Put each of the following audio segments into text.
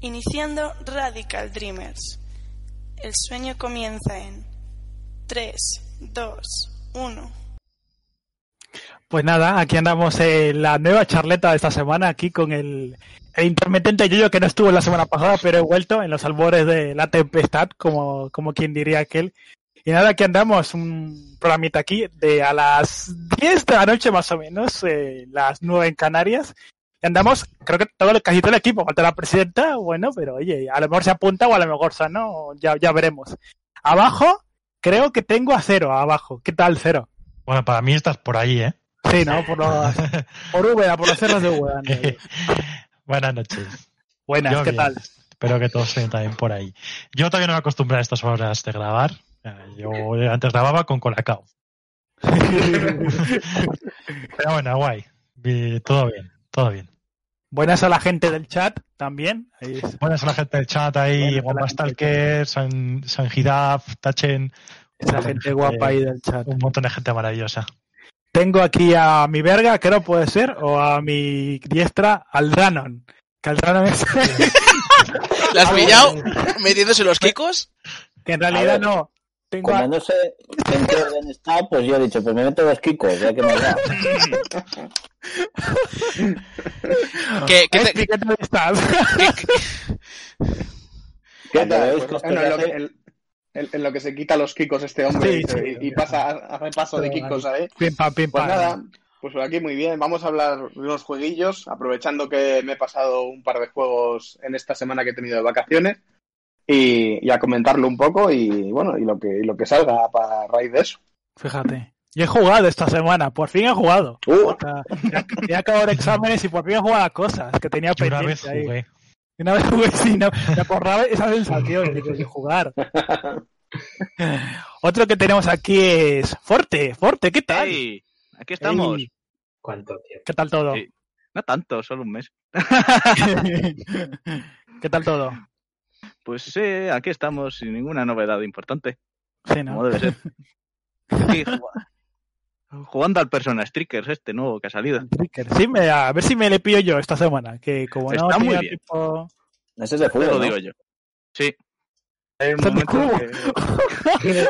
Iniciando Radical Dreamers. El sueño comienza en 3, 2, 1. Pues nada, aquí andamos en la nueva charleta de esta semana, aquí con el, intermitente Yoyo que no estuvo la semana pasada, pero he vuelto en los albores de la tempestad, como, como quien diría aquel. Y nada, aquí andamos, un programita aquí de a las 10 de la noche más o menos, eh, las 9 en Canarias. Andamos, creo que todo, el- casi todo el equipo, falta la presidenta, bueno, pero oye, a lo mejor se apunta o a lo mejor se no, ya, ya veremos. Abajo, creo que tengo a cero, abajo. ¿Qué tal cero? Bueno, para mí estás por ahí, ¿eh? Sí, ¿no? Por, los, por por los cerros de Úbeda. ando yo. Buenas noches. Buenas, Yo ¿qué bien. tal? Espero que todos estén también por ahí. Yo todavía no me acostumbro a estas horas de grabar. Eh, Yo antes grababa con Colacao. Pero bueno, guay. Todo bien, todo bien. Buenas a la gente del chat también. Ahí Buenas a la gente del chat ahí, Buenas a la Gomba gente Stalker, San, San Giraf, Tachen, esa gente guapa ahí del chat. un montón de gente maravillosa. Tengo aquí a mi verga, no puede ser, o a mi diestra, al Dranon. Que al Dranon es. ¿La has pillado metiéndose los kikos? que en realidad no. Tengo Como a- no sé en qué orden está, pues yo he dicho, pues me meto los kikos, ya que me da. ¿Qué, qué te- Esti, ¿qué tal en, lo que, en- lo que se quita los kikos este hombre Sí, y, sí. y pasa a de kikos, ¿sabes? Pim pam, pim Pues pam. nada, pues por aquí muy bien. Vamos a hablar de unos jueguillos, aprovechando que me he pasado un par de juegos en esta semana que he tenido de vacaciones y, y a comentarlo un poco y bueno, y lo que, y lo que salga para raíz de eso. Fíjate. Y he jugado esta semana, por fin he jugado. Uh, O sea, ya- He acabado de exámenes y por fin he jugado a cosas que tenía Yo una vez pendiente ahí. jugué. Una vez jugué, sí, no, me acordaba esa sensación de jugar. Otro que tenemos aquí es Forte. Forte, ¿qué tal? ¡Ey! Aquí estamos. ¿Cuánto tiempo? ¿Qué tal todo? Sí. No tanto, solo un mes. ¿Qué tal todo? Pues sí, aquí estamos sin ninguna novedad importante, Sí, como ¿no? debe ser. Aquí, jugando, al Persona Strikers este nuevo que ha salido. Sí, me, a ver si me le pillo yo esta semana. Que como no Está muy tenía bien. tiempo- Ese es de fútbol, lo ¿no? digo yo. Sí. Hay un momento que- He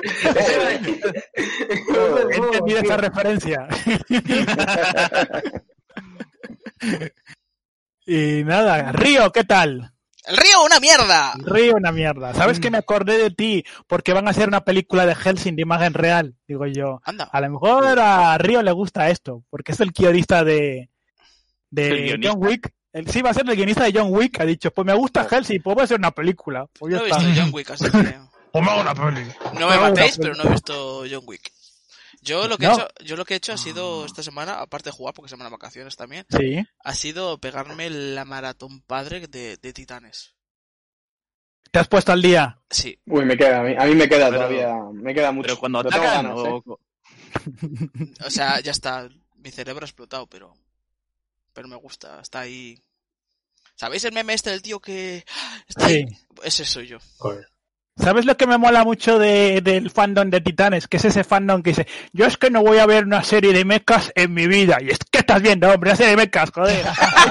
entendido esa referencia. y nada, Río, ¿qué tal? ¡El río, una mierda! Río, una mierda. ¿Sabes que me acordé de ti? Porque van a hacer una película de Helsing de imagen real, digo yo. Anda. A lo mejor a Río le gusta esto, porque es el guionista de, ¿El de? John Wick. El, sí, va a ser el guionista de John Wick. Ha dicho, pues me gusta Helsing, pues voy a hacer una película. Pues ya No he visto John Wick, así que... O me hago una peli. No me matéis, pero no he visto John Wick. Yo lo que, No. he hecho, yo lo que he hecho ha sido esta semana, aparte de jugar, porque semana de vacaciones también, Sí. ha sido pegarme la maratón padre de, de Titanes. ¿Te has puesto al día? Sí. uy, me queda, a mí, a mí me queda Pero- todavía, me queda mucho. Pero cuando atacan ganas, ¿eh? o- O sea, ya está. Mi cerebro ha explotado, pero. Pero me gusta, está ahí. ¿Sabéis el meme este del tío que. Está ahí? Sí. Ese soy yo. Joder. ¿Sabes lo que me mola mucho de, del fandom de Titanes? Que es ese fandom que dice, yo es que no voy a ver una serie de mechas en mi vida. Y es que estás viendo, hombre, una serie de mechas, joder. Hay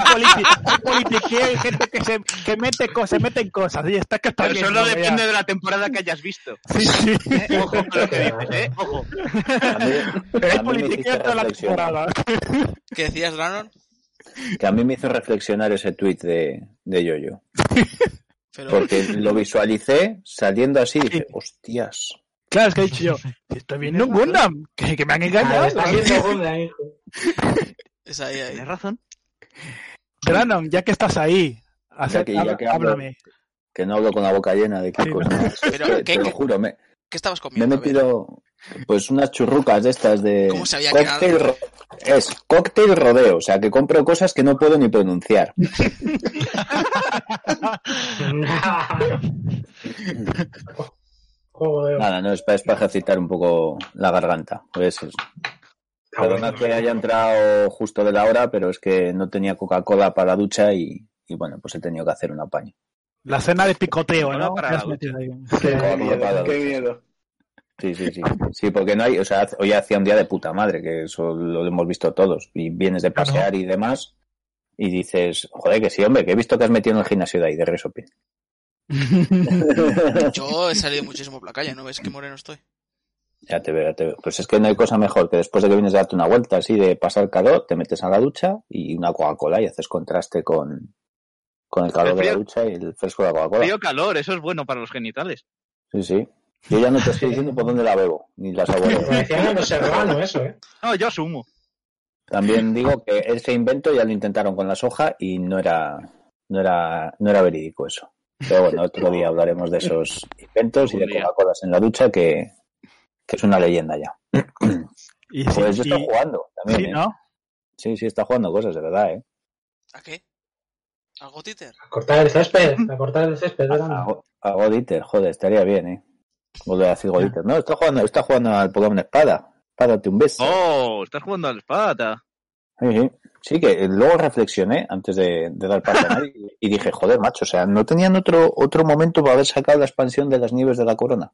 politi- hay gente que se que mete cosas, se mete en cosas. Y está que estás Pero viendo. solo depende ya. de la temporada que hayas visto. Sí, sí. ¿eh? Ojo con lo que dices, ¿eh? Ojo. A mí, Pero hay a mí me hiciste politiqueo toda la temporada. ¿Qué decías, Dranon? Que a mí me hizo reflexionar ese tweet de, de Yoyo. Pero. Porque lo visualicé saliendo así y Sí. dije, hostias. Claro, es que he dicho yo, estoy viendo un Gundam, que, que me han engañado. Ah, está viendo Gundam, hijo. Es ahí, ahí. Tienes razón. Granon, ya que estás ahí, hace- Ya que- ya habla- que hablo- háblame. Que no hablo con la boca llena de kikos. Sí, ¿no? Es Pero, ¿qué- te lo qué- juro, me, ¿Qué estabas me he comiendo? A ver. metido pues unas churrucas de estas de ¿Cómo se había cóctel quedado? ro- es cóctel rodeo, o sea que compro cosas que no puedo ni pronunciar. Joder. Nada, no es para, es para ejercitar un poco la garganta. Pues es, Está perdona que haya entrado justo de la hora, pero es que no tenía Coca-Cola para la ducha y, y bueno, pues he tenido que hacer un apaño. La cena de picoteo, ¿no? para Que. Qué miedo, qué miedo. Sí, sí, sí. Sí, porque no hay, o sea, hoy hacía un día de puta madre, que eso lo hemos visto todos. Y vienes de pasear y demás, y dices, joder, que sí, hombre, que he visto que has metido en el gimnasio de ahí, de Resopin. Yo he salido muchísimo por la calle, ¿no ves qué moreno estoy? Ya te veo, ya te veo. Pues es que no hay cosa mejor que después de que vienes a darte una vuelta así de pasar calor, te metes a la ducha y una Coca-Cola y haces contraste con, con el calor El de la ducha y el fresco de la Coca-Cola. Frío calor, eso es bueno para los genitales. Sí, sí. Yo ya no te estoy diciendo por dónde la bebo, ni las abuelas. Me decían en los serranos eso, ¿eh? No, yo asumo. También digo que ese invento ya lo intentaron con la soja y no era, no era, no era verídico eso. Pero bueno, otro día hablaremos de esos inventos y de. Coca-Colas en la ducha que, que es una leyenda ya. Y sí, Pues yo y- estoy jugando también. sí, ¿eh? ¿no? Sí, sí, está jugando cosas, de verdad, ¿eh? ¿A qué? ¿Algo títer? A cortar el césped, a cortar el césped. A, a Goditer, joder, estaría bien, ¿eh? Volver a decir Goditer. No, está jugando, está jugando al Pokémon Espada. Párate un beso. Oh, estás jugando a la espada. Sí, sí. Sí, que luego reflexioné antes de, de dar paso a nadie y dije, joder, macho, o sea, ¿no tenían otro, otro momento para haber sacado la expansión de las nieves de la corona?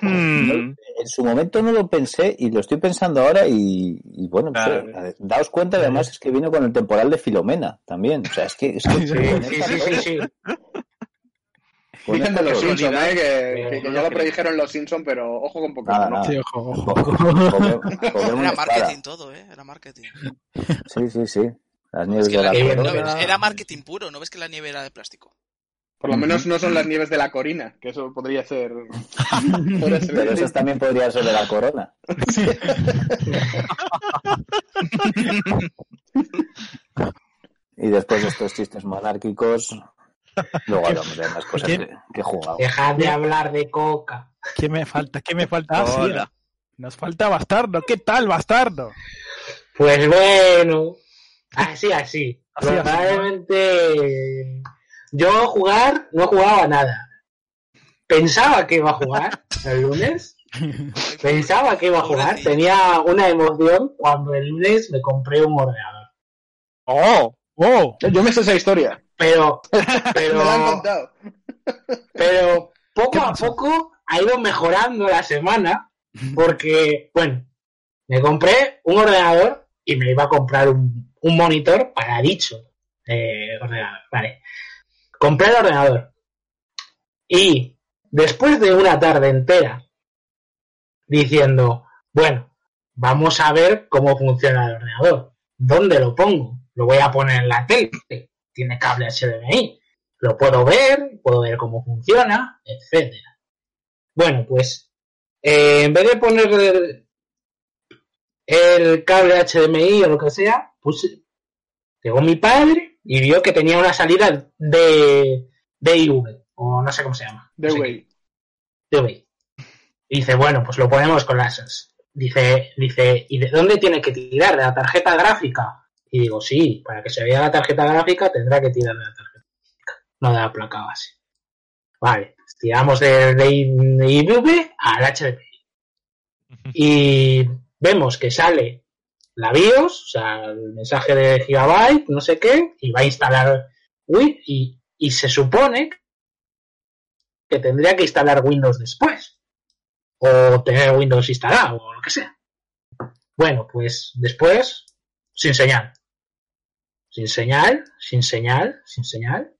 Hmm. En su momento no lo pensé y lo estoy pensando ahora y, y bueno, Claro. daos cuenta además es que vino con el temporal de Filomena también. O sea, es que... Es que Sí, sí, sí, sí, Dicen de los Simpsons, ¿eh? Que, que- ya lo predijeron los Simpsons, pero ojo con Pokémon. Nada, ¿no? Sí, ojo, ojo. Era marketing todo, ¿eh? Era marketing. Sí, sí, sí. Las nieves Es que de la corona. bien. era marketing puro, ¿no ves que la nieve era de plástico? Por lo menos no son las nieves de la Corina, que eso podría ser. podría ser Pero esas también podrían ser de la corona. y después de estos chistes monárquicos, luego hablamos de más cosas ¿Quién? que, he jugado. Dejad de hablar de coca. ¿Qué me falta? ¿Qué me falta? Ah, sí, nos falta Bastardo. ¿Qué tal, Bastardo? Pues bueno, así, así. Así, así, Probablemente yo jugar no jugaba nada. Pensaba que iba a jugar el lunes. Pensaba que iba a jugar. Tenía una emoción cuando el lunes me compré un ordenador. Oh, ¡Oh! Yo me sé esa historia. Pero, Me la han pero, contado. pero ¿Qué poco a poco ha ido mejorando la semana porque, bueno, me compré un ordenador y me iba a comprar un, un monitor para dicho eh, ordenador. Vale. Compré el ordenador y después de una tarde entera diciendo, bueno, vamos a ver cómo funciona el ordenador. ¿Dónde lo pongo? Lo voy a poner en la tele. Tiene cable HDMI. Lo puedo ver, puedo ver cómo funciona, etcétera. Bueno, pues eh, en vez de poner el, cable HDMI o lo que sea, puse, llegó mi padre y vio que tenía una salida de DIV, o no sé cómo se llama. De no. Y dice, bueno, pues lo ponemos con las... Dice, dice, ¿y de dónde tiene que tirar? ¿De la tarjeta gráfica? Y digo, sí, para que se vea la tarjeta gráfica tendrá que tirar de la tarjeta gráfica, no de la placa base. Vale, pues tiramos del DIV al HDMI. Y vemos que sale la BIOS, o sea, el mensaje de Gigabyte, no sé qué, y va a instalar Win y, y se supone que tendría que instalar Windows después. O tener Windows instalado, o lo que sea. Bueno, pues después, sin señal. Sin señal, sin señal, sin señal.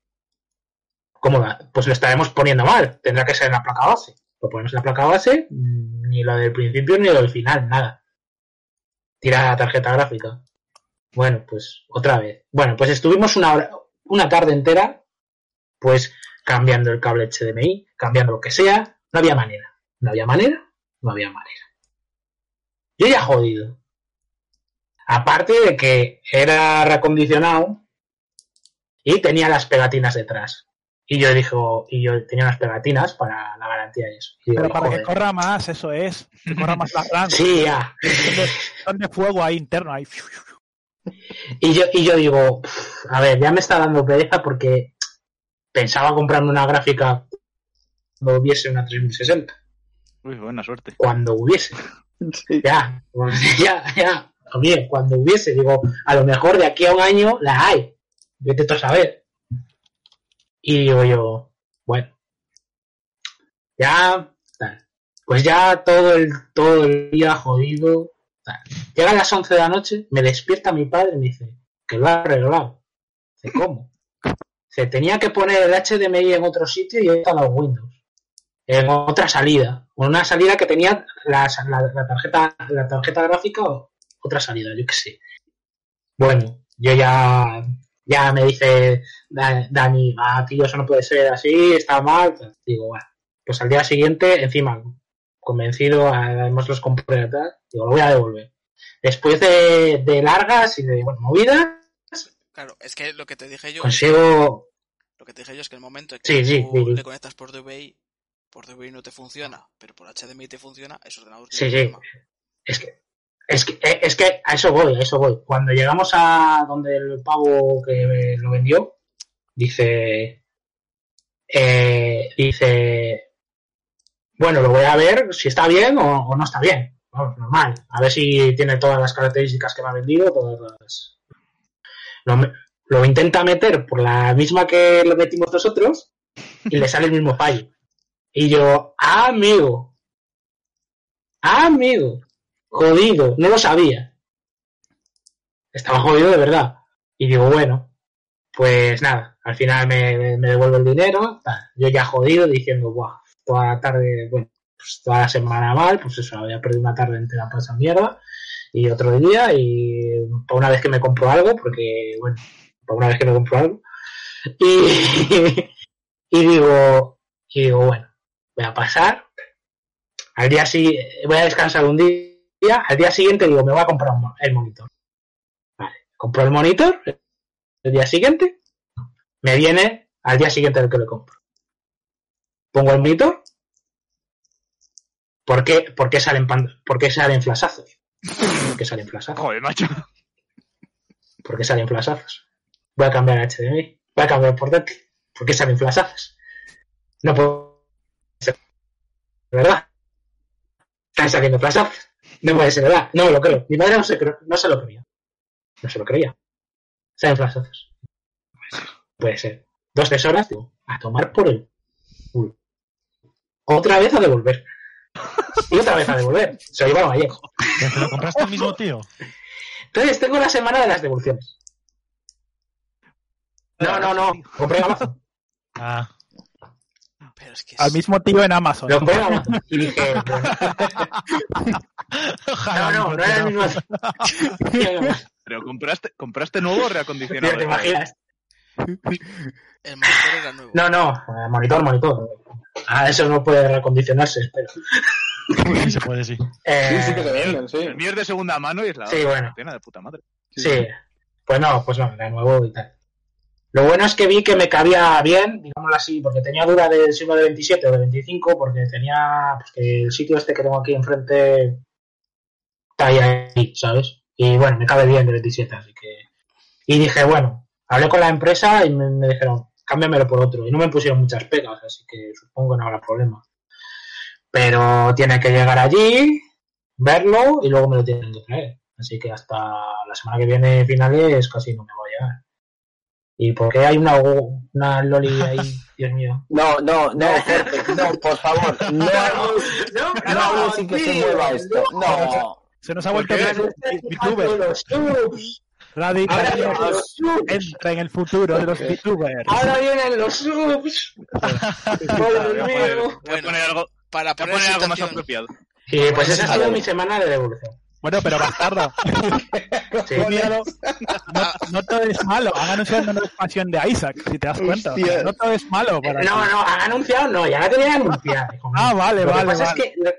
¿Cómo va? Pues lo estaremos poniendo mal. Tendrá que ser en la placa base. Lo ponemos en la placa base, ni lo del principio ni lo del final, nada. Tira la tarjeta gráfica. Bueno, pues otra vez. Bueno, pues estuvimos una hora, una tarde entera, pues cambiando el cable HDMI, cambiando lo que sea. No había manera. No había manera, no había manera. Yo ya jodido. Aparte de que era reacondicionado y tenía las pegatinas detrás. Y yo dijo, y yo tenía unas pegatinas para la garantía y eso. Y digo, Pero para que corra más, eso es. Que corra más la RAM. Sí, ya. Son de, fuego ahí interno. Ahí. Y yo, y yo digo, "Pff, a ver, ya me está dando pereza porque pensaba comprarme una gráfica cuando hubiese una 3060. uy, buena suerte. Cuando hubiese. Sí. Ya, pues ya, ya. Bien, cuando hubiese, digo, a lo mejor de aquí a un año la hay. Vete tú a saber. Y digo yo, bueno. Ya. Pues ya todo el, todo el día jodido. Llega a las 11 de la noche, me despierta mi padre y me dice que lo ha arreglado. Dice, ¿cómo? Se tenía que poner el HDMI en otro sitio y están los Windows. En otra salida. Una salida que tenía la, la- la tarjeta, la tarjeta gráfica o otra salida, yo qué sé. Bueno, yo ya, ya me dice Da- Dani, ah, tío, eso no puede ser así, está mal. Digo, bueno, pues al día siguiente, encima, convencido, además los compré digo, lo voy a devolver. Después de, de largas y de bueno, movidas, Claro, es que lo que te dije yo, consigo. lo que te dije yo es que el momento en que sí, tú sí, le conectas por DVI, por DVI no te funciona, pero por HDMI te funciona, ese ordenador Sí, sí. Es que, es que, eh, es que a eso voy, a eso voy. Cuando llegamos a donde el pavo que lo vendió, dice, eh, dice, bueno, lo voy a ver si está bien o, no está bien. Normal. A ver si tiene todas las características que me ha vendido, todas las... Lo, lo intenta meter por la misma que lo metimos nosotros y le sale el mismo fallo. Y yo, amigo, amigo, jodido, no lo sabía. Estaba jodido de verdad. Y digo, bueno, pues nada, al final me, devuelve el dinero, yo ya jodido diciendo, guau, toda la tarde, bueno, pues toda la semana mal, pues eso, había perdido una tarde entera para esa mierda, y otro día, y para una vez que me compro algo, porque, bueno, para una vez que me compro algo, y, y digo, y digo, bueno, voy a pasar, al día siguiente, voy a descansar un día, al día siguiente digo, me voy a comprar un el monitor. Vale, compro el monitor, el día siguiente, me viene al día siguiente del que lo compro. Pongo el monitor, ¿por qué, por qué salen, por qué salen flasazos? ¿Por qué salen flasazos? Joder, macho. ¿Por qué salen flasazos? Voy a cambiar a HDMI, voy a cambiar por dentro. ¿Por qué salen flasazos? No puedo verdad. Están saliendo flasazos. No puede ser verdad. No me lo creo. Mi madre no se, no se lo creía. No se lo creía. Salen flasazos. Puede ser. Dos, tres horas, digo, a tomar por el culo. Otra vez a devolver. Y otra vez a devolver. Se lo llevaron ayer. ¿Pero ¿Te lo compraste el mismo tío? Entonces tengo la semana de las devoluciones. No, no, no. Compré en Amazon. Ah, Pero es que Al es- mismo tío en Amazon. Lo compré en Amazon. Y dije, bueno, no, no, no era el mismo. Pero compraste, compraste nuevo o reacondicionado. ¿Te imaginas? el monitor era nuevo. No, no, eh, monitor, monitor. Ah, eso no puede reacondicionarse, espero. Sí, se puede, sí. Eh, Sí, sí que se venden, sí. El mío es de segunda mano y es la Sí, bueno. de puta madre. Sí, pues no, pues no, era nuevo y tal. Lo bueno es que vi que me cabía bien, digámoslo así, porque tenía duda de si uno de 27 o de 25, porque tenía, pues que el sitio este que tengo aquí enfrente está ahí, ¿sabes? Y bueno, me cabe bien de 27, así que... Y dije, bueno, hablé con la empresa y me, me dijeron, cámbiamelo por otro. Y no me pusieron muchas pegas, así que supongo que no habrá problema. Pero tiene que llegar allí, verlo y luego me lo tienen que traer. Así que hasta la semana que viene finales casi no me voy. ¿Y por qué hay una, una loli ahí? Dios mío. No, no, no, Jorge, no, por favor, no hables, no, no hables sin que se mueva esto. No, Se nos ha vuelto Porque bien VTuber. los subs. Radical Ahora vienen Gamer los subs. entra en el futuro de los VTubers. Ahora vienen los subs. Madre mía. Voy a Bueno, poner algo, para poner algo más apropiado. Y pues esa ha sido mi semana de devolución. Bueno, pero bastardo. Sí. No, no todo es malo. Han anunciado una nueva expansión de Isaac, si te das cuenta. Hostia. no todo es malo. Para No, no, han anunciado, no, ya la tenía anunciada. hijo mío. Ah, vale, Lo que vale, pasa vale. es que,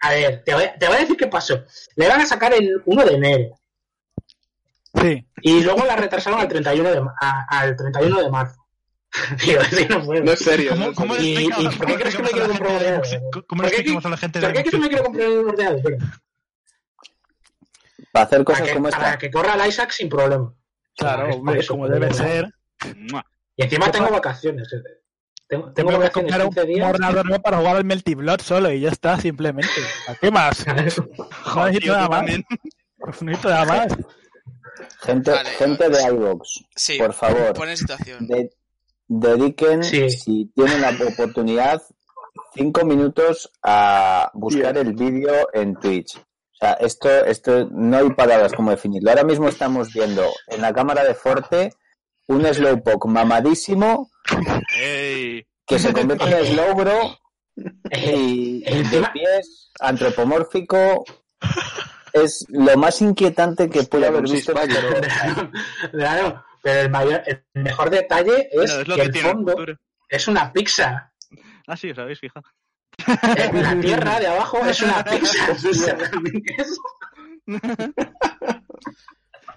a ver, te voy, te voy a decir qué pasó. Le van a sacar el 1 de enero Sí. y luego la retrasaron al 31 de, a- al 31 de marzo. Tío, así no puedo. No es serio. ¿Cómo, cómo. Y- explicamos, y ¿por qué crees que me explicamos a la quiero gente comprar un ordenador? ¿Cómo ¿Por qué explicamos que- a la gente ¿Por de qué crees que me quiero comprar un ordenador? Para hacer Para cosas que, como para esta. que corra el Isaac sin problema. Claro, Es hombre, eso, como debe ser. Y encima ¿Qué tengo vacaciones. eh. Tengo, tengo vacaciones comprar un, 15 un días. ordenador nuevo para jugar al Melty Blood solo y ya está, simplemente. ¿A ¿Qué más? No Joder, necesito tío, nada más. No necesito nada más. Gente, Vale, gente de iVox, Sí, por favor, pon en situación. de- dediquen, Sí. si tienen la oportunidad, cinco minutos a buscar Bien. el vídeo en Twitch. O sea, esto, esto no hay palabras como definirlo. Ahora mismo estamos viendo en la cámara de Forte un Slowpoke mamadísimo ¡Ey! que se convierte en Slowbro y de pies antropomórfico. Es lo más inquietante que puede haber visto. en todo. Claro, pero el, mayor, el mejor detalle es, Bueno, es lo que que el fondo es una pizza. Ah, sí, os habéis fijado. La tierra de abajo es una pizza. Es-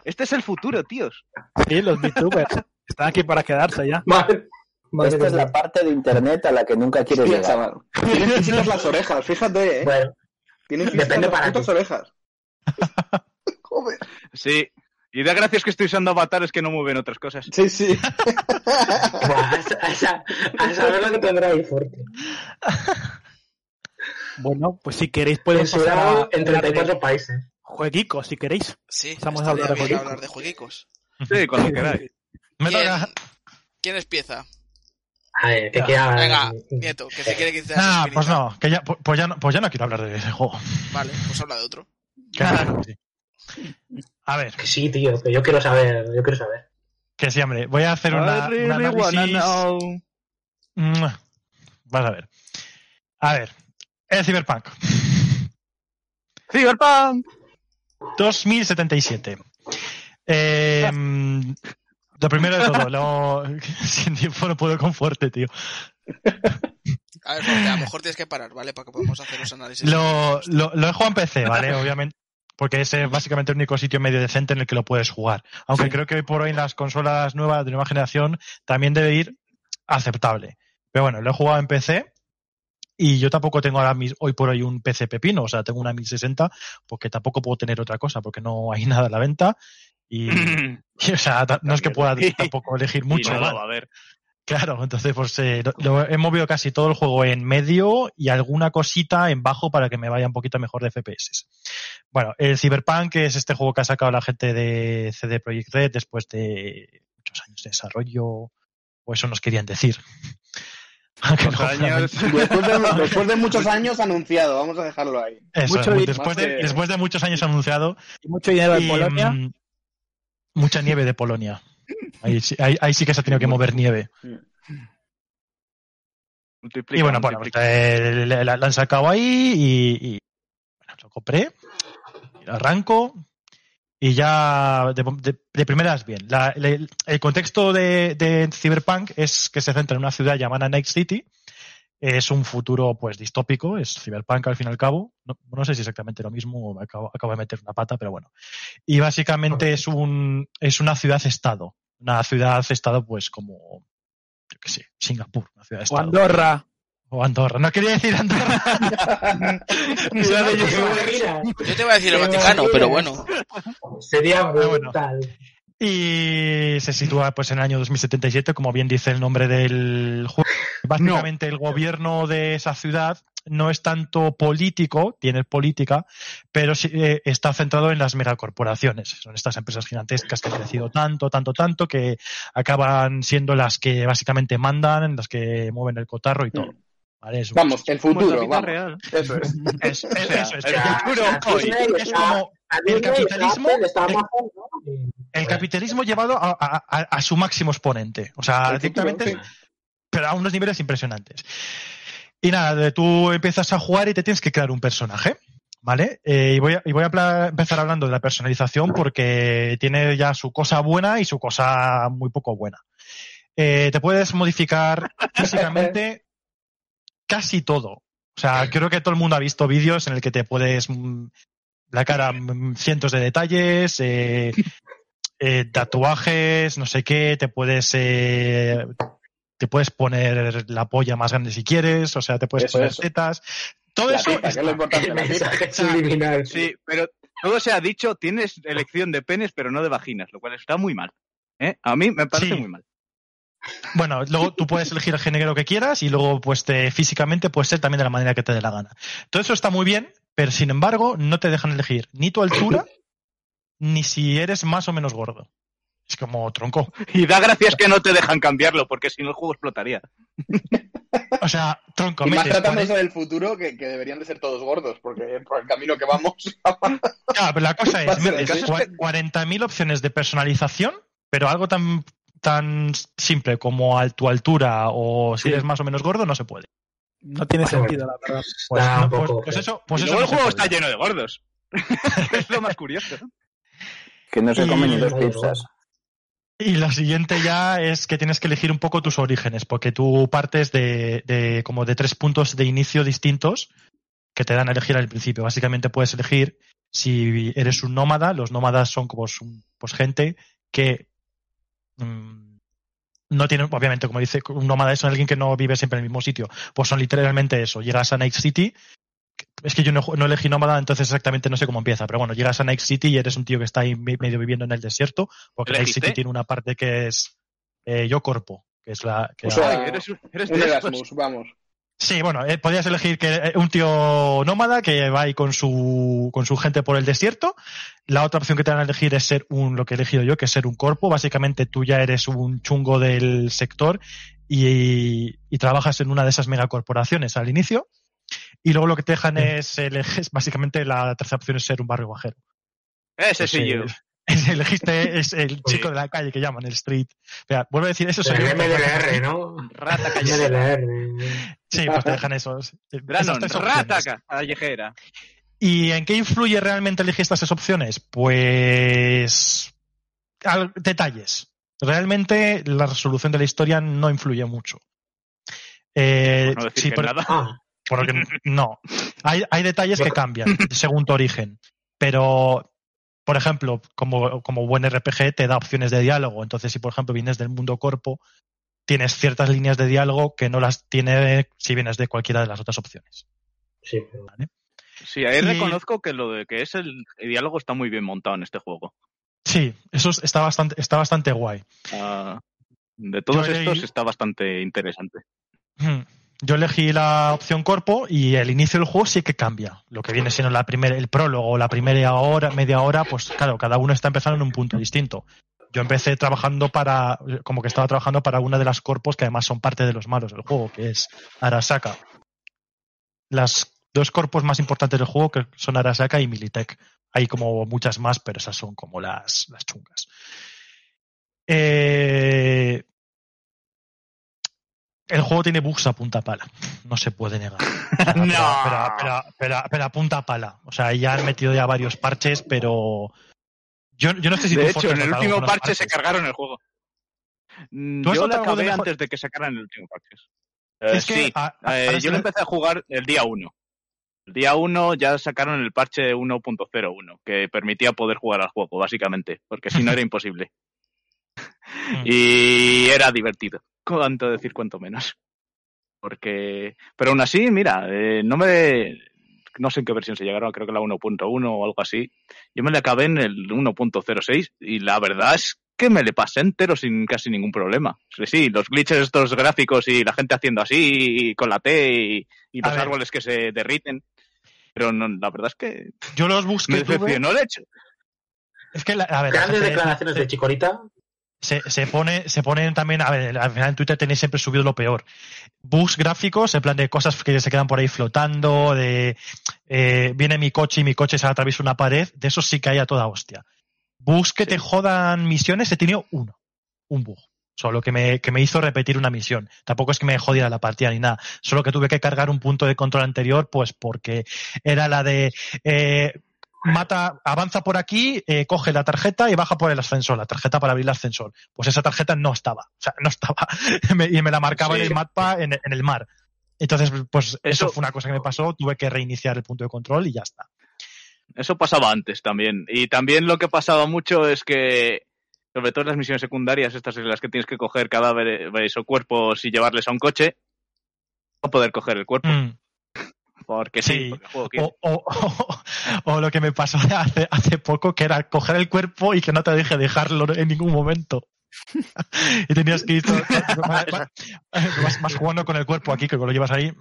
Este es el futuro, tíos. Sí, los VTubers están aquí para quedarse ya. Madre- madre Esta es mía. la parte de internet a la que nunca quieres Hostia, llegar. chaval. Tienen fisitas las orejas, fíjate, ¿eh? Bueno, Tienen depende las para qué. orejas. Joder. Sí. Y da gracias que estoy usando avatares que no mueven otras cosas. Sí, sí. a saber lo que tendrá ahí fuerte. Bueno, pues si queréis podemos pasar a en hablar 34 de países. jueguicos, si queréis. Sí, Estamos a hablar de hablar de jueguicos. Sí, cuando queráis. Me ¿Quién, toca. quién empieza? A ver, que queda. Venga, Nieto, que se quiere que te Ah, pues no, que ya, pues, ya no, pues ya no quiero hablar de ese juego. Vale, pues habla de otro. Sí. A ver, Que sí, tío, que yo quiero saber, yo quiero saber. que sí, hombre. Voy a hacer una, really un wanna análisis. Mua. Vas a ver. A ver, el Cyberpunk. Cyberpunk. 2077. Eh, lo primero de todo, lo... sin tiempo no puedo con fuerte, tío. A ver, Jorge, a lo mejor tienes que parar, ¿vale? Para que podamos hacer los análisis. Lo, lo, lo he jugado en PC, ¿vale? Obviamente. Porque es básicamente el único sitio medio decente en el que lo puedes jugar. Aunque creo que hoy por hoy en las consolas nuevas de nueva generación también debe ir aceptable. Pero bueno, lo he jugado en PC y yo tampoco tengo ahora mis, hoy por hoy un PC pepino, o sea, tengo una 1060 porque tampoco puedo tener otra cosa porque no hay nada a la venta y, y, o sea, no es que pueda tampoco elegir mucho. A ver. Claro, entonces pues eh, lo, he movido casi todo el juego en medio y alguna cosita en bajo para que me vaya un poquito mejor de FPS. Bueno, el Cyberpunk es este juego que ha sacado la gente de CD Projekt Red después de muchos años de desarrollo, o eso nos querían decir. No, años- Después de, después de muchos años anunciado, vamos a dejarlo ahí. Eso, Mucho después, de, que- después de muchos años anunciado Y mucho dinero de y, Polonia. mm, mucha nieve de Polonia. Ahí, sí- ahí- ahí sí que se ha tenido que mover nieve. Multiplica, Y bueno, bueno, pues, eh, la, la- la han sacado ahí y, y, bueno, lo compré, y lo arranco y ya de, de- de primeras bien. La- la- el contexto de, de Cyberpunk es que se centra en una ciudad llamada Night City. Es un futuro pues distópico, es Cyberpunk al fin y al cabo. No, no sé si exactamente lo mismo o me acabo, acabo de meter una pata, pero bueno. Y básicamente es un es una ciudad-estado. Una ciudad-estado pues como, yo qué sé, Singapur, una O ciudad-estado. Andorra. O Andorra. No quería decir Andorra. Yo te iba a decir el Qué Vaticano, pero bueno. Sería Ah, bueno. brutal. Y se sitúa pues en el año 2077, como bien dice el nombre del juego. Básicamente el gobierno de esa ciudad no es tanto político, tiene política, pero sí, eh, está centrado en las megacorporaciones. Son estas empresas gigantescas que han crecido tanto, tanto, tanto, que acaban siendo las que básicamente mandan, las que mueven el cotarro y todo. ¿Vale? Es un- Vamos, el futuro, vida vamos. real. Eso es. es- es- O sea, eso es. el futuro hoy. Es como el capitalismo- el- el capitalismo llevado a, a- a- a su máximo exponente. O sea, directamente pero a unos niveles impresionantes. Y nada, tú empiezas a jugar y te tienes que crear un personaje, ¿vale? Eh, y voy a, y voy a pla- empezar hablando de la personalización porque tiene ya su cosa buena y su cosa muy poco buena. Eh, te puedes modificar físicamente casi todo. O sea, creo que todo el mundo ha visto vídeos en el que te puedes mm, la cara mm, cientos de detalles, eh, eh, tatuajes, no sé qué, te puedes eh, te puedes poner la polla más grande si quieres, o sea, te puedes Eso, poner eso. tetas. Todo La eso teta, que es lo importante, El la teta. mensaje subliminal. Sí, pero todo se ha dicho, tienes elección de penes, pero no de vaginas, lo cual está muy mal. ¿eh? A mí me parece Sí. muy mal. Bueno, luego tú puedes elegir el género que quieras y luego pues te, físicamente puede ser también de la manera que te dé la gana. Todo eso está muy bien, pero sin embargo no te dejan elegir ni tu altura ni si eres más o menos gordo. Es como tronco. Y da gracias que no te dejan cambiarlo, porque si no el juego explotaría. O sea, tronco, Y más metes tratándose del futuro, que, que deberían de ser todos gordos, porque por el camino que vamos. Claro, pero la cosa es, ser metes así. cua- 40.000 opciones de personalización, pero algo tan, tan simple como a tu altura o si Sí. eres más o menos gordo no se puede. No tiene Bueno, sentido, la verdad. Pues, no, pues- poco pues eso, pues y eso no el juego está lleno de gordos. es lo más curioso. Que no se Y- comen ni dos pizzas. Y lo siguiente ya es que tienes que elegir un poco tus orígenes, porque tú partes de, de como de tres puntos de inicio distintos que te dan a elegir al principio. Básicamente puedes elegir si eres un nómada. Los nómadas son como pues gente que mm, no tienen, obviamente, como dice, un nómada es alguien que no vive siempre en el mismo sitio. Pues son literalmente eso. Llegas a Night City. Es que yo no, no elegí nómada, entonces exactamente no sé cómo empieza. Pero bueno, llegas a Night City y eres un tío que está ahí me- medio viviendo en el desierto. Porque Night. City tiene una parte que es eh, yo corpo, que es la que O sea, eres, eres Un. Erasmus, vamos. Sí, bueno, eh, podías elegir que eh, un tío nómada que va ahí con su, con su gente por el desierto. La otra opción que te dan a elegir es ser un, lo que he elegido yo, que es ser un corpo. Básicamente tú ya eres un chungo del sector y, y trabajas en una de esas megacorporaciones al inicio. Y luego lo que te dejan es, elegir, básicamente la tercera opción es ser un barrio bajero. Ese soy yo. Elegiste, es el chico de la calle que llaman, el street. Espera, vuelvo a decir eso. soy El pero- MDLR, ¿no? Rata callejera. MDLR. Sí, pues te dejan esos. tres rata callejera. ¿Y en qué influye realmente elegir estas tres opciones? Pues al- detalles. Realmente la resolución de la historia no influye mucho. Eh, Por no decir sí, que por- nada. Ah, porque no. Hay, hay detalles que cambian según tu origen. Pero, por ejemplo, como, como buen RPG te da opciones de diálogo. Entonces, si por ejemplo vienes del mundo corpo, tienes ciertas líneas de diálogo que no las tiene si vienes de cualquiera de las otras opciones. sí, ahí Y- reconozco que lo de que es el, el diálogo está muy bien montado en este juego. Sí, eso es- está bastante, está bastante guay. Ah, de todos Yo estos leí- está bastante interesante. Hmm. Yo elegí la opción corpo y el inicio del juego sí que cambia. Lo que viene siendo la primera, el prólogo la primera hora, media hora, pues claro, cada uno está empezando en un punto distinto. Yo empecé trabajando para, como que estaba trabajando para una de las corpos que además son parte de los malos del juego, que es Arasaka. Las dos corpos más importantes del juego que son Arasaka y Militech. Hay como muchas más, pero esas son como las, las chungas. Eh, el juego tiene bugs a punta pala. No se puede negar. O sea, No. Pero, pero- pero- pero a punta pala. O sea, ya han metido ya varios parches, pero. Yo, yo no sé si de tú, hecho, en el último parche se cargaron el juego. Mm, ¿Tú has Yo lo de acabé mejor- antes de que sacaran el último parche. Es que sí, a- a- eh, yo lo empecé a jugar el día 1. El día 1 ya sacaron el parche 1.01, que permitía poder jugar al juego, básicamente, porque si no era imposible. Mm. Y era divertido, cuanto decir cuanto menos. Porque, pero aún así, mira, eh, no me, no sé en qué versión se llegaron, creo que la 1.1 o algo así. Yo me le acabé en el 1.06 y la verdad es que me le pasé entero sin casi ningún problema. Sí, sí, los glitches estos gráficos y la gente haciendo así y con la T y, y los ver. árboles que se derriten. Pero no, la verdad es que Yo los bugs me que tuve. decepcionó el hecho. Es que, la- a ver, la Grandes declaraciones de Chicorita. Se, se pone se ponen también a ver al final en Twitter tenéis siempre subido lo peor bugs gráficos en plan de cosas que se quedan por ahí flotando de eh, viene mi coche y mi coche se atraviesa una pared de eso sí que hay a toda hostia bugs que Sí. te jodan misiones he tenido uno un bug solo que me, que me hizo repetir una misión. Tampoco es que me jodiera la partida ni nada. Solo que tuve que cargar un punto de control anterior, pues porque era la de eh, mata, avanza por aquí, eh, coge la tarjeta y baja por el ascensor, la tarjeta para abrir el ascensor. Pues esa tarjeta no estaba, o sea, no estaba. Me- y me la marcaba Sí. en el mapa en, en el mar. Entonces, pues eso, Eso- fue una cosa que me pasó, tuve que reiniciar el punto de control y ya está. Eso pasaba antes también. Y también lo que pasaba mucho es que, sobre todo en las misiones secundarias, estas en las que tienes que coger cadáveres o cuerpos y llevarles a un coche, no poder coger el cuerpo. Mm. Porque sí, Sí. porque el juego quiere. O, o- o- o lo que me pasó hace, hace poco, que era coger el cuerpo y que no te deje dejarlo en ningún momento. y tenías que ir todo- vas jugando con el cuerpo aquí, que lo llevas ahí.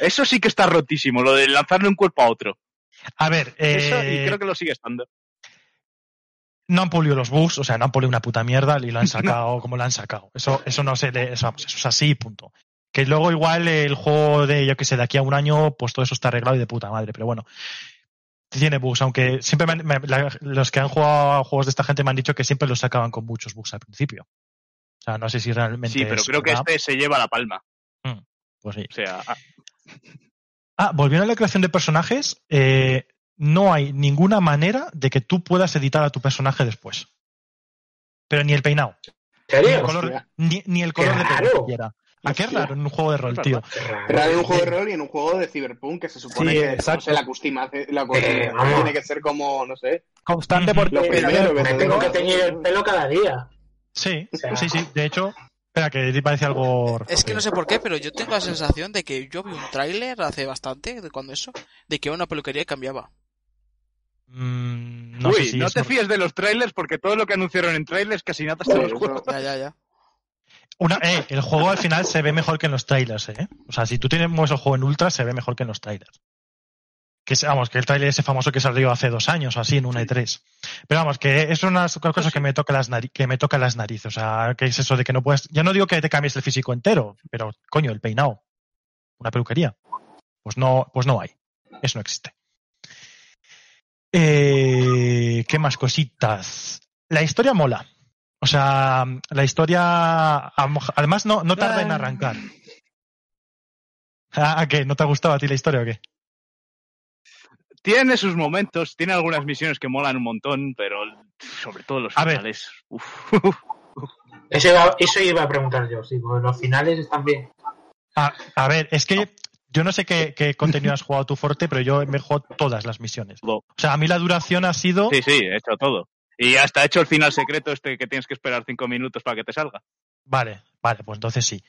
Eso sí que está rotísimo, lo de lanzarle un cuerpo a otro. A ver, Eso, eh, y creo que lo sigue estando. no han pulido los bugs, o sea, no han pulido una puta mierda y lo han sacado como lo han sacado. Eso, eso no se le, eso, vamos, eso es así, punto. Que luego igual el juego de, yo que sé, de aquí a un año, pues todo eso está arreglado y de puta madre, pero bueno. Tiene bugs, aunque siempre me han- me- la- los que han jugado a juegos de esta gente me han dicho que siempre los sacaban con muchos bugs al principio. O sea, no sé si realmente. Sí, pero es creo que verdad. este se lleva la palma. Pues sí. O sea, ah, Ah, volviendo a la creación de personajes, eh, no hay ninguna manera de que tú puedas editar a tu personaje después. Pero ni el peinado, ¿En ni el color, ni, ni el color de pelo raro. siquiera. ¿A qué raro en un juego de rol, tío? Raro. En un juego de rol y en un juego de Cyberpunk que se supone Sí, que no exacto. sé, la customización la vamos. tiene que ser como, no sé. Constante porque Lo primero Me te tengo que teñir el pelo cada día. Sí, O sea- sí, sí. De hecho, espera, que te parece algo. Es que no sé por qué, pero yo tengo la sensación de que yo vi un tráiler hace bastante, de cuando eso, de que iba a una peluquería y cambiaba. Mm, no uy, sé si no te fíes de los trailers porque todo lo que anunciaron en trailers casi nada te los Eso. juegos. Ya, ya, ya. Una, eh, el juego al final se ve mejor que en los trailers, ¿eh? O sea, si tú tienes el juego en ultra, se ve mejor que en los trailers. Que vamos, que el trailer ese famoso que salió hace dos años o así, en una y tres. Pero vamos, que es una cosa que me toca las nari- que me toca las narices. O sea, que es eso de que no puedes. Ya no digo que te cambies el físico entero, pero coño, el peinado. Una peluquería. Pues no, pues no hay. Eso no existe. Eh, ¿Qué más cositas? La historia mola. O sea, la historia, además, no, no tarda en arrancar. Ah, ¿a qué? ¿No te ha gustado a ti la historia o qué? Tiene sus momentos, tiene algunas misiones que molan un montón, pero sobre todo los A ver. finales. uf. Eso iba, eso iba a preguntar yo. Sí, porque los finales están bien. A, a ver, es que yo no sé qué, qué contenido has jugado tú fuerte, pero yo me he jugado todas las misiones. O sea, a mí la duración ha sido. Sí, sí, he hecho todo. Y hasta he hecho el final secreto este que tienes que esperar cinco minutos para que te salga. Vale, vale, pues entonces sí.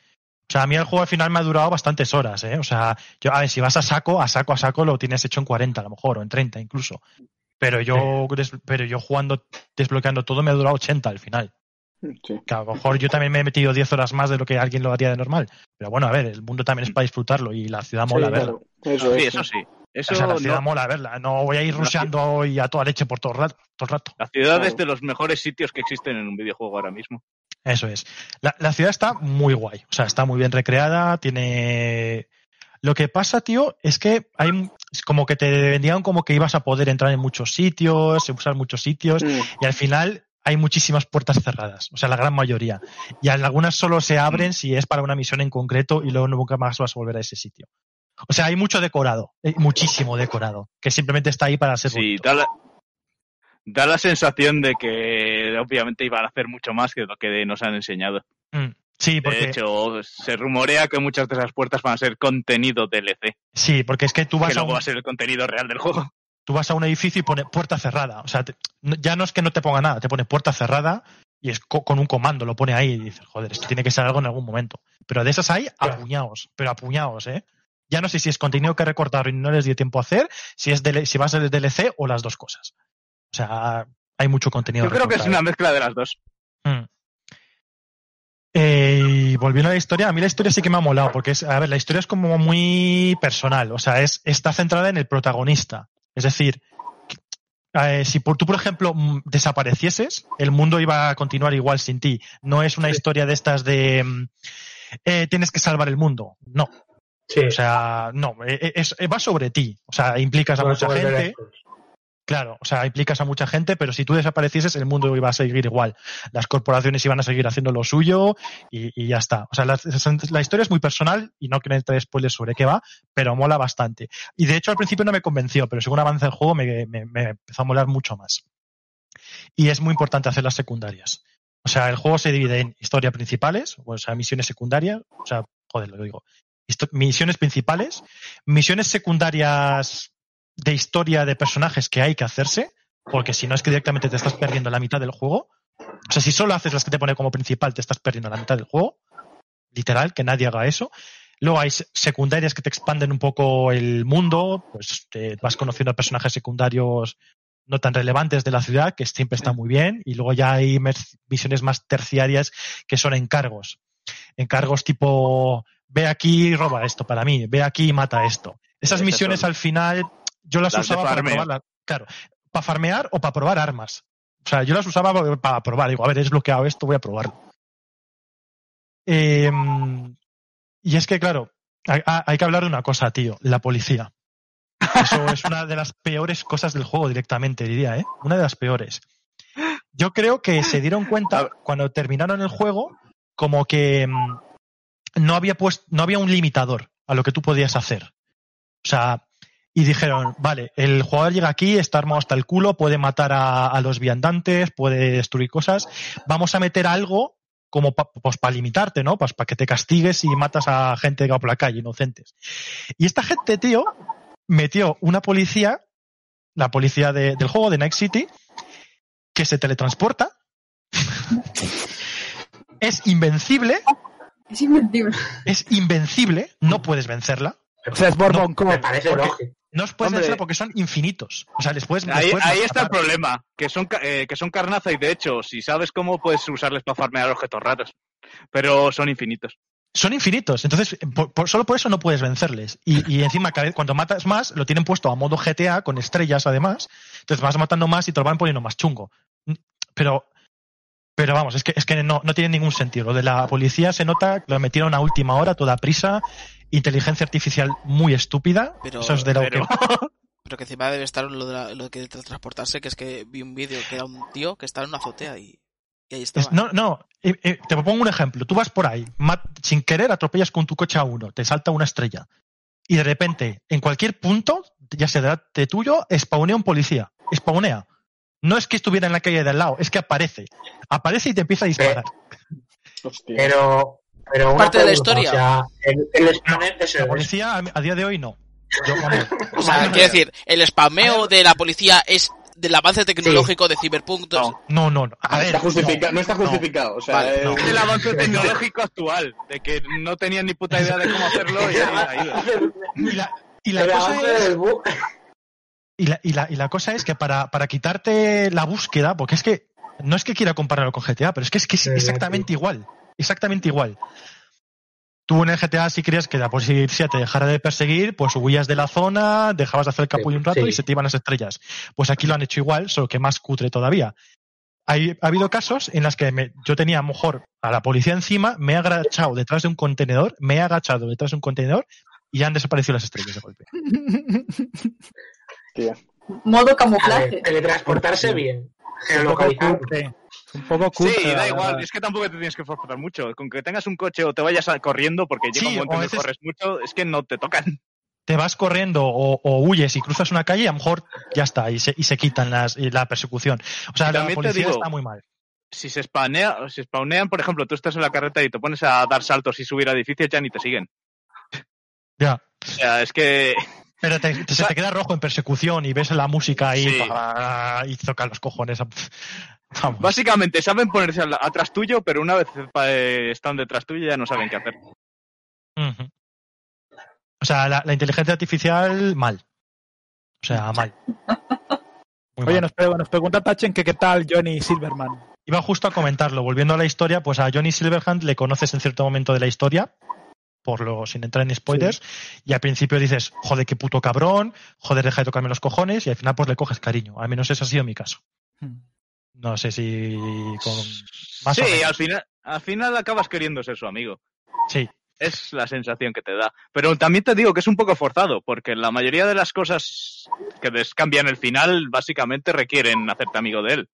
O sea, a mí el juego al final me ha durado bastantes horas, ¿eh? O sea, yo, a ver, si vas a saco, a saco, a saco lo tienes hecho en 40 a lo mejor, o en 30 incluso. Pero yo, pero yo jugando, desbloqueando todo me ha durado 80 al final. Sí. Que a lo mejor yo también me he metido 10 horas más de lo que alguien lo haría de normal. Pero bueno, a ver, el mundo también es para disfrutarlo y la ciudad mola Sí, verla. claro. Eso Sí, es. eso sí. Eso O sea, la ciudad no- mola verla. No voy a ir rusheando hoy a toda leche por todo el rato. Todo el rato. La ciudad Claro. es de los mejores sitios que existen en un videojuego ahora mismo. Eso es. La, la ciudad está muy guay. O sea, está muy bien recreada. Tiene. Lo que pasa, tío, es que hay es como que te vendían como que ibas a poder entrar en muchos sitios, usar muchos sitios, Mm. y al final hay muchísimas puertas cerradas. O sea, la gran mayoría. Y algunas solo se abren si es para una misión en concreto y luego nunca más vas a volver a ese sitio. O sea, hay mucho decorado, eh, muchísimo decorado, que simplemente está ahí para ser Sí, da la, da la sensación de que obviamente iban a hacer mucho más que lo que nos han enseñado. Mm, Sí, porque De hecho, se rumorea que muchas de esas puertas van a ser contenido DLC, sí, porque es que tú que vas a luego un, va a ser el contenido real del juego. tú vas a un edificio y pone puerta cerrada. O sea, te- ya no es que no te ponga nada, te pone puerta cerrada y es co- con un comando, lo pone ahí y dices, joder, esto tiene que ser algo en algún momento. Pero de esas hay apuñados, pero apuñados, ¿eh? Ya no sé si es contenido que recortar y no les dio tiempo a hacer, si es DL si va a ser DLC o las dos cosas. O sea, hay mucho contenido. Yo creo que es una mezcla de las dos. Mm. Eh, y volviendo a la historia, a mí la historia sí que me ha molado, porque es, a ver, la historia es como muy personal, o sea, es, está centrada en el protagonista. Es decir, eh, si por, tú, por ejemplo, mm, desaparecieses, el mundo iba a continuar igual sin ti. No es una historia de estas de mm, eh, tienes que salvar el mundo. No. Sí. O sea, no, eh, es, eh, va sobre ti. O sea, implicas a mucha gente. Claro, o sea, implicas a mucha gente, pero si tú desaparecieses, el mundo iba a seguir igual. Las corporaciones iban a seguir haciendo lo suyo y, y ya está. O sea, la, la historia es muy personal y no quiero entrar en spoilers sobre qué va, pero mola bastante. Y de hecho, al principio no me convenció, pero según avanza el juego me, me- me empezó a molar mucho más. Y es muy importante hacer las secundarias. O sea, el juego se divide en historia principales, o sea, misiones secundarias, o sea, joder, lo digo. Misiones principales, misiones secundarias de historia de personajes que hay que hacerse, porque si no es que directamente te estás perdiendo la mitad del juego. O sea, si solo haces las que te pone como principal, te estás perdiendo la mitad del juego. Literal, que nadie haga eso. Luego hay se- secundarias que te expanden un poco el mundo, pues te vas conociendo a personajes secundarios no tan relevantes de la ciudad, que siempre está muy bien. Y luego ya hay misiones más terciarias que son encargos. Encargos tipo, ve aquí y roba esto para mí, ve aquí y mata esto. Esas misiones al final yo las usaba para farmeo. probar, la- claro, para farmear o para probar armas. O sea, yo las usaba para probar. Digo, a ver, he desbloqueado esto, voy a probarlo. Eh, y es que, claro, hay, hay que hablar de una cosa, tío. La policía. Eso es una de las peores cosas del juego directamente, diría, ¿eh? Una de las peores. Yo creo que se dieron cuenta cuando terminaron el juego como que mm, no había no había un limitador a lo que tú podías hacer. O sea, y dijeron, vale, el jugador llega aquí, está armado hasta el culo, puede matar a, a los viandantes, puede destruir cosas. Vamos a meter algo como pa- pues para limitarte, ¿no? Pues para que te castigues y matas a gente que va por la calle, inocentes. Y esta gente, tío, metió una policía, la policía de- del juego de Night City, que se teletransporta. es invencible, Es invencible. es invencible, no puedes vencerla. O sea, es Borbón Me Cop. parece Porque- lógico. No os puedes Hombre. vencerla porque son infinitos. O sea, les puedes. les Ahí, puedes ahí está el problema, que son, eh, que son carnaza y de hecho, si sabes cómo, puedes usarles para farmear objetos raros. Pero son infinitos. Son infinitos. Entonces, por- por- solo por eso no puedes vencerles. Y, y encima, cada vez, cuando matas más, lo tienen puesto a modo GTA, con estrellas además. Entonces vas matando más y te lo van poniendo más chungo. Pero. Pero vamos, es que, es que no, no tiene ningún sentido. Lo de la policía se nota que lo metieron a última hora, toda prisa, inteligencia artificial muy estúpida. Pero- eso es de lo Pero, que Pero que encima debe estar lo de, la- lo de transportarse, que es que vi un vídeo que era un tío que estaba en una azotea y, no, no, eh, eh, te pongo un ejemplo. Tú vas por ahí, sin querer atropellas con tu coche a uno, te salta una estrella. Y de repente, en cualquier punto, ya sea delante tuyo, spawnea un policía. Spawnea. No es que estuviera en la calle de al lado, es que aparece. Aparece y te empieza a disparar. Hostia. Pero, pero una Parte de la historia. O sea, el, el es La el- policía a, a día de hoy no. Yo, O sea, quiero decir, el spameo de la policía es del avance tecnológico de Cyberpunk. No. no, no, no. A No ver, está justifica- no. no está justificado. O sea, Vale, es- no. Es el avance tecnológico actual, de que no tenían ni puta idea de cómo hacerlo y ahí ha ido. Y la, y la el cosa es, Y la, y la, y la cosa es que para, para quitarte la búsqueda, porque es que no es que quiera compararlo con GTA, pero es que es, que es exactamente igual. Exactamente igual. Tú en el GTA, si querías que la policía te dejara de perseguir, pues huías de la zona, dejabas de hacer el capullo un rato Sí. y se te iban las estrellas. Pues aquí lo han hecho igual, solo que más cutre todavía. Hay, ha habido casos en los que me- yo tenía a lo mejor a la policía encima, me he agachado detrás de un contenedor, me he agachado detrás de un contenedor y han desaparecido las estrellas de golpe. Tía. Modo ver, camuflaje. teletransportarse bien. Geolocalizar. Un poco cutre. Sí, da igual, es que tampoco te tienes que esforzar mucho. Con que tengas un coche o te vayas corriendo, porque llega Sí, un momento que veces- corres mucho, es que no te tocan. te vas corriendo o, o huyes y cruzas una calle y a lo mejor ya está, y se, y se quitan las, y la persecución. O sea, la policía digo- está muy mal. Si se spawnean, si spawnean, por ejemplo, tú estás en la carretera y te pones a dar saltos y subir a edificios, ya ni te siguen. Ya. O sea, es que Pero te- te- se te queda rojo en persecución y ves la música ahí Sí. y toca los cojones. Vamos. básicamente saben ponerse atrás tuyo, pero una vez eh, están detrás tuyo ya no saben qué hacer. O sea, la, la inteligencia artificial, mal. O sea, mal. Muy Oye, mal. nos, pre- nos pregunta Tachen que qué tal Johnny Silverman. Iba justo a comentarlo. Volviendo a la historia, pues a Johnny Silverhand le conoces en cierto momento de la historia, por lo sin entrar en spoilers, y al principio dices, joder, qué puto cabrón, joder, deja de tocarme los cojones, y al final pues le coges cariño. Al menos ese ha sido mi caso. No sé si con más sí, o menos. al final, al final acabas queriendo ser su amigo. Sí. Es la sensación que te da. Pero también te digo que es un poco forzado, porque la mayoría de las cosas que descambian el final básicamente requieren hacerte amigo de él.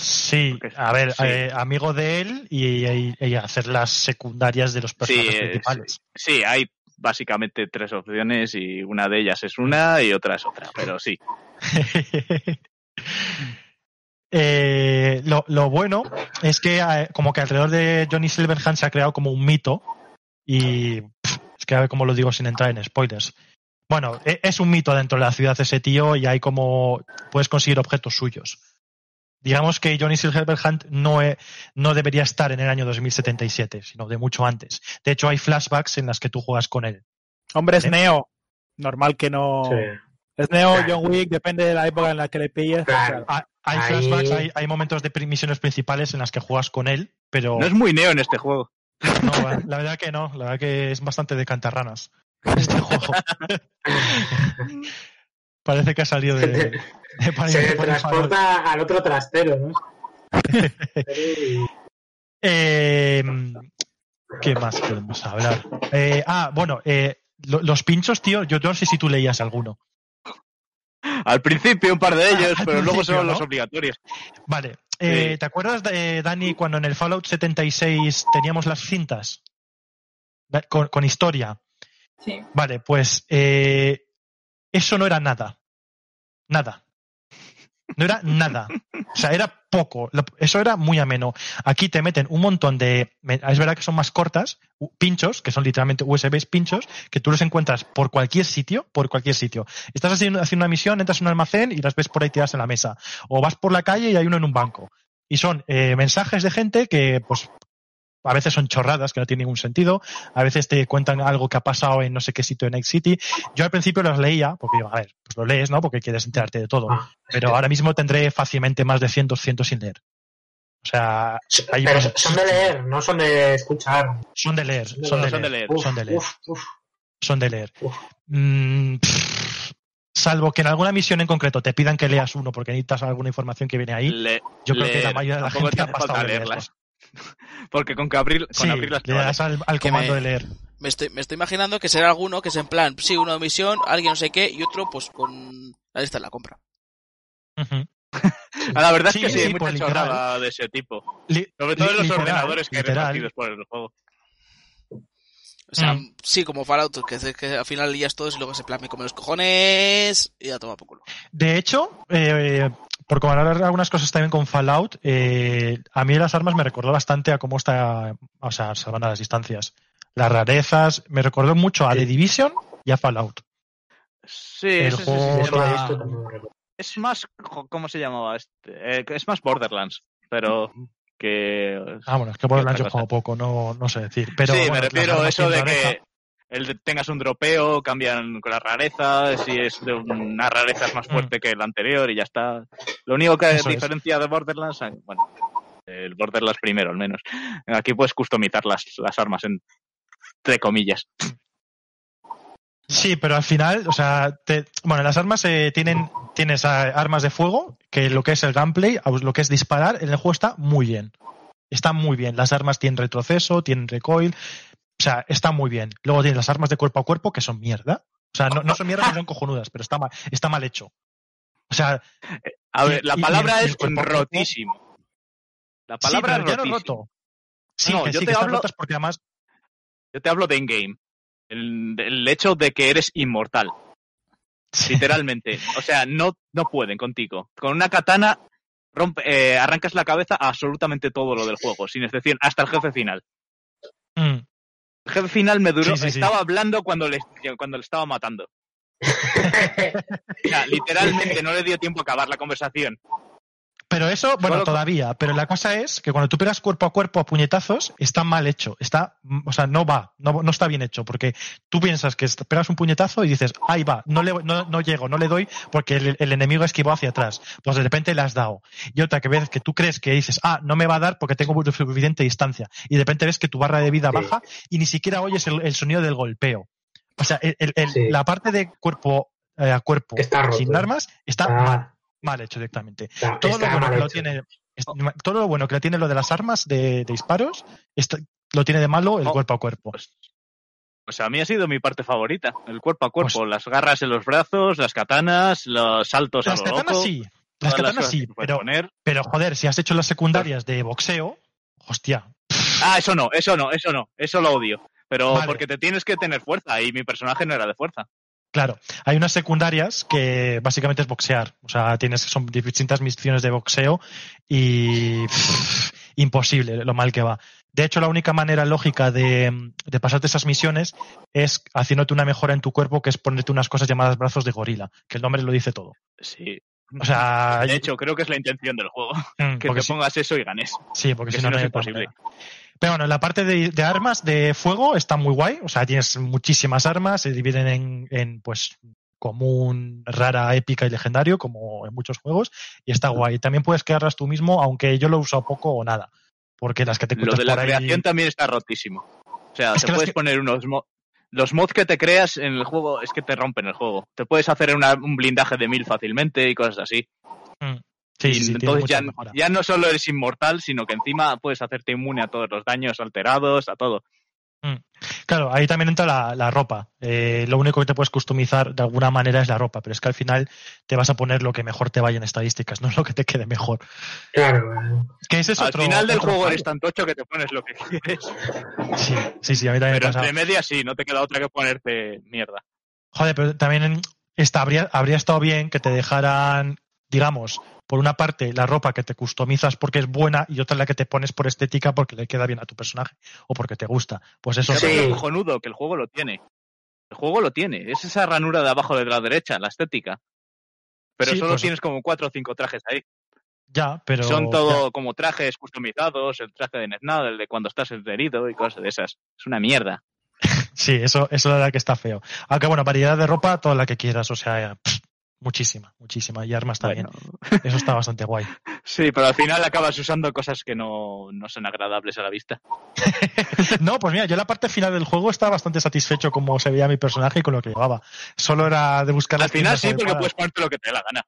Sí, a ver, sí. eh, amigo de él y, y- y hacer las secundarias de los personajes Sí, eh, principales. Sí, hay básicamente tres opciones y una de ellas es una y otra es otra, pero sí. Eh, lo, lo bueno es que eh, como que alrededor de Johnny Silverhand se ha creado como un mito y pff, es que a ver cómo lo digo sin entrar en spoilers. Bueno, e- es un mito dentro de la ciudad ese tío y hay como puedes conseguir objetos suyos. Digamos que Johnny Silverhand no, e- no debería estar en el año 2077, sino de mucho antes. De hecho, hay flashbacks en las que tú juegas con él. Hombre, es. Neo. Normal que no. Sí. Es Neo, Claro. John Wick, depende de la época en la que le pilles. Claro. Ah, Hay Ahí- flashbacks, hay, hay momentos de misiones principales en las que juegas con él, pero No es muy neo en este juego. No, la- la verdad que no, la verdad que es bastante de cantarranas este juego. Parece que ha salido de, Se transporta al otro trastero, ¿no? Eh, ¿Qué más podemos hablar? Eh, ah, bueno, eh, lo- los pinchos, tío, yo no sé si tú leías alguno. Al principio un par de ellos, Al pero luego son ¿no? los obligatorios. Vale. Eh, Sí. ¿Te acuerdas, de, Dani, cuando en el Fallout 76 teníamos las cintas? Con, con historia. Sí. Vale, pues eh, eso no era nada. Nada. No era nada. O sea, era poco. Eso era muy ameno. Aquí te meten un montón de. Es verdad que son más cortas, pinchos, que son literalmente USBs pinchos, que tú los encuentras por cualquier sitio, por cualquier sitio. Estás haciendo, haciendo una misión, entras en un almacén y las ves por ahí tiradas en la mesa. O vas por la calle y hay uno en un banco. Y son eh, mensajes de gente que, pues, a veces son chorradas que no tienen ningún sentido, a veces te cuentan algo que ha pasado en no sé qué sitio en Night City. Yo al principio los leía, porque digo, a ver, pues lo lees, ¿no? Porque quieres enterarte de todo. Ah, Pero ahora mismo tendré fácilmente más de 100, 200 sin leer. O sea, hay- Pero son de leer, no son de escuchar. son de leer, son de Son de leer, son de leer, Uf, uf. son de leer. Uf. Mm, salvo que en alguna misión en concreto te pidan que leas uno porque necesitas alguna información que viene ahí, Le- yo creo que la mayoría de la Tampoco gente te ha pasado de leerlas. Porque con que abrir, con Sí, abrirlas te le das al, comando me- de leer. Me estoy, me estoy imaginando que será alguno que es en plan, sí, uno de misión, alguien no sé qué, y otro pues con la lista de la compra. Ah, La verdad Sí, es que sí, sí, hay mucha pues chorrada de ese tipo. Li- Sobre todo en los literal, ordenadores que hay literal. repartidos por el juego. O sea, Mm. sí, como Fallout, que, es que al final lías todos y luego se plan me come los cojones y ya toma por culo. De hecho, eh, por comparar algunas cosas también con Fallout, eh, a mí las armas me recordó bastante a cómo está, o sea, salvando las distancias. Las rarezas, me recordó mucho a The Division y a Fallout. Sí, El sí, sí, juego. Es más, ¿cómo se llamaba este? Eh, es más Borderlands, pero que... Ah, bueno, es que cosa. juego poco, no, no sé decir. Pero, sí, bueno, me refiero a eso de rareza. que el de- tengas un dropeo, cambian con las rarezas, si es de una rareza es más fuerte que el anterior y ya está. Lo único que Mm. Eso es. diferencia de Borderlands, eh, bueno, el Borderlands primero al menos, aquí puedes customizar las, las armas en- entre comillas. Sí, pero al final, o sea, te- bueno, las armas eh, tienen, tienes ah, armas de fuego, que lo que es el gameplay, lo que es disparar, en el juego está muy bien. Está muy bien. Las armas tienen retroceso, tienen recoil, o sea, está muy bien. Luego tienes las armas de cuerpo a cuerpo, que son mierda. O sea, no, no son mierda, pero son cojonudas, pero está mal, está mal hecho. O sea, A Y- ver, la y- palabra y es a rotísimo. La sí, palabra pero ya no rotísimo. roto. Sí, No, que yo sí, te que hablo- porque además Yo te hablo de in-game. El, el hecho de que eres inmortal. Literalmente. O sea, no, no pueden contigo. Con una katana rompe, eh, arrancas la cabeza a absolutamente todo lo del juego, sin excepción, hasta el jefe final. Mm. El jefe final me duró, Sí, sí, sí. estaba hablando cuando le, cuando le estaba matando. O sea, literalmente no le dio tiempo a acabar la conversación. Pero eso, bueno, Solo con- todavía. Pero la cosa es que cuando tú pegas cuerpo a cuerpo a puñetazos, está mal hecho. Está, mm, o sea, no va, no, no está bien hecho. Porque tú piensas que pegas un puñetazo y dices, ahí va, no, le, no, no llego, no le doy porque el, el enemigo esquivó hacia atrás. Pues de repente le has dado. Y otra que ves que tú crees que dices, ah, no me va a dar porque tengo suficiente distancia. Y de repente ves que tu barra de vida baja y ni siquiera oyes el, el sonido del golpeo. O sea, el- el- Sí. la parte de cuerpo eh, a cuerpo Está roto. sin armas está Está- mal, mal hecho directamente Está, todo lo bueno mal que lo tiene todo lo bueno que lo tiene lo de las armas de, de disparos está- lo tiene de malo el Oh. cuerpo a cuerpo Pues, o sea, a mí ha sido mi parte favorita. El cuerpo a cuerpo, Pues- las garras en los brazos, las katanas, los saltos las a lo katanas loco, sí las katanas sí pero, poner. pero joder si has hecho las secundarias de boxeo hostia Ah, eso no, eso no, eso no, eso lo odio. Pero Vale. porque te tienes que tener fuerza y mi personaje no era de fuerza. Claro hay unas secundarias que básicamente es boxear o sea tienes son distintas misiones de boxeo y pff, imposible lo mal que va de hecho la única manera lógica de, de pasarte esas misiones es haciéndote una mejora en tu cuerpo que es ponerte unas cosas llamadas brazos de gorila que el nombre lo dice todo Sí. o sea De hecho, creo que es la intención del juego. Mm, Que te pongas eso y ganes. Sí, porque que si no, no no es imposible. manera. Pero bueno, la parte de, de armas de fuego está muy guay. O sea, tienes muchísimas armas, se dividen en, en, pues común, rara, épica y legendario, como en muchos juegos, y está guay. También puedes crearlas tú mismo, aunque yo lo he usado poco o nada. Porque las que te Lo de la ahí- creación también está rotísimo. O sea, Es te puedes que- poner unos mo- los mods que te creas en el juego es que te rompen el juego. Te puedes hacer una- un blindaje de mil fácilmente y cosas así. Mm. Sí, entonces ya, ya no solo eres inmortal, sino que encima puedes hacerte inmune a todos los daños alterados, a todo. Claro, ahí también entra la, la ropa. Eh, lo único que te puedes customizar de alguna manera es la ropa, pero es que al final te vas a poner lo que mejor te vaya en estadísticas, no lo que te quede mejor. Claro, Que ese es Al otro- final del otro juego fallo. eres tan tocho que te pones lo que quieres. Sí, sí, sí, a mí también Pero me pasa. entre medias sí, no te queda otra que ponerte mierda. Joder, pero también habría, habría estado bien que te dejaran, digamos, por una parte la ropa que te customizas porque es buena y otra la que te pones por estética porque le queda bien a tu personaje o porque te gusta. Pues eso Eso Sí. es cojonudo, que el juego lo tiene. El juego lo tiene. Es esa ranura de abajo de la derecha, la estética. Pero Sí, solo pues- tienes como cuatro o cinco trajes ahí. ya, pero Son todo como trajes customizados, el traje de Neznad, el de cuando estás herido y cosas de esas. Es una mierda. Sí, eso, eso es la verdad que está feo. Aunque bueno, variedad de ropa, toda la que quieras, o sea, pff, muchísima, muchísima. Y armas también. Bueno, Eso está bastante guay. sí, pero al final acabas usando cosas que no, no son agradables a la vista. No, pues mira, yo la parte final del juego estaba bastante satisfecho como se veía mi personaje y con lo que llevaba. Solo era de buscar Al las final sí, porque puedes ponerte lo que te dé la gana.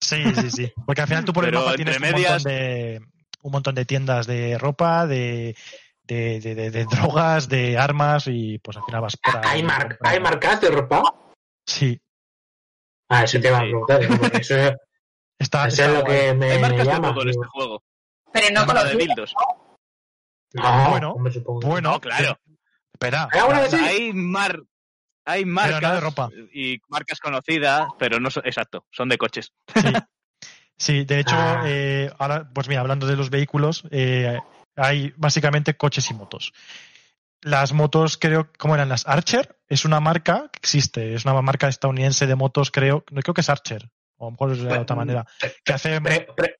Sí, sí, sí. Porque al final tú por el mapa tienes un medias- montón de un montón de tiendas de ropa, de, de, de, de- de drogas, de armas y pues al final vas por ahí. ¿Hay, mar- ¿Hay marcas de ropa? Sí, Ah, eso te va a preguntar. porque Eso, eso está, es está lo guay. que me Hay marcas llama. de todo en este juego. Pero no Nada de conocido. dildos. No, Bueno, hombre, supongo que Bueno, No, claro. Espera. ¿Hay alguna que sí? Hay mar... Hay marcas no de ropa. y marcas conocidas, pero no son, exacto, son de coches. Sí. Sí, de hecho, Ah. eh, ahora, pues mira, hablando de los vehículos, eh, hay básicamente coches y motos. Las motos, creo, ¿cómo eran? Las Archer, es una marca que existe, es una marca estadounidense de motos, creo, no creo que es Archer, o a lo mejor es de otra manera, que hace... Pre- pre-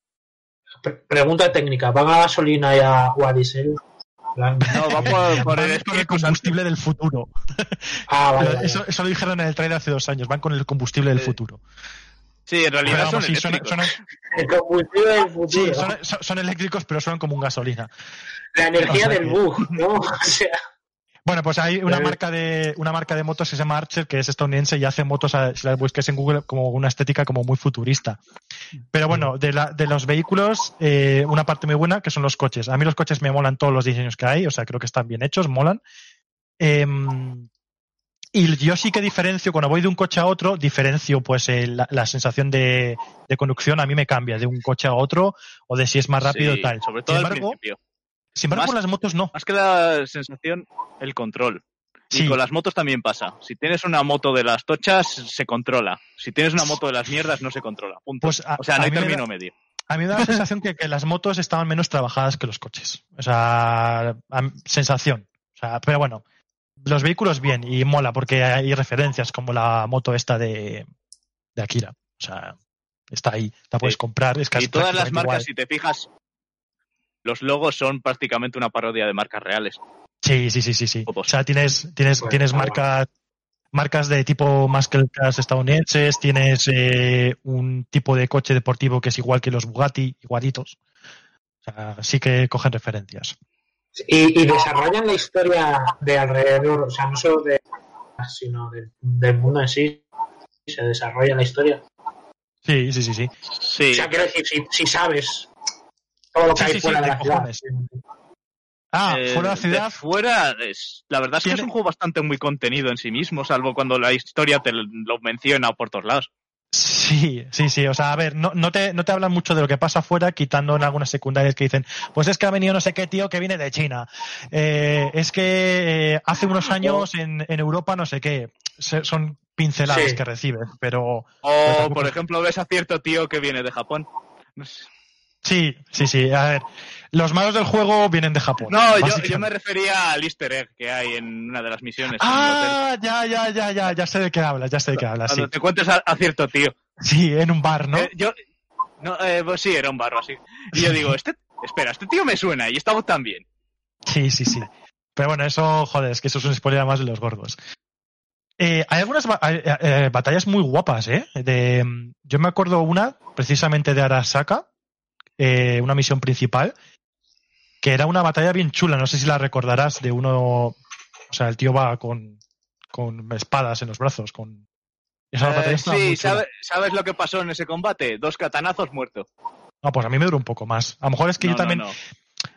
pre- pregunta técnica, ¿van a gasolina y a, o a diésel? No, va por, por el van con el Espíritu Santo. combustible del futuro. Ah, vale, vale. Eso, eso lo dijeron en el trailer hace dos años, van con el combustible del futuro. Sí, en realidad Pero son vamos, sí, son, eléctricos. son- El combustible del futuro. sí, son- eléctricos, pero suenan como un gasolina. La energía o sea del bug, ¿no? O sea, Bueno, pues hay una Eh. marca de una marca de motos que se llama Archer, que es estadounidense y hace motos, a- si las busques en Google, como una estética como muy futurista. Pero bueno, de, la- de los vehículos, eh, una parte muy buena que son los coches. A mí los coches me molan todos los diseños que hay, o sea, creo que están bien hechos, molan. Em, y yo sí que diferencio, cuando voy de un coche a otro, diferencio pues eh, la, la sensación de, de conducción a mí me cambia de un coche a otro o de si es más rápido Sí, y tal. Sobre todo sin al embargo, principio. sin embargo Más- con las motos no. Más que la sensación, el control. Y Sí. con las motos también pasa. Si tienes una moto de las tochas, se controla. Si tienes una moto de las mierdas, no se controla. Punto. Pues a- o sea, no hay me término da- medio. A mí me da la sensación que, que las motos estaban menos trabajadas que los coches. O sea, sensación. O sea, pero bueno, los vehículos bien y mola porque hay referencias como la moto esta de, de Akira. O sea, está ahí, la puedes Sí. comprar. Es casi Y todas las marcas, igual. si te fijas, los logos son prácticamente una parodia de marcas reales. Sí, sí, sí, sí, sí. O sea, tienes, tienes, Bueno, tienes marcas, marcas de tipo más que las estadounidenses, tienes eh, un tipo de coche deportivo que es igual que los Bugatti, igualitos. O sea, sí que cogen referencias. Y, y desarrollan la historia de alrededor, o sea, no solo de sino del, del mundo en sí. Se desarrolla la historia. Sí, sí, sí, sí. Sí. O sea, quiero decir, si, si sabes todo lo que Sí, hay sí, fuera sí, de de la ciudad. cojones. Ah, Eh, fuera de la ciudad. fuera, es- la verdad es que Tiene- es un juego bastante muy contenido en sí mismo, salvo cuando la historia te lo menciona por todos lados. Sí, sí, sí. O sea, a ver, no, no, te, no te hablan mucho de lo que pasa afuera, quitando en algunas secundarias que dicen, pues es que ha venido no sé qué tío que viene de China. Eh, es que eh, hace unos años en, en Europa no sé qué. Se- son pinceladas Sí. que recibes, pero O, tampoco- por ejemplo, ves a cierto tío que viene de Japón. No, sé. Sí, sí, sí. A ver, los malos del juego vienen de Japón. No, yo, yo me refería al easter egg que hay en una de las misiones. Ah, ya, ya, ya, ya, ya sé de qué hablas, ya sé de qué hablas, sí. Cuando te encuentres a, a cierto tío. Sí, en un bar, ¿no? Eh, yo, no, eh, pues sí, era un barro así. Y yo digo, este, espera, este tío me suena y esta voz también. Sí, sí, sí. Pero bueno, eso, joder, es que eso es un spoiler más de los gordos. Eh, hay algunas ba- eh, eh, batallas muy guapas, ¿eh? De, yo me acuerdo una, precisamente de Arasaka, eh, una misión principal, que era una batalla bien chula, no sé si la recordarás, de uno, o sea, el tío va con, con espadas en los brazos, con... Esa Eh, batalla estaba sí, muy chula. ¿sabe- ¿sabes lo que pasó en ese combate? Dos catanazos muerto. No, pues a mí me duró un poco más. A lo mejor es que No, yo también, no.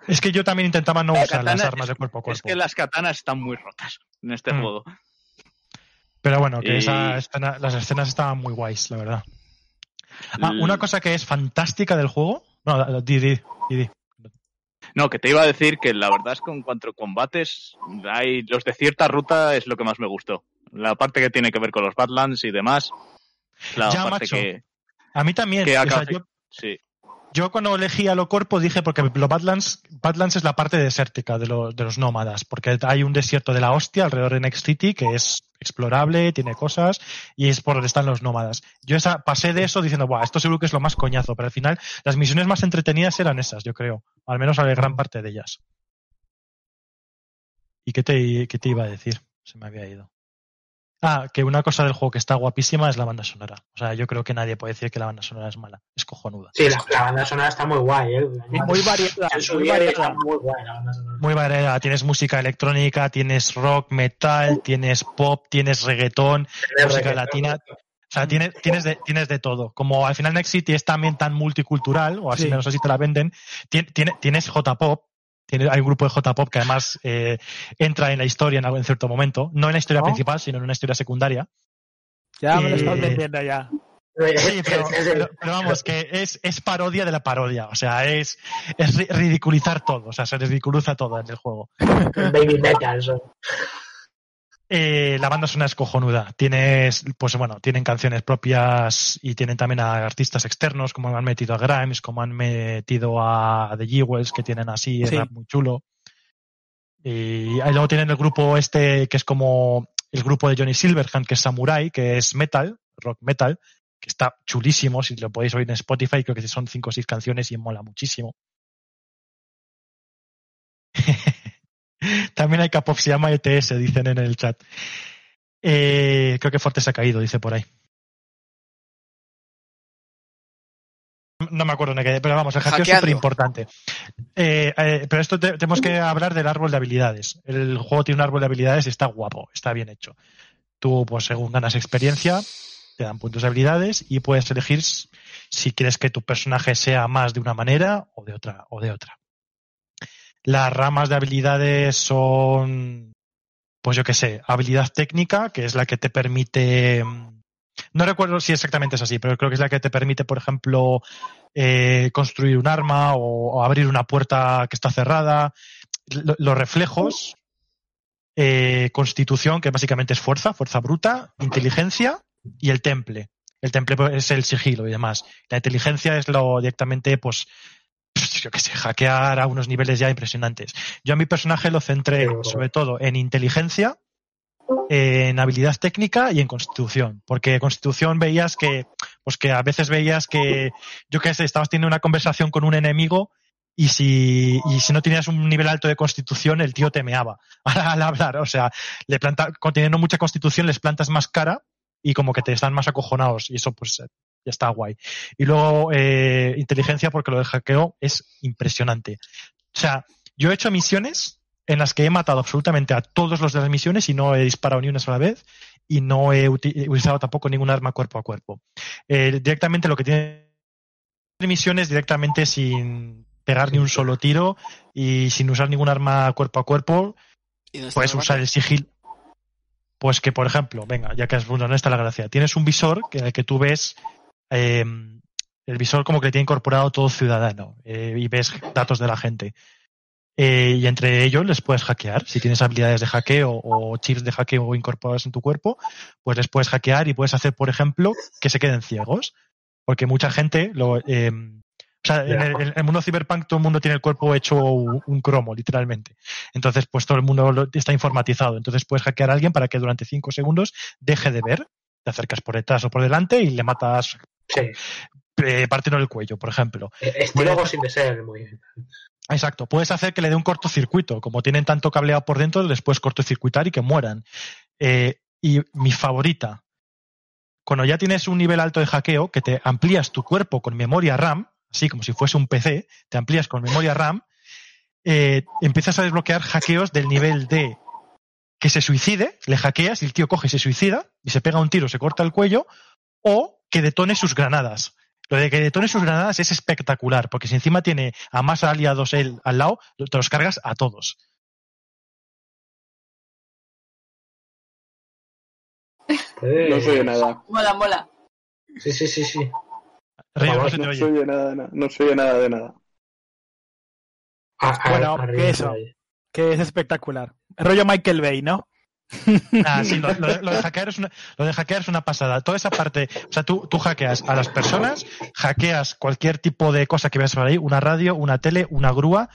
es que yo también intentaba no La usar las armas de cuerpo a Es cuerpo. que las katanas están muy rotas en este Mm. juego. Pero bueno, que Y- esa escena- las escenas estaban muy guays, la verdad. Ah, L- una cosa que es fantástica del juego. No, di, di, di. No, que te iba a decir que la verdad es que en cuanto a combates, hay los de cierta ruta es lo que más me gustó. La parte que tiene que ver con los Badlands y demás. La Ya, parte macho. que, A mí también. que o acá- sea, yo, sí. Yo cuando elegí a lo corpo dije porque lo Badlands, Badlands es la parte desértica de, los de los nómadas, porque hay un desierto de la hostia alrededor de Next City que es explorable, tiene cosas y es por donde están los nómadas. Yo esa, pasé de eso diciendo, Buah, esto seguro que es lo más coñazo, pero al final las misiones más entretenidas eran esas, yo creo, al menos la gran parte de ellas. ¿Y qué te, qué te iba a decir? Se me había ido. Ah, que una cosa del juego que está guapísima es la banda sonora. O sea, yo creo que nadie puede decir que la banda sonora es mala. Es cojonuda. Sí, la, la banda sonora está muy guay, ¿eh? Muy variada, En su muy día variada. muy guay la banda sonora. Muy variada. Tienes música electrónica, tienes rock, metal, tienes pop, tienes reggaetón, música latina. O sea, tienes, tienes, de, tienes de todo. Como al final Next City es también tan multicultural, o así Sí. menos así te la venden, tien- tiene- tienes J-Pop, tiene- hay un grupo de J-Pop que además eh, entra en la historia en, algo- en cierto momento, no en la historia ¿No? principal, sino en una historia secundaria. Ya me lo estás Eh, vendiendo ya. Sí, pero, pero- pero vamos, que es, es parodia de la parodia. O sea, es, es ri- ridiculizar todo. O sea, se ridiculiza todo en el juego. Baby metal. Eh, la banda sonora es cojonuda. Tienes, pues bueno, tienen canciones propias y tienen también a artistas externos, como han metido a Grimes, como han metido a The Jewels, que tienen así Sí. rap muy chulo. Y ahí luego tienen el grupo este, que es como el grupo de Johnny Silverhand, que es Samurai, que es metal, rock metal, que está chulísimo, si lo podéis oír en Spotify, creo que son cinco o seis canciones y mola muchísimo. También hay K-pop, se llama ETS, dicen en el chat. Eh, creo que Forte se ha caído, dice por ahí. No me acuerdo pero vamos, el hackeo es súper importante. pero esto te- tenemos que hablar del árbol de habilidades. El juego tiene un árbol de habilidades y está guapo, está bien hecho. Tú, pues según ganas experiencia, te dan puntos de habilidades y puedes elegir si quieres que tu personaje sea más de una manera o de otra, o de otra. Las ramas de habilidades son, pues yo qué sé, habilidad técnica, que es la que te permite, mm, no recuerdo si exactamente es así, pero creo que es la que te permite, por ejemplo, eh, construir un arma o, abrir una puerta que está cerrada. Lo- los reflejos, eh, constitución, que básicamente es fuerza, fuerza bruta, inteligencia y el temple. El temple pues, es el sigilo y demás. La inteligencia es lo directamente, pues, yo qué sé, hackear a unos niveles ya impresionantes. Yo a mi personaje lo centré sobre todo en inteligencia, en habilidad técnica y en constitución. Porque constitución veías que, pues que a veces veías que, yo qué sé, estabas teniendo una conversación con un enemigo y si, y si no tenías un nivel alto de constitución, el tío te meaba al hablar. O sea, le planta, teniendo mucha constitución, les plantas más cara y como que te están más acojonados y eso pues está guay. Y luego eh, inteligencia porque lo del hackeo es impresionante. O sea, yo he hecho misiones en las que he matado absolutamente a todos los de las misiones y no he disparado ni una sola vez y no he uti- he utilizado tampoco ningún arma cuerpo a cuerpo. Eh, directamente lo que tiene misiones directamente sin pegar ni un solo tiro y sin usar ningún arma cuerpo a cuerpo ¿Y dónde está puedes usar el sigil. Pues que, por ejemplo, venga, ya que es bueno, no está la gracia, tienes un visor en el que tú ves eh, el visor como que le tiene incorporado todo ciudadano eh, y ves datos de la gente. Eh, y entre ellos les puedes hackear. Si tienes habilidades de hackeo o chips de hackeo incorporados en tu cuerpo, pues les puedes hackear y puedes hacer, por ejemplo, que se queden ciegos. Porque mucha gente lo, eh, o sea, en el, en el mundo cyberpunk todo el mundo tiene el cuerpo hecho un, cromo, literalmente. Entonces, pues todo el mundo está informatizado. Entonces puedes hackear a alguien para que durante cinco segundos deje de ver, te acercas por detrás o por delante y le matas Sí. eh, partiendo el cuello, por ejemplo. Eh, Estilo Ghost in the Shell, muy bien. Exacto. Puedes hacer que le dé un cortocircuito. Como tienen tanto cableado por dentro, les puedes cortocircuitar y que mueran. Eh, y mi favorita, cuando ya tienes un nivel alto de hackeo, que te amplías tu cuerpo con memoria RAM, así como si fuese un PC, te amplías con memoria RAM, eh, empiezas a desbloquear hackeos del nivel de que se suicide, le hackeas y el tío coge y se suicida y se pega un tiro, se corta el cuello, o que detone sus granadas. Lo de que detone sus granadas es espectacular, porque si encima tiene a más aliados él al lado, te los cargas a todos. No soy nada. Mola, mola. Sí, sí, sí, sí. Río, no se te No oye. nada, de nada. No soy de nada de nada. A- a- Bueno, arriba, que eso. ahí. Que es espectacular. Rollo Michael Bay, ¿no? Ah, sí, lo, lo- lo de hackear es una, lo de hackear es una pasada. Toda esa parte, o sea, tú, tú hackeas a las personas, hackeas cualquier tipo de cosa que veas por ahí, una radio, una tele, una grúa,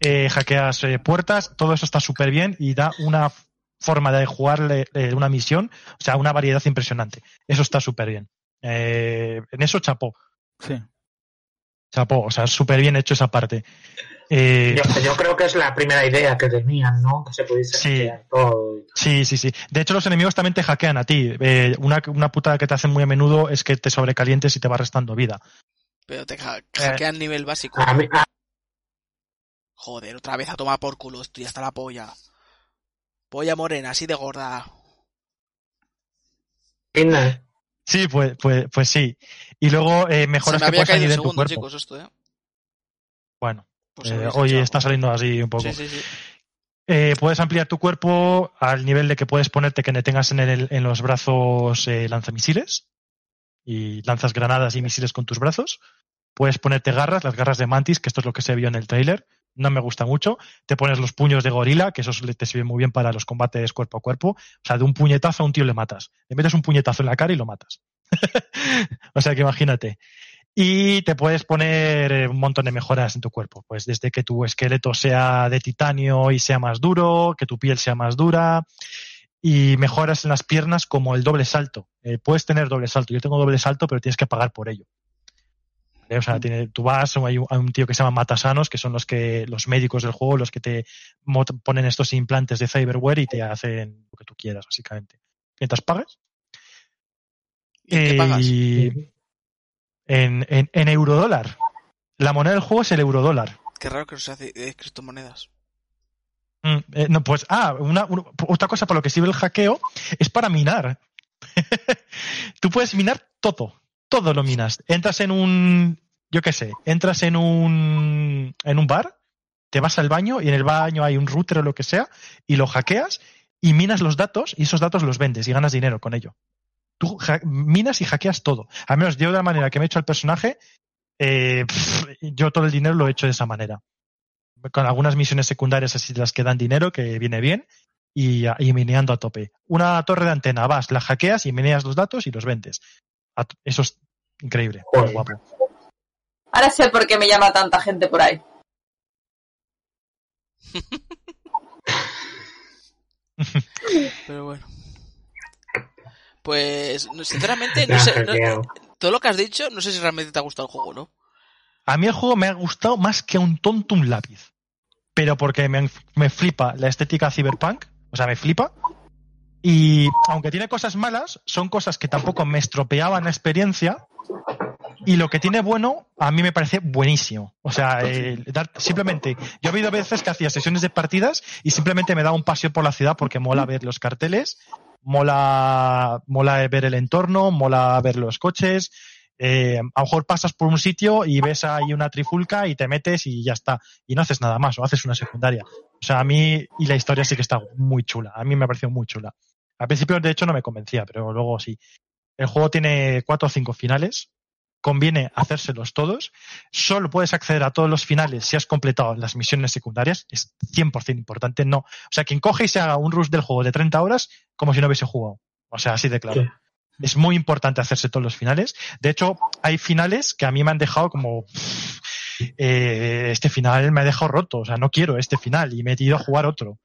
eh, hackeas eh, puertas, todo eso está súper bien y da una forma de jugarle eh, una misión, o sea, una variedad impresionante. Eso está súper bien. En eso chapó, Sí. chapó, o sea, súper bien hecho esa parte. Eh, Yo, yo creo que es la primera idea que tenían, ¿no? Que se pudiese Sí. hackear todo. y. Sí, sí, sí. De hecho, los enemigos también te hackean a ti. Eh, una, una putada que te hacen muy a menudo es que te sobrecalientes y te va restando vida. Pero te ha- Eh. hackean nivel básico. A mí, a- Joder, otra vez a tomar por culo. Estoy hasta la polla. Polla morena, así de gorda. Pinda, Sí, pues, pues, pues sí. Y luego eh, mejoras me que puedes añadir en tu cuerpo. chicos, esto, ¿eh? Bueno, Pues eh, hoy echado. está saliendo así un poco. Sí, sí, sí. Eh, puedes ampliar tu cuerpo al nivel de que puedes ponerte que tengas en, el- en los brazos eh, lanzamisiles y lanzas granadas y misiles con tus brazos. Puedes ponerte garras, las garras de mantis, que esto es lo que se vio en el tráiler. No me gusta mucho. Te pones los puños de gorila, que eso te sirve muy bien para los combates cuerpo a cuerpo. O sea, de un puñetazo a un tío le matas. Le metes un puñetazo en la cara y lo matas. o sea que imagínate. Y te puedes poner eh, un montón de mejoras en tu cuerpo. Pues desde que tu esqueleto sea de titanio y sea más duro, que tu piel sea más dura. Y mejoras en las piernas como el doble salto. Eh, puedes tener doble salto. Yo tengo doble salto, pero tienes que pagar por ello. ¿Vale? O sea, tiene, tú vas, hay un, hay un tío que se llama Matasanos, que son los que los médicos del juego, los que te ponen estos implantes de cyberware y te hacen lo que tú quieras, básicamente. Mientras pagues. ¿Y qué Eh, pagas? y- en, en, en eurodólar. La moneda del juego es el eurodólar. Qué raro que no se hace de criptomonedas. Mm, eh, no, pues, ah, una, una- otra cosa para lo que sirve el hackeo es para minar. Tú puedes minar todo, todo lo minas. Entras en un, yo qué sé, entras en un, en un bar, te vas al baño y en el baño hay un router o lo que sea y lo hackeas y minas los datos y esos datos los vendes y ganas dinero con ello. Tú minas y hackeas todo. Al menos yo de la manera que me he hecho al personaje, eh, pff, yo todo el dinero lo he hecho de esa manera con algunas misiones secundarias así de las que dan dinero, que viene bien, y, y mineando a tope. Una torre de antena, vas, la hackeas y mineas los datos y los vendes. Eso es increíble, muy Joder. guapo. Ahora sé por qué me llama tanta gente por ahí. Pero bueno. Pues, no, sinceramente, no sé. no- hackeado. todo lo que has dicho, no sé si realmente te ha gustado el juego, ¿no? A mí el juego me ha gustado más que a un tonto un lápiz. Pero porque me, me flipa la estética cyberpunk, o sea, me flipa. Y aunque tiene cosas malas, son cosas que tampoco me estropeaban la experiencia. Y lo que tiene bueno, a mí me parece buenísimo. O sea, dar- simplemente, yo he habido veces que hacía sesiones de partidas y simplemente me daba un paseo por la ciudad porque mola ver los carteles, mola, mola ver el entorno, mola ver los coches. Eh, a lo mejor pasas por un sitio y ves ahí una trifulca y te metes y ya está. Y no haces nada más, o haces una secundaria. O sea, a mí, y la historia sí que está muy chula. A mí me ha parecido muy chula. Al principio, de hecho, no me convencía, pero luego sí. El juego tiene cuatro o cinco finales. Conviene hacérselos todos. Solo puedes acceder a todos los finales si has completado las misiones secundarias. Es 100% importante. No. O sea, quien coge y se haga un rush del juego de 30 horas como si no hubiese jugado. O sea, así de claro. Sí. Es muy importante hacerse todos los finales. De hecho, hay finales que a mí me han dejado como. eh, este final me ha dejado roto. O sea, no quiero este final y me he ido a jugar otro.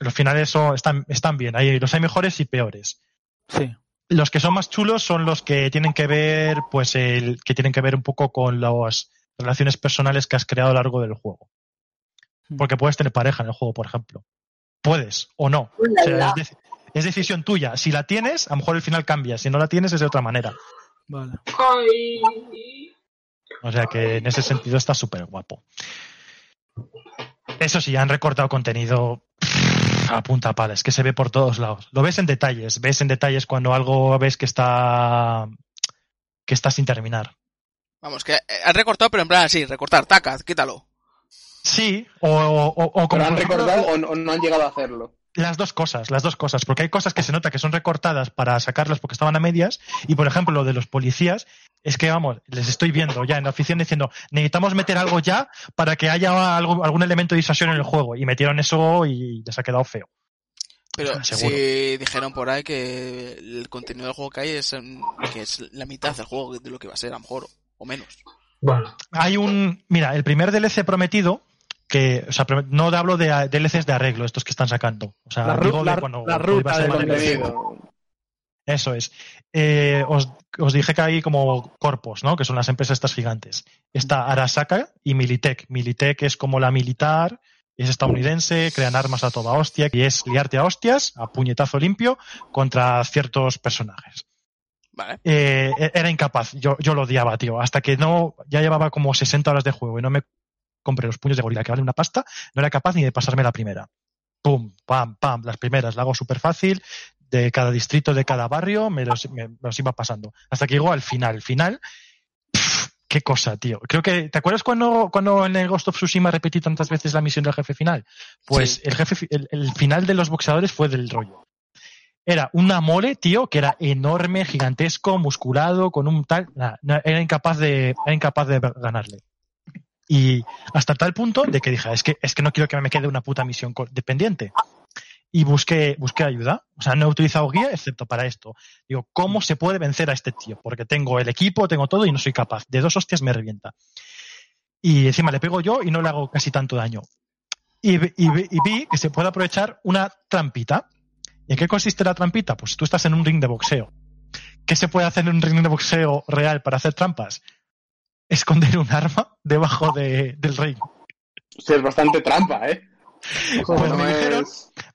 Los finales son, están, están bien. Hay, los hay mejores y peores. Sí. Los que son más chulos son los que tienen que ver, pues, el, que tienen que ver un poco con las relaciones personales que has creado a lo largo del juego. Porque puedes tener pareja en el juego, por ejemplo. Puedes o no. O sea, es, es decisión tuya. Si la tienes, a lo mejor el final cambia. Si no la tienes, es de otra manera. Vale. O sea que en ese sentido está súper guapo. Eso sí, han recortado contenido a punta pala, es que se ve por todos lados. Lo ves en detalles, ves en detalles cuando algo ves que está que está sin terminar. Vamos, que eh, han recortado, pero en plan así, recortar, taca, quítalo. Sí, o, o- o- o como ¿Pero han ejemplo, recordado o no, o no han llegado a hacerlo? Las dos cosas, las dos cosas, porque hay cosas que se nota que son recortadas para sacarlas porque estaban a medias, y por ejemplo lo de los policías, es que vamos, les estoy viendo ya en la oficina diciendo, necesitamos meter algo ya para que haya algo, algún elemento de disuasión en el juego, y metieron eso y les ha quedado feo. Pero si dijeron por ahí que el contenido del juego que hay es, que es la mitad del juego de lo que va a ser, a lo mejor, o menos. Bueno, Hay un, mira, el primer DLC prometido, que, o sea, no hablo de DLCs de arreglo, estos que están sacando. O sea, La de cuando- la ruta de. Contenido. Eso es. Eh, os, os dije que hay como corpos, ¿no? Que son las empresas estas gigantes. Está Arasaka y Militech. Militech es como la militar, es estadounidense, crean armas a toda hostia y es liarte a hostias, a puñetazo limpio, contra ciertos personajes. Vale. Eh, era incapaz, yo, yo lo odiaba, tío. Hasta que no, ya llevaba como 60 horas de juego y no me compré los puños de gorila que valen una pasta, no era capaz ni de pasarme la primera. Pum, pam, pam, las primeras, la hago súper fácil, de cada distrito, de cada barrio, me los, me- me los iba pasando. Hasta que llegó al final. Final, pff, qué cosa, tío. Creo que, ¿te acuerdas cuando, cuando en el Ghost of Tsushima repetí tantas veces la misión del jefe final? Pues Sí. el jefe, el, el final de los boxeadores fue del rollo. Era una mole, tío, que era enorme, gigantesco, musculado, con un tal, era incapaz de, era incapaz de ganarle. Y hasta tal punto de que dije, es que, es que no quiero que me quede una puta misión dependiente. Y busqué, busqué ayuda. O sea, no he utilizado guía excepto para esto. Digo, ¿cómo se puede vencer a este tío? Porque tengo el equipo, tengo todo y no soy capaz. De dos hostias me revienta. Y encima le pego yo y no le hago casi tanto daño. Y, y vi que se puede aprovechar una trampita. ¿Y en qué consiste la trampita? Pues tú estás en un ring de boxeo. ¿Qué se puede hacer en un ring de boxeo real para hacer trampas? Esconder un arma debajo de- del ring. O sea, es bastante trampa, ¿eh? Pues No me dijeron,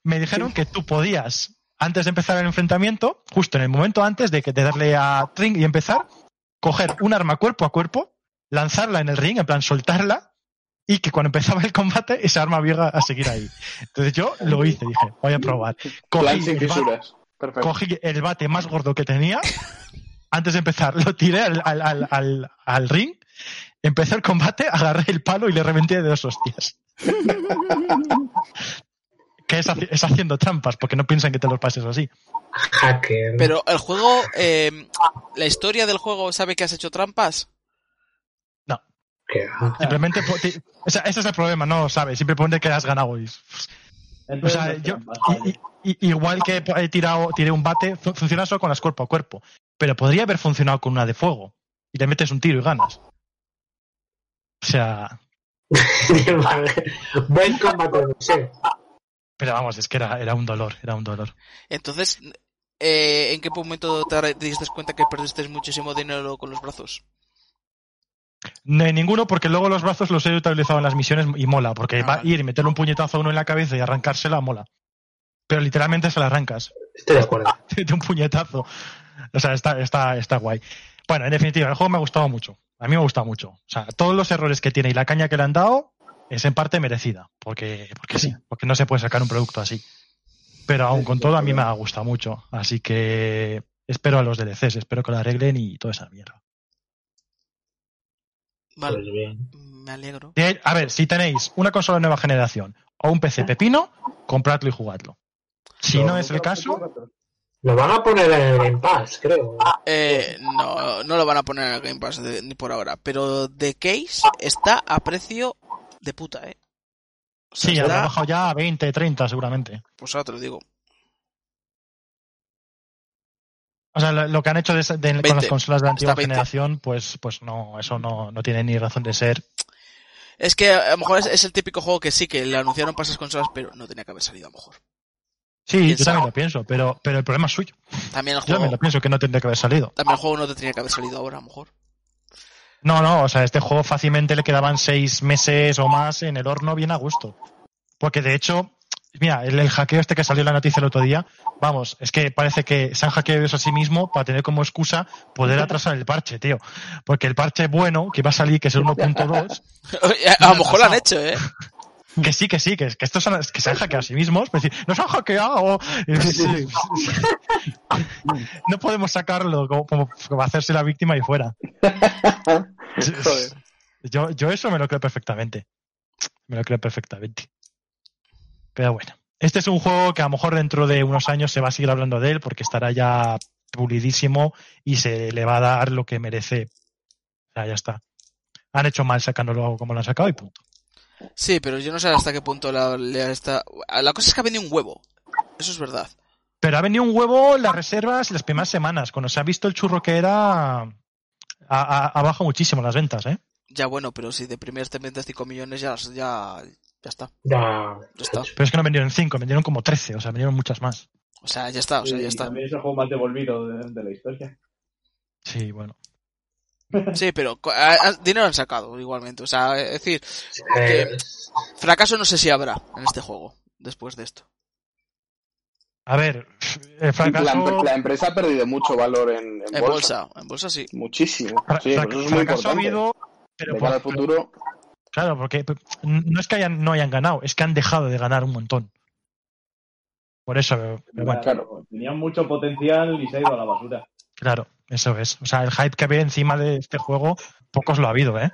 me dijeron que tú podías, antes de empezar el enfrentamiento, justo en el momento antes de, que, de darle a ring y empezar, coger un arma cuerpo a cuerpo, lanzarla en el ring, en plan soltarla, y que cuando empezaba el combate esa arma iba a seguir ahí. Entonces yo lo hice, dije, voy a probar. Plan Cogí sin el, bate, cogí el bate más gordo que tenía, antes de empezar, lo tiré al, al- al- al- al ring, empezó el combate, agarré el palo y le reventé de dos hostias. que es, haci- es haciendo trampas, porque no piensan que te los pases así. hacker. Pero el juego, eh, la historia del juego sabe que has hecho trampas. Va. Simplemente, ti- esa- ese es el problema, no sabes, siempre pone que has ganado. y- O sea, no yo, igual que he tirado, tiré un bate, fu- funciona solo con las cuerpo a cuerpo, pero podría haber funcionado con una de fuego y le metes un tiro y ganas. O sea, Vale. Buen combate boxeo. pero vamos, es que era, era un dolor, era un dolor. Entonces, eh, ¿en qué momento te diste cuenta que perdiste muchísimo dinero con los brazos? De ninguno, porque luego los brazos los he utilizado en las misiones y mola, porque Ah, va a vale. ir y meterle un puñetazo a uno en la cabeza y arrancársela mola. Pero literalmente se la arrancas Estoy de acuerdo. de un puñetazo. O sea, está, está, está guay. Bueno, en definitiva, el juego me ha gustado mucho. A mí me ha gustado mucho. O sea, todos los errores que tiene y la caña que le han dado es en parte merecida, porque, porque sí, porque no se puede sacar un producto así. Pero aún con todo, a mí me ha gustado mucho. Así que espero a los DLCs, espero que lo arreglen y toda esa mierda. Vale, Pues bien. me alegro. A ver, si tenéis una consola de nueva generación o un PC pepino, compradlo y jugadlo. Si no es el caso, Lo van a poner en el Game Pass, creo. Eh, no, no lo van a poner en el Game Pass de- ni por ahora. Pero The Case está a precio de puta, ¿eh? O sea, sí, está- ha bajado ya a 20, 30 seguramente. Pues ahora te lo digo. O sea, lo, lo que han hecho de esa- de- con 20. las consolas de la antigua Está 20. generación, pues, pues no, eso no, no tiene ni razón de ser. Es que a lo mejor es, es el típico juego que sí, que le anunciaron para esas consolas, pero no tenía que haber salido a lo mejor. Sí, ¿Quién yo también lo pienso, pero, pero el problema es suyo. También el Yo juego, también lo pienso que no tendría que haber salido. también el juego no tendría que haber salido ahora, a lo mejor. No, no, o sea, este juego fácilmente le quedaban seis meses o más en el horno bien a gusto. Porque de hecho, mira, el, el hackeo este que salió en la noticia el otro día, vamos, es que parece que se han hackeado ellos a sí mismo para tener como excusa poder atrasar el parche, tío. Porque el parche bueno que va a salir, que es el 1.2, Oye, a lo mejor lo han hecho, ¿eh? Que sí, que sí, que, que estos son, que se han hackeado a sí mismos. Pues decir, nos han hackeado. No podemos sacarlo como, como- como hacerse la víctima y fuera. Joder. Yo, yo eso me lo creo perfectamente. Me lo creo perfectamente. Pero bueno. Este es un juego que a lo mejor dentro de unos años se va a seguir hablando de él porque estará ya pulidísimo y se le va a dar lo que merece. O sea, ya está. Han hecho mal sacándolo como lo han sacado y punto. Sí, pero yo no sé hasta qué punto la, le está... La cosa es que ha venido un huevo. Eso es verdad. Pero ha venido un huevo en las reservas y las primeras semanas. Cuando se ha visto el churro que era, ha, ha- ha bajado muchísimo las ventas, ¿eh? Ya bueno, pero si de primeras te vendes 5 millones ya, ya, ya está. Ya, Ya está. Pero es que no vendieron 5, vendieron como 13, o sea, vendieron muchas más. O sea, ya está, o sea, ya está. También es el juego más devolvido de, de la historia. Sí, bueno. Sí, pero co- a- a- dinero han sacado igualmente. O sea, es decir, eh, fracaso no sé si habrá en este juego después de esto. A ver, el La, fracaso, la empresa ha perdido mucho valor en, en En bolsa. bolsa, en bolsa sí. Muchísimo. Sí, fra- eso es muy fracaso ha habido, pero De por- cara al futuro, claro, porque no es que hayan, no hayan ganado, es que han dejado de ganar un montón. Por eso, pero bueno, claro. Tenían mucho potencial y se ha ido a la basura. claro, eso es. O sea, el hype que había encima de este juego, pocos lo ha habido, ¿eh?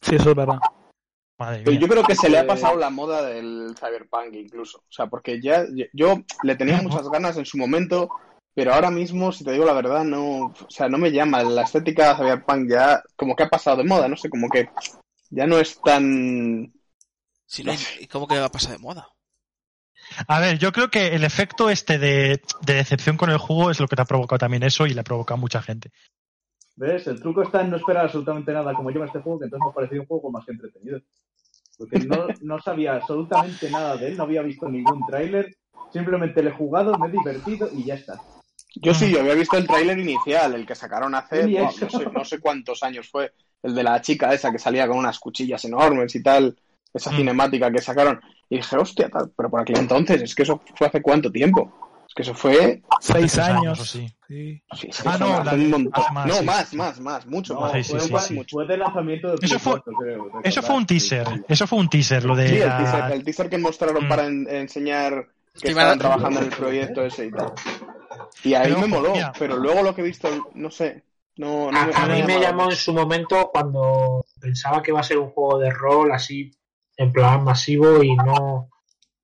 Sí, eso es verdad. Madre Pero mía. yo creo que se le ha Eh, pasado la moda del cyberpunk incluso. O sea, porque ya yo, le tenía muchas ganas en su momento, pero ahora mismo, si te digo la verdad, no, o sea, no me llama. La estética cyberpunk ya como que ha pasado de moda, no sé, como que ya no es tan... Si no, ¿y cómo que va a pasar de moda? A ver, yo creo que el efecto este de, de decepción con el juego es lo que te ha provocado también eso y le ha provocado a mucha gente. ¿Ves? El truco está en no esperar absolutamente nada como en este juego, que entonces me ha parecido un juego más que entretenido. Porque no, no sabía absolutamente nada de él, no había visto ningún tráiler, simplemente le he jugado, me he divertido y ya está. Yo sí, yo había visto el tráiler inicial, el que sacaron hace, sé, no sé cuántos años fue, el de la chica esa que salía con unas cuchillas enormes y tal, esa Mm. cinemática que sacaron. Y dije, hostia, tal, pero por aquel entonces, es que eso fue hace cuánto tiempo. Es que eso fue Seis años. o sí. Sí. Sí, sí, Ah, no, la un montón. más, no, sí, más, sí. más, más, mucho No, más. sí, sí, fue, del lanzamiento de Eso fue- Play 4, creo, Eso fue un teaser, eso fue un teaser, lo de Sí, el la- teaser, el teaser que mostraron Mm. para en- enseñar que estaban trabajando en el proyecto ese y tal. Y ahí Pero, me moló, mira. pero luego lo que he visto, no sé, no, no A, me- a no mí me llamó en su momento cuando pensaba que iba a ser un juego de rol así en plan masivo y no,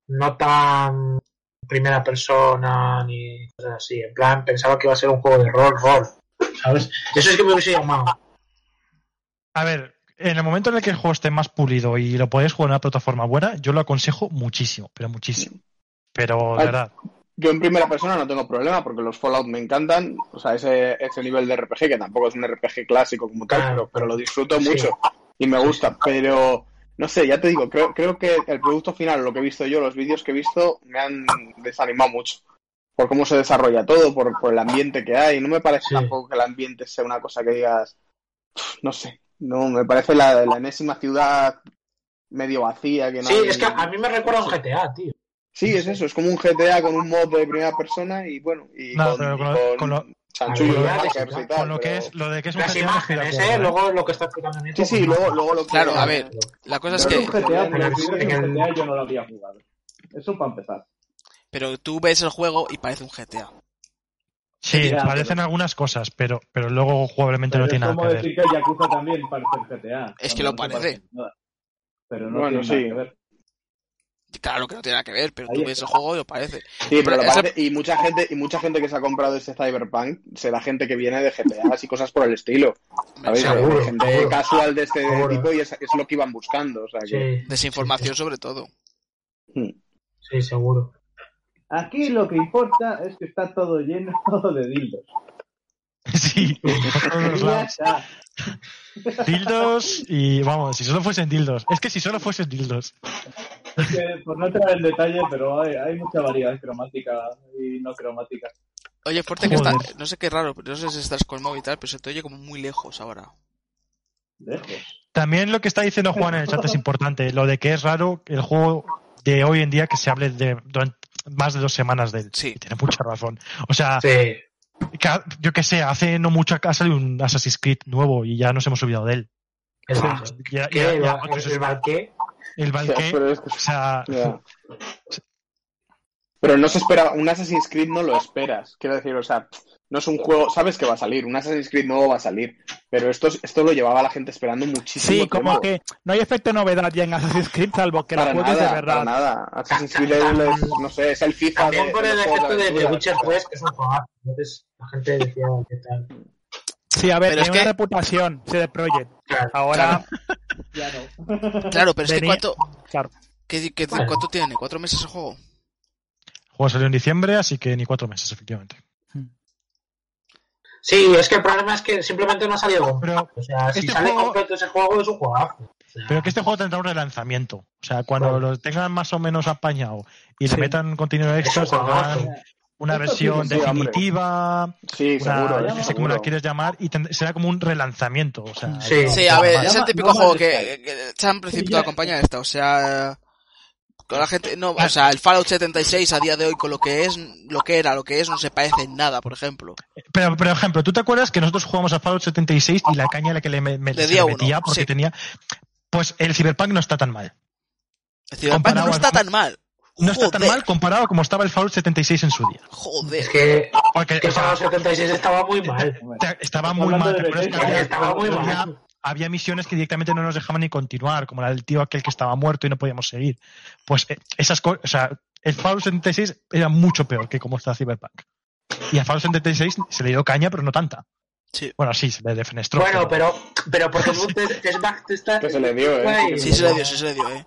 no tan primera persona ni cosas así. En plan pensaba que iba a ser un juego de rol, rol. ¿Sabes? Eso es que me hubiese llamado. A ver, en el momento en el que el juego esté más pulido y lo podéis jugar en una plataforma buena, yo lo aconsejo muchísimo, pero muchísimo. Pero, de verdad, Yo en primera persona no tengo problema porque los Fallout me encantan, o sea, ese, ese nivel de RPG, que tampoco es un RPG clásico como tal, Claro. pero, pero lo disfruto Sí. mucho y me gusta, pero no sé, ya te digo, creo, creo que el producto final, lo que he visto yo, los vídeos que he visto, me han desanimado mucho por cómo se desarrolla todo, por, por el ambiente que hay, no me parece Sí. tampoco que el ambiente sea una cosa que digas, "Pff, no sé, no, me parece la, la enésima ciudad medio vacía que no Sí, hay- es que a mí me recuerda a un GTA, tío. Sí, es eso, es como un GTA con un mod de primera persona y bueno, y No, con, pero con y lo- con lo- y tal. con lo que es, lo de que es un GTA, imágenes, ¿eh? Luego lo que está explicando. Sí, sí, luego, luego lo que... Claro, a ver, La cosa es que... un GTA, en el- un el- GTA yo no lo habría jugado. Eso para empezar. Pero tú ves el juego y parece un GTA. Sí, Ya, parecen pero- algunas cosas, pero, pero luego jugablemente Pero no tiene es nada como que ver. decir que Yakuza también parece el GTA. Es que lo parece. nada. Pero no Bueno, tiene sí. nada que ver. Claro que no tiene nada que ver, pero tú Ahí ves está. el juego y lo parece. Sí, pero parece- y mucha gente y mucha gente que se ha comprado ese Cyberpunk será gente que viene de GTA y cosas por el estilo. ¿Sabéis? Seguro, gente seguro. casual de este Seguro. tipo y es, es lo que iban buscando. O sea que... Sí, Desinformación sobre todo. Hmm. sí, seguro. Aquí lo que importa es que está todo lleno de dildos. Sí, ya está. Dildos y vamos, si solo fuesen dildos. Es que si solo fuesen dildos. Es que, por no entrar en detalle, pero hay, hay mucha variedad cromática y no cromática. Oye, fuerte que está... No sé qué raro, no sé si estás con el móvil y tal, pero se te oye como muy lejos ahora. Lejos. También lo que está diciendo Juan en el chat es importante. Lo de que es raro el juego de hoy en día que se hable de durante más de dos semanas de él. Sí. Y tiene mucha razón. O sea, Sí. Yo que sé, hace no mucho acá salió un Assassin's Creed nuevo y ya nos hemos olvidado de él. El, ¿Qué? Valqué. O sea. Pero no se espera, un Assassin's Creed no lo esperas. Quiero decir, o sea, no es un juego, sabes que va a salir, un Assassin's Creed nuevo va a salir, pero esto, esto lo llevaba la gente esperando muchísimo Sí, como tiempo. que no hay efecto novedad ya en Assassin's Creed, salvo que la Para juegues nada, de verdad. para nada. Assassin's Creed es, no sé, es el FIFA de, También por de el los juegos efecto de aventura. Witcher 3, que es un juego. Entonces la gente decía qué tal. Sí, a ver, Pero es tiene una que- reputación, CD Projekt. Claro. Ahora, Ya no. Claro, pero es que ¿cuánto, claro. qué- qué- Bueno. ¿cuánto tiene? ¿Cuatro meses el juego? el juego salió en diciembre, así que ni cuatro meses, efectivamente. Sí, es que el problema es que simplemente no ha salido completo. Pero, O sea, si este sale juego- completo ese juego es un juegazo. O sea, pero que este juego tendrá un relanzamiento. O sea, cuando lo tengan más o menos apañado y Sí. le metan contenido extra, tendrán una Esto versión sí, definitiva, Sí, una, seguro, no sé cómo la quieres llamar, y tend- será como un relanzamiento. O sea, Sí. Sí, a ver, es el típico no juego que, que se han precipitado a acompañar esta, o sea, la gente, no, o sea, el Fallout 76 a día de hoy con lo que es, lo que era, lo que es, no se parece en nada, por ejemplo. Pero, por ejemplo, ¿tú te acuerdas que nosotros jugamos a Fallout 76 y la caña a la que le, me- me- Le metía porque sí. tenía... Pues el Cyberpunk no está tan mal. Decir, Comparado no está tan mal. No está tan Joder, mal comparado a como estaba el Fallout 76 en su día. Joder. Es que, Porque es que o sea, Fallout 76 estaba muy mal. estaba muy mal. de ¿te acuerdas que Bethesda, había- Estaba muy mal. Había misiones que directamente no nos dejaban ni continuar, como la del tío aquel que estaba muerto y no podíamos seguir. Pues eh, esas cosas, o sea, el Fallout 76 era mucho peor que como está Cyberpunk. Y a Fallout 76 se le dio caña, pero no tanta. Sí. Bueno, sí, se le defenestró. Bueno, pero, pero porque es Bethesda- es Bethesda. Que se le dio, ¿eh? Sí, se le dio, sí se le dio, eh.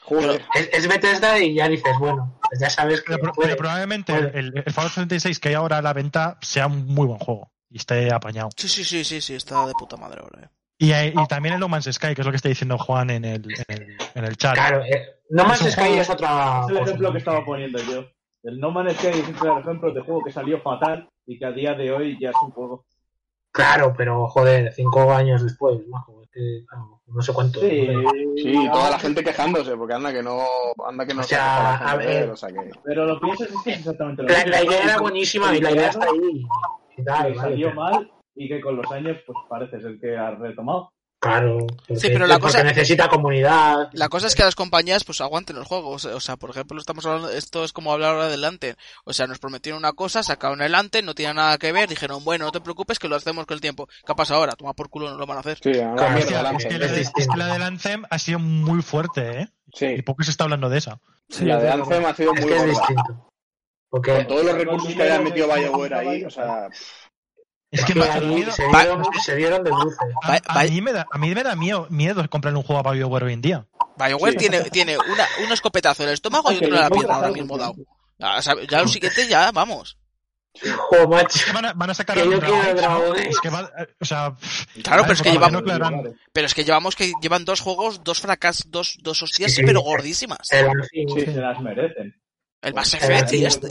Joder. Es, es Bethesda y ya dices, bueno, pues ya sabes que Pero, pero probablemente puede. el, el Fallout 76 que hay ahora a la venta sea un muy buen juego y esté apañado. Sí, sí, sí, sí, sí, está de puta madre ahora, eh. Y, hay- y también el No Man's Sky, que es lo que está diciendo Juan en el, en el, en el chat. Claro, eh, No Man's Sky juego- es otra. Es el ejemplo que estaba poniendo yo. El No Man's Sky es un claro ejemplo de juego que salió fatal y que a día de hoy ya es un juego. Claro, pero joder, cinco años después, majo, es que, no sé cuánto. Sí, Sí, toda la gente quejándose, porque anda que no, anda que no O se sea, para a ver. o sea que... Pero lo piensas es que es exactamente lo La, mismo. la idea era buenísima y la idea está ahí. Y tal, que vale, salió pero- mal y que con los años pues parece ser que ha retomado. Claro. porque- Sí, pero la porque cosa- necesita comunidad. La cosa es que las compañías pues aguanten los juegos. O sea, por ejemplo, estamos hablando, esto es como hablar ahora del. O sea, nos prometieron una cosa, sacaron el no tiene nada que ver, dijeron, bueno, no te preocupes que lo hacemos con el tiempo. ¿Qué ha pasado ahora? Toma por culo, no lo van a hacer. Sí, Claro, la es, que la de, es es que distinto. la del Anthem ha sido muy fuerte, ¿eh? Sí, Y poco se está hablando de esa. Sí, la de Anthem ha sido Es muy que es gorda. distinto. Porque Con todos los recursos que haya metido BioWare ahí, o sea... es que miedo- se dieron, se dieron de luces. a, mí me da, a mí me da miedo, miedo comprar un juego a BioWare hoy en día. BioWare Sí. tiene, tiene una, un escopetazo en el estómago y Ah, otro en la pierna ahora mismo sí. dado. Ya, sabe- ya lo siguiente ya, vamos. Jo, macho. Es que van a, van a sacar Que yo. Es que va, o sea, Claro, pero es que llevamos, no pero es que llevamos que llevan dos juegos, dos fracasos, dos, dos hostias, Sí, sí. pero gordísimas. El Anthem Sí, se las merecen. El Mass Effect y este.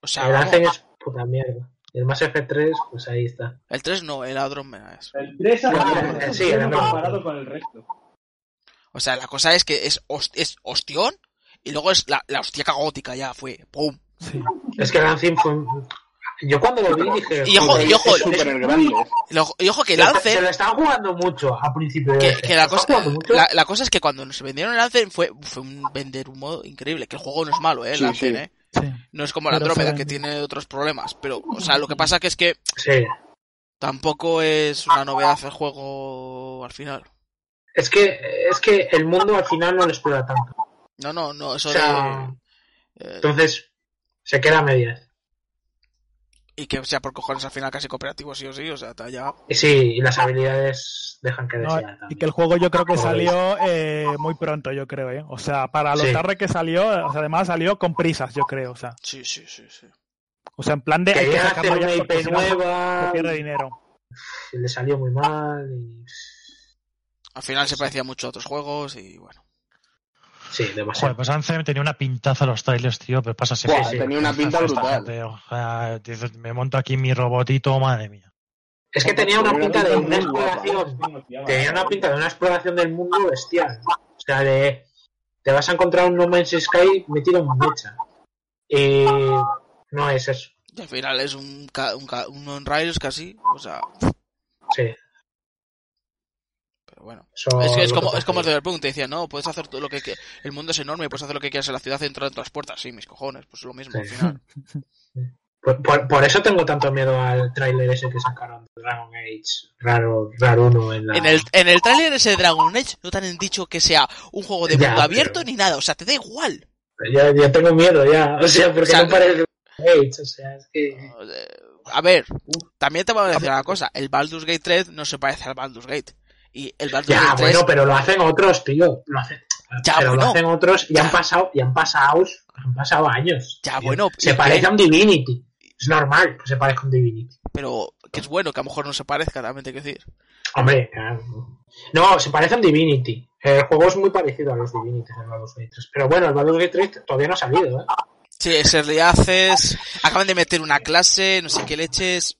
O sea, El vamos, es puta mierda. Y el Mass Effect 3, pues ahí está. el 3 no, el Andromeda es. El 3 Ah, ha sí, comparado con el resto. O sea, la cosa es que es, host- es ostión y luego es la, la hostia gótica ya fue. ¡Pum! sí. Es que el Anthem fue. un- Yo cuando lo vi dije. Y ojo, y ojo. Y, y ojo que el se, lo estaban jugando mucho a principio de que, este. que la cosa, la, la cosa es que cuando nos vendieron el Anthem fue, fue un vender humo increíble, que el juego no es malo, eh, el sí. eh. Sí. No es como Pero Andrómeda que tiene otros problemas, pero, o sea, lo que pasa que es que Sí. tampoco es una novedad el juego al final. Es que, es que el mundo al final no lo explora tanto. No, no, no, eso O sea, de... eh, entonces se queda a medias. Y que sea por cojones al final casi cooperativo sí o sí, o sea, te ha llegado. Y sí, y las habilidades dejan que No, desear y que el juego yo creo que salió eh, muy pronto, yo creo, ¿eh? O sea, para lo Sí. tarde que salió, o sea, además salió con prisas, yo creo, o sea. Sí, sí, sí, sí. O sea, en plan de hay que hacer ya una IP no, nueva, pierde dinero. le salió muy mal. Y... Al final se parecía mucho a otros juegos y bueno. Sí, Joder, demasiado. pues Anthem tenía una pintaza los trailers, tío, pero pasa Buah, sí. tenía una pinta brutal. O sea, dices, me monto aquí mi robotito, madre mía. Es que tenía una pinta de una exploración. Tenía una pinta de una exploración del mundo bestial. O sea, de. Te vas a encontrar un No Man's Sky metido en mecha. Y. No es eso. Y al final es un, ca- un, ca- un on-rails casi, o sea, Sí. Bueno. Es, que es como, es como el. Cyberpunk, te decía, no, puedes hacer todo lo que que El mundo es enorme, puedes hacer lo que quieras en la ciudad, entrar en todas las puertas. Sí, mis cojones, pues es lo mismo al Sí. final. Por, por- por eso tengo tanto miedo al tráiler ese que sacaron de Dragon Age, raro, raro uno en la... En el, en el tráiler ese de Dragon Age no te han dicho que sea un juego de Ya, mundo abierto pero- ni nada, o sea, te da igual. Ya, ya tengo miedo ya, o sea, porque O sea, no parece Dragon Age, o sea, es que... Eh, A ver, también te voy a decir una cosa, el Baldur's Gate 3 no se parece al Baldur's Gate. Y el Baldur's Ya, Gate 3... bueno, pero lo hacen otros, tío, lo hacen... Ya, pero bueno. lo hacen otros y Ya. han pasado, y han pasado, han pasado años. Ya, tío. bueno, Se ¿y parece a un Divinity. Es normal que se parezca a un Divinity. Pero que es bueno, que a lo mejor no se parezca, también te que decir. Hombre, claro. no, se parece a un Divinity. El juego es muy parecido a los Divinity del Baldur's Gate 3. Pero bueno, el Baldur's Gate 3 todavía no ha salido, ¿eh? Sí, es Early Access, acaban de meter una clase, no sé qué leches.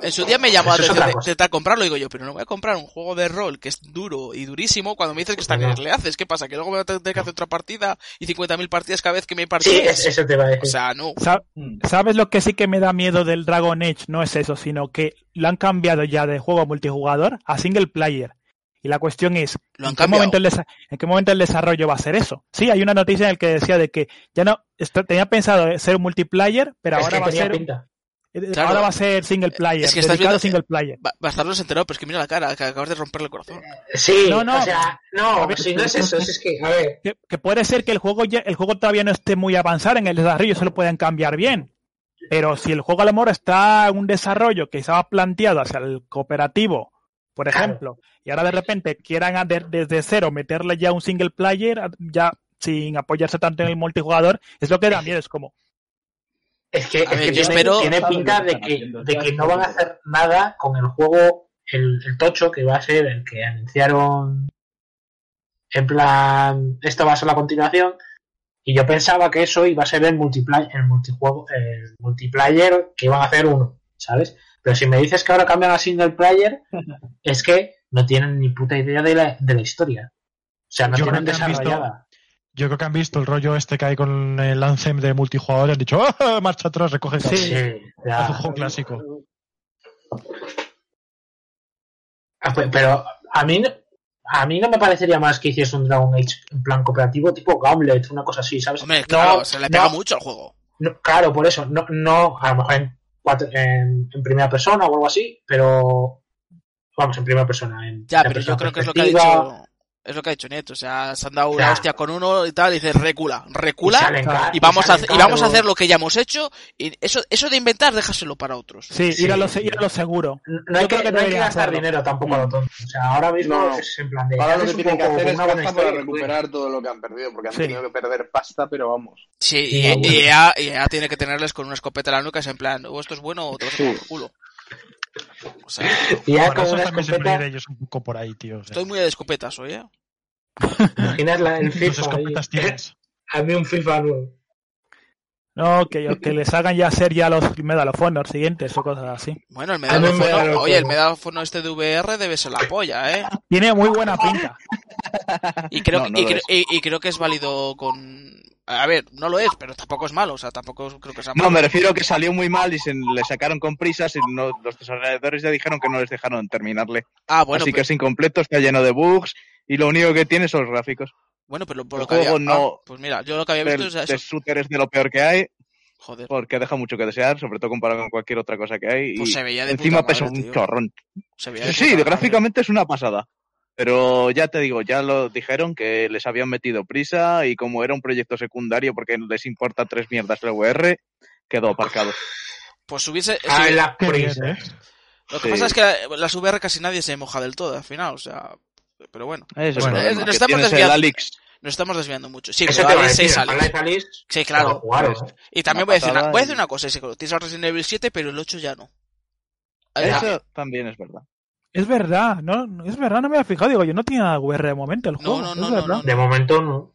En su día me llamó la atención intentar comprarlo, digo yo, pero no voy a comprar un juego de rol que es duro y durísimo cuando me dices que está No. Early Access. ¿Qué pasa? ¿Que luego me voy a tener que hacer otra partida y 50.000 partidas cada vez que me hay Sí, partidas? es- eso te va a decir. O sea, no. Mm. ¿Sabes lo que sí que me da miedo del Dragon Age? No es eso, sino que lo han cambiado ya de juego multijugador a single player. Y la cuestión es, Lo han ¿en qué, momento el desa- ¿en qué momento el desarrollo va a ser eso? Sí, hay una noticia en la que decía de que ya no, tenía pensado ser un multiplayer, pero Es ahora que va a tenía ser pinta. Eh, Claro. ahora va a ser single player, Es que estás viendo- a single player. Ba- Bastardos enterado, pero es que mira la cara, que acabas de romperle el corazón. Sí, No, no. o sea, no, A ver, si no es eso, es que, a ver, Que, que puede ser que el juego ya- el juego todavía no esté muy avanzado en el desarrollo, se lo pueden cambiar bien. Pero si el juego a lo mejor está en un desarrollo que estaba planteado hacia el cooperativo, por Claro. ejemplo, y ahora de repente quieran a- de- desde cero meterle ya un single player, a- ya sin apoyarse tanto en el multijugador, es lo que da miedo, es como, es que, A es ver, que yo tiene, espero- pinta de que, de que no van a hacer nada con el juego, el, el tocho, que va a ser el que anunciaron en plan, esto va a ser la continuación, y yo pensaba que eso iba a ser el multiplayer, el multijuego, el multiplayer que iban a hacer uno, ¿sabes? Pero si me dices que ahora cambian a single player, es que no tienen ni puta idea de la, de la historia. O sea, no Yo tienen desarrollada. Yo creo que han visto el rollo este que hay con el Anthem de multijugador y han dicho, ¡Ah, marcha atrás, recoge Sí. cable". Sí, ya. Haz un juego clásico. Ah, pe- Pero a mí, no- a mí no me parecería más que hiciese un Dragon Age en plan cooperativo tipo Gauntlet, una cosa así, ¿sabes? Hombre, No, claro, se le pega no, mucho al juego. no, claro, por eso, no, no a lo mejor en, cuatro- en, en primera persona o algo así, pero vamos, en primera persona. En Ya, pero yo creo que es lo que ha dicho. Es lo que ha dicho Nieto. O sea, se han dado una Ya. hostia con uno y tal, y dices recula, y recula. ca- Y vamos, a, hacer- y vamos a hacer lo que ya hemos hecho. Y eso, eso de inventar, déjaselo para otros. sí, Sí. ir, a lo, se- ir a lo seguro. No hay, Yo que, creo que no hay que gastar hacerlo. dinero tampoco a lo tonto. O sea, ahora mismo No. es en plan de. Ahora lo que un tienen que poco hacer es para recuperar todo lo que han perdido, porque han Sí. tenido que perder pasta, pero vamos. Sí, y, bueno. y y EA tiene que tenerles con una escopeta en la nuca, es en plan, o esto es bueno o te vas a Sí. culo. O sea, Y ya Bueno, con eso una escopeta, ellos un poco por ahí, tío. o sea. estoy muy de escopetas hoy, ¿eh? imaginas la, el FIFA. escopetas ahí. tienes. A mí un FIFA nuevo. No, que, que les hagan ya ser ya los Medal of Honor siguientes o cosas así. Bueno, el A mí me da medáfono, lo oye, el medáfono este de VR debe ser la polla, ¿eh? Tiene muy buena pinta. Y creo, No, que- no y, lo cre- es. y- y creo que es válido con... A ver, no lo es, pero tampoco es malo, o sea, tampoco creo que sea No, malo. me refiero que salió muy mal y se le sacaron con prisas y no- los desarrolladores ya dijeron que no les dejaron terminarle. Ah, bueno, Así que es incompleto, está lleno de bugs y lo único que tiene son los gráficos. bueno, pero por el lo que había... juego no- ah, pues mira, yo lo que había visto El, es eso. shooter es de lo peor que hay Joder, porque deja mucho que desear, sobre todo comparado con cualquier otra cosa que hay. pues y se veía de encima puta pesa un tío. chorrón. Se veía de Sí, puta madre. gráficamente es una pasada. Pero ya te digo, ya lo dijeron que les habían metido prisa y como era un proyecto secundario porque les importa tres mierdas el VR, quedó aparcado. Pues hubiese... Ah, sí, la prisa. ¿eh? Lo que Sí. pasa es que las VR casi nadie se moja del todo al final, o sea... Pero bueno, Ese es Bueno, el es- nos estamos desviando. Nos estamos desviando mucho. Sí, Eso pero decir, Sí, claro. Pues, ¿eh? Y también voy a decir, una, voy a decir una cosa, sí, tienes el Resident Evil 7, pero el 8 ya no. Eso también es verdad. Es verdad, no, no- es verdad, no me había fijado, digo, yo no tiene nada VR de momento el No, juego. no, no, no, no. De momento no.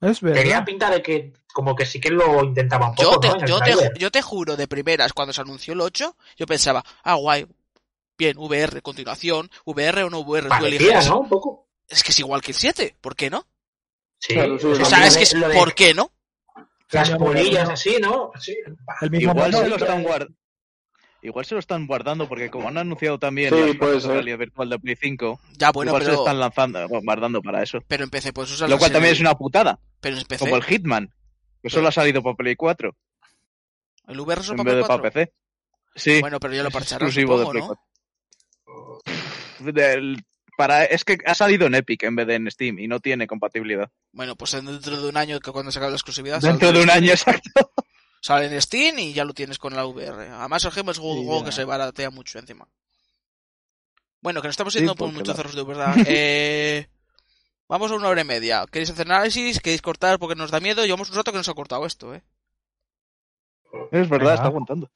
Es Tenía verdad. pinta de que como que sí que lo intentaba un Yo poco, te, ¿no? Yo, te, ju- yo te juro de primeras, cuando se anunció el 8, yo pensaba, ah, guay, bien, VR, continuación, VR o no VR, tú Parecía, eliges. ¿no? Un poco. Es que es igual que el 7, ¿por qué no? Sí. Claro, sí, O sea, de- es que es, de ¿por qué no? Las polillas no. así, ¿no? Sí. El mismo Igual se mono. lo están guardando. Igual se lo están guardando porque como han anunciado también Sí, ser. realidad virtual de Play 5, Ya, bueno, igual se pero, están lanzando, guardando para eso. pero en PC puedes usar Lo la cual también es una putada, Pero en PC, como el Hitman, que solo ha salido para Play 4 el VR solo en para vez de Play para 4. PC. Sí, Bueno, pero ya lo es parcharán, exclusivo de Play ¿no? 4. Del- para, es que ha salido en Epic en vez de en Steam y no tiene compatibilidad. Bueno, pues dentro de un año, que cuando se acabe la exclusividad, Dentro de un año, exacto. Sale en Steam y ya lo tienes con la VR. Además, el Gem es un juego que se baratea mucho encima. Bueno, que nos estamos Sí, yendo por muchos cerros de verdad. Eh, vamos a una hora y media. ¿Queréis hacer análisis? ¿Queréis cortar porque nos da miedo? Llevamos un rato que nos ha cortado esto, ¿eh? Es verdad, Venga. está aguantando.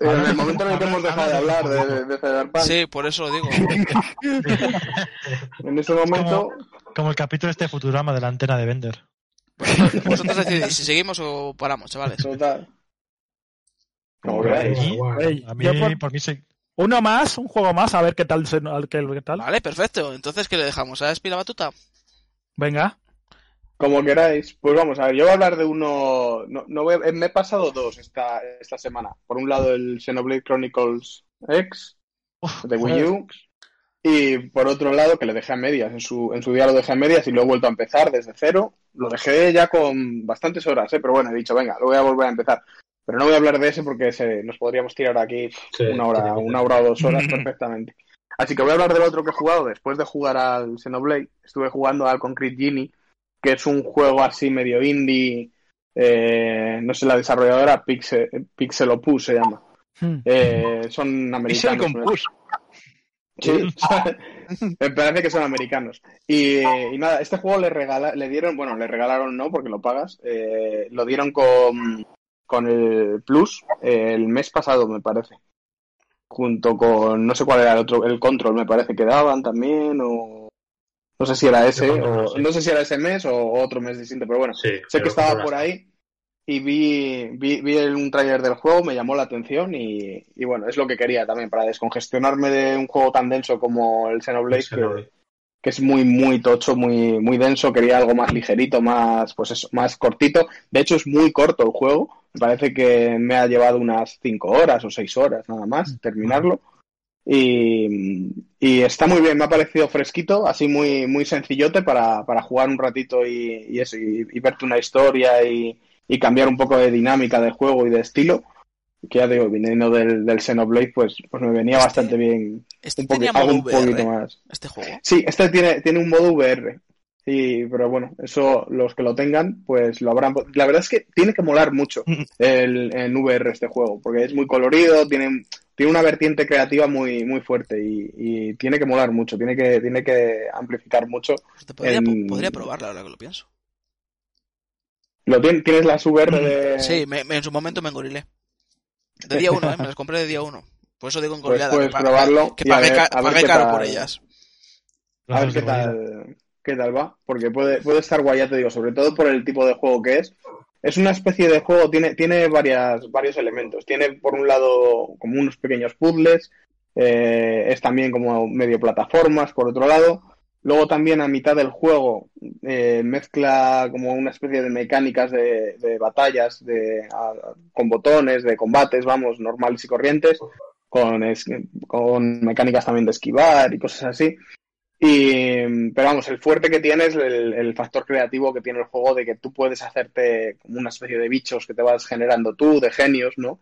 En el momento en el que hemos dejado de hablar de, de Cyberpunk, Sí, por eso lo digo. en ese momento, Como el capítulo este de Futurama de la antena de Bender. Vosotros decidís si seguimos o paramos, chavales. total. Ey, A mí, yo por- por mí se... uno más, un juego más, a ver qué tal. se- qué, qué tal. Vale, perfecto. Entonces, ¿qué le dejamos? ¿A Espi la batuta? Venga. Como queráis. Pues vamos a ver, yo voy a hablar de uno. No, no voy a- eh, Me he pasado dos esta, esta semana. Por un lado, el Xenoblade Chronicles X de Wii U. Y por otro lado, que le dejé a medias. En su, en su día lo dejé a medias y lo he vuelto a empezar desde cero. Lo dejé ya con bastantes horas, ¿eh? pero bueno, he dicho, venga, lo voy a volver a empezar. Pero no voy a hablar de ese porque se, nos podríamos tirar aquí Sí, una hora, una hora o dos horas perfectamente. Así que voy a hablar del otro que he jugado después de jugar al Xenoblade. Estuve jugando al Concrete Genie, que es un juego así medio indie. eh, no sé, la desarrolladora Pixel, Pixelopus se llama. Hmm. Eh, son americanos. Sí, me parece que son americanos. Y, y nada, este juego le regala, le dieron, bueno, le regalaron no, porque lo pagas, eh, lo dieron con, con el Plus eh, el mes pasado, me parece. Junto con, no sé cuál era el otro, el Control, me parece que daban también, o no sé si era ese, o no sé si era ese mes o otro mes distinto, pero bueno, Sí, sé pero que estaba por está. ahí y vi, vi, vi un tráiler del juego, me llamó la atención y, y bueno, es lo que quería también, para descongestionarme de un juego tan denso como el Xenoblade, no- que, que es muy, muy tocho, muy, muy denso, quería algo más ligerito, más, pues eso, más cortito. De hecho, es muy corto el juego, me parece que me ha llevado unas 5 horas o 6 horas nada más terminarlo. Y, y está muy bien, me ha parecido fresquito, así muy, muy sencillote para, para jugar un ratito y, y eso, y, y verte una historia y, y cambiar un poco de dinámica del juego y de estilo. Que ya digo, viniendo del, del Xenoblade, pues, pues me venía Este- bastante bien Este un, tenía poquito, algo modo un poquito VR, más. este juego. Sí, este tiene, tiene un modo VR. Sí, pero bueno, eso los que lo tengan, pues lo habrán. La verdad es que tiene que molar mucho el, en VR este juego, porque es muy colorido, tiene, tiene una vertiente creativa muy, muy fuerte y, y tiene que molar mucho, tiene que, tiene que amplificar mucho. Podría, En- podría probarla ahora que lo pienso. Lo tien- tienes las VR de. Sí, me- me- en su momento me engorilé. De día uno, ¿eh? Me las compré de día uno. Por eso digo Pues engorilada. puedes que probarlo Que pagué, ver- ca- pagué caro tal. por ellas. A ver qué tal, qué tal va, porque puede, puede estar guay, ya te digo, sobre todo por el tipo de juego que es. Es una especie de juego, tiene, tiene varias, varios elementos. Tiene, por un lado, como unos pequeños puzzles, eh, es también como medio plataformas, por otro lado. Luego también a mitad del juego eh, mezcla como una especie de mecánicas de, de batallas de, con botones, de combates, vamos, normales y corrientes, con, con mecánicas también de esquivar y cosas así. Y, pero vamos, el fuerte que tiene es el, el factor creativo que tiene el juego de que tú puedes hacerte como una especie de bichos que te vas generando tú, de genios, ¿no?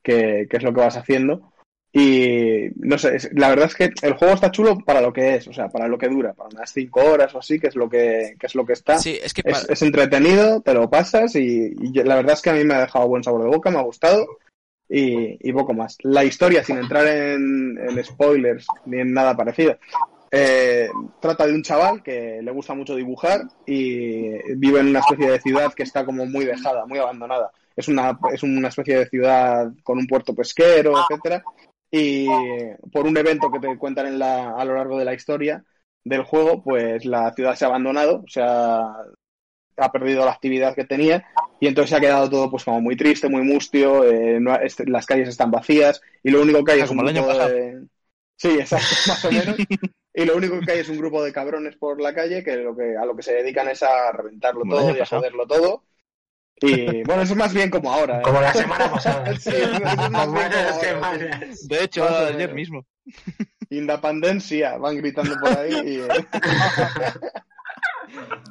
Que, que es lo que vas haciendo. Y no sé, la verdad es que el juego está chulo para lo que es, o sea, para lo que dura, para unas 5 horas o así, que es lo que, que es lo que está. Sí, es que Es, pa- es entretenido, te lo pasas y, la verdad es que a mí me ha dejado buen sabor de boca, me ha gustado y, y poco más. La historia, sin entrar en, en spoilers ni en nada parecido, eh, trata de un chaval que le gusta mucho dibujar y vive en una especie de ciudad que está como muy dejada, muy abandonada. Es una, es una especie de ciudad con un puerto pesquero, etcétera. Y por un evento que te cuentan en la, a lo largo de la historia del juego, pues la ciudad se ha abandonado, o sea, ha perdido la actividad que tenía y entonces se ha quedado todo pues como muy triste, muy mustio, eh, no ha- este- las calles están vacías y lo único que hay es un el año grupo pasado. de... Sí, exacto, más o menos. Y lo único que hay es un grupo de cabrones por la calle que, lo que a lo que se dedican es a reventarlo Como todo y a joderlo todo. Y bueno, eso es más bien como ahora. ¿eh? Como la semana pasada. Sí, eso es más bien Como como la ahora. semana. De hecho, ayer mismo. Independencia, van gritando por ahí. Y...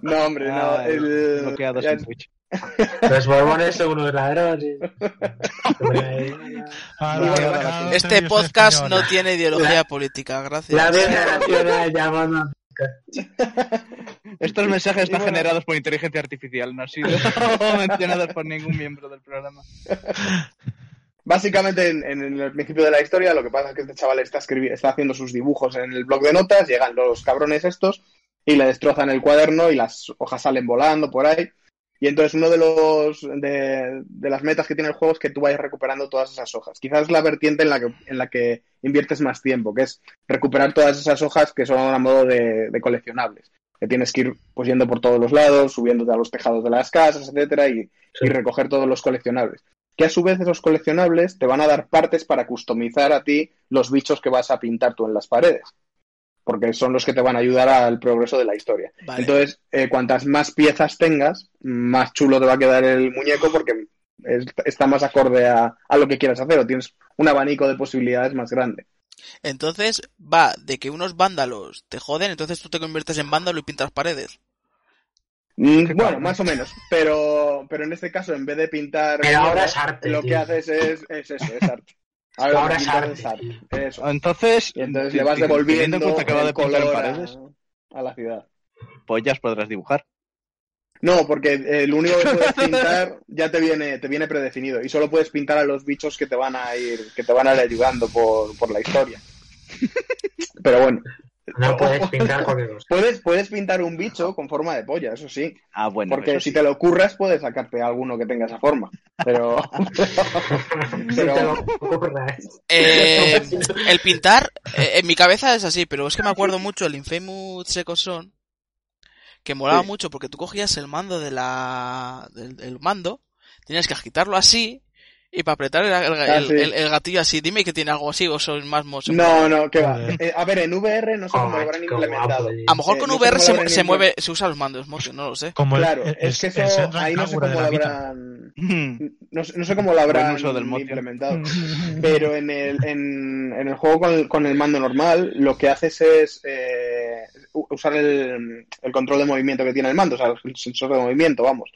no, hombre, no. Ah, el- bloqueados ya- en Twitch. Los borbones son unos ladrones. Ah, Este televisión podcast no tiene ideología política, gracias. La media nacional llamando. Estos mensajes están bueno. generados por inteligencia artificial, no han sido mencionados por ningún miembro del programa. Básicamente, en, en el principio de la historia, lo que pasa es que este chaval está, está haciendo sus dibujos en el blog de notas, llegan los cabrones estos y le destrozan el cuaderno y las hojas salen volando por ahí. Y entonces uno de los de, de las metas que tiene el juego es que tú vayas recuperando todas esas hojas. Quizás es la vertiente en la que, en la que inviertes más tiempo, que es recuperar todas esas hojas que son a modo de, de coleccionables. Que tienes que ir pues yendo por todos los lados, subiéndote a los tejados de las casas, etcétera, y, y recoger todos los coleccionables. Que a su vez esos coleccionables te van a dar partes para customizar a ti los bichos que vas a pintar tú en las paredes. Porque son los que te van a ayudar al progreso de la historia. Vale. Entonces, eh, cuantas más piezas tengas, más chulo te va a quedar el muñeco porque es- está más acorde a, a lo que quieras hacer o tienes un abanico de posibilidades más grande. Entonces va de que unos vándalos te joden, entonces tú te conviertes en vándalo y pintas paredes. Mm, Bueno, más o menos, pero, pero en este caso, en vez de pintar, Pero ahora es arte, lo tío. que haces es, es eso, es arte. Ahora es arte, es arte, tío. eso. Entonces, Y entonces le vas devolviendo teniendo en cuenta que va de pintar en paredes, a, a la ciudad. pues ya podrás dibujar. No, porque el único que puedes pintar ya te viene, te viene predefinido y solo puedes pintar a los bichos que te van a ir, que te van a ir ayudando por, por la historia. Pero bueno, No puedes pintar cualquier cosa. puedes, puedes pintar un bicho con forma de polla, eso sí. Ah, bueno. Porque si sí. te lo curras puedes sacarte alguno que tenga esa forma. Pero, Si pero te lo ocurras. Eh, el pintar, eh, en mi cabeza es así, pero es que me acuerdo mucho el Infamous Second Son, que molaba Sí. mucho porque tú cogías el mando de la, del, del mando, tenías que agitarlo así, y para apretar el, el- Ah, el- sí. el- el gatillo así, dime que tiene algo así o son más mos. no, no, que va. Eh, a ver, en VR no sé cómo lo habrán implementado. A lo mejor Eh, con no sé VR cómo se, se mueve, se usa los mandos, no lo sé. Como Claro, el- es que eso ahí no sé cómo lo habrán no, no sé cómo lo habrán uso del implementado. Pero en el, en, en el juego con el, con el mando normal, lo que haces es eh, usar el, el control de movimiento que tiene el mando, o sea, el sensor de movimiento, vamos.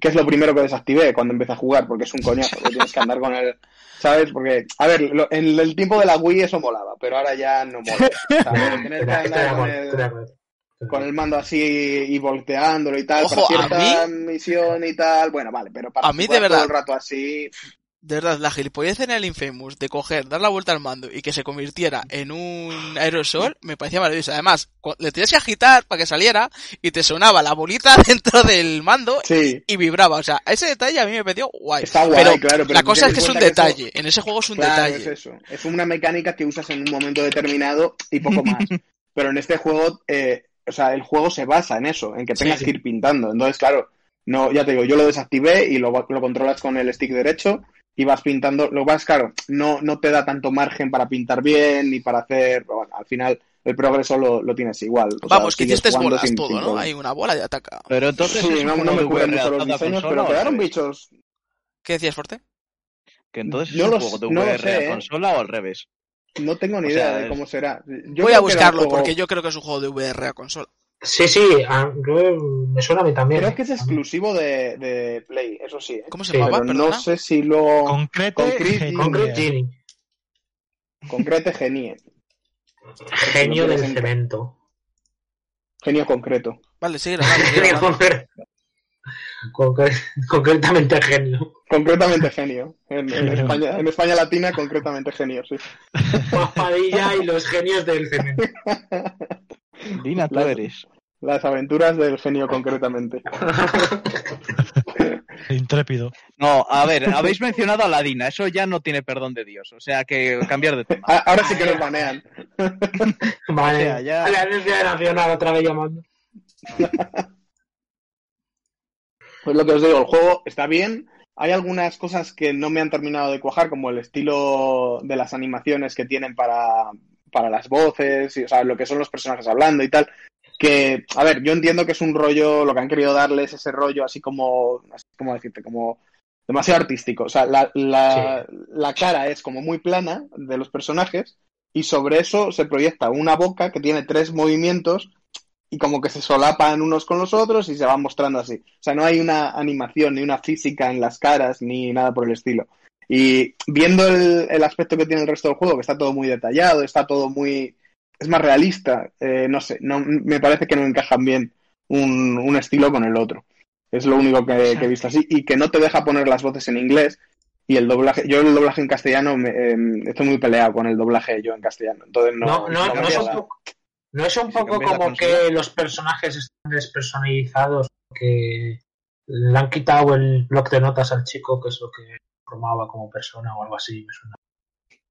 Que es lo primero que desactivé cuando empecé a jugar, porque es un coñazo, que tienes que andar con el. ¿Sabes? Porque, a ver, lo- en el tiempo de la Wii eso molaba, pero ahora ya no mola. Que andar con el, acuerdo. con el mando así y volteándolo y tal, Ojo, para a cierta misión y tal. Bueno, vale, pero para A mí, de verdad. todo el rato así. De verdad, la gilipollez en el Infamous de coger, dar la vuelta al mando y que se convirtiera en un aerosol me parecía maravilloso. Además, le tenías que agitar para que saliera y te sonaba la bolita dentro del mando Sí, y vibraba. O sea, ese detalle a mí me pareció guay. Está guay, pero claro, pero la cosa es que es un eso- detalle. En ese juego es un claro, detalle. es eso. Es una mecánica que usas en un momento determinado y poco más. Pero en este juego, eh, o sea, el juego se basa en eso, en que Sí, tengas sí. que ir pintando. Entonces, claro, no, ya te digo, yo lo desactivé y lo, lo controlas con el stick derecho y vas pintando. Lo vas, claro, no, no te da tanto margen para pintar bien ni para hacer. bueno, al final, el progreso lo, lo tienes igual. O sea, Vamos, que sigues hiciste bolas sin- todo, sin ¿no? Hay una bola de ataca. Pero entonces. Sí, no, no me de cuidan VR mucho los diseños, pero quedaron bichos. ¿Qué decías, Forte? Que entonces No es un juego de sé, no VR sé, a ¿eh? consola o al revés. No tengo ni O idea sea, de es- cómo será. Yo Voy a que buscarlo juego- porque yo creo que es un juego de VR a consola. Sí, sí, a- yo- me suena a mí también. Creo ¿eh? que es exclusivo de, de Play, eso sí. ¿eh? ¿Cómo se Sí, llamaba? Pero no sé si lo Concrete Concrete- Genie. Concrete Genie, concrete genie. genio del cemento. Genio concreto. Vale, sigue Genio hablando. concre- concre- concretamente genio. Concretamente genio. En. España, en España Latina, concretamente genio, sí. Papadilla y los genios del cemento. Dina, tú Las- eres. Las aventuras del genio concretamente. Intrépido. No, a ver, habéis mencionado a la Dina, eso ya no tiene perdón de Dios. O sea que cambiar de tema. Ah, Ahora sí que nos banean. Vale, O sea, ya- la Audiencia Nacional otra vez llamando. Pues lo que os digo, el juego está bien. Hay algunas cosas que no me han terminado de cuajar, como el estilo de las animaciones que tienen para, para las voces, y, o sea, lo que son los personajes hablando y tal. que, a ver, yo entiendo que es un rollo, lo que han querido darles ese rollo así como, así como decirte, como demasiado artístico. O sea, la, la, la cara es como muy plana de los personajes y sobre eso se proyecta una boca que tiene tres movimientos y como que se solapan unos con los otros y se van mostrando así. O sea, no hay una animación ni una física en las caras ni nada por el estilo. Y viendo el, el aspecto que tiene el resto del juego, que está todo muy detallado, está todo muy... es más realista, eh, no sé, no, me parece que no encajan bien un, un estilo con el otro. Es lo único que, que he visto así. Y que no te deja poner las voces en inglés, y el doblaje, yo el doblaje en castellano me, eh, estoy muy peleado con el doblaje yo en castellano. Entonces no, No, no, no es un poco, no es un poco como que los personajes están despersonalizados porque le han quitado el bloc de notas al chico que es lo que formaba como persona o algo así. me suena.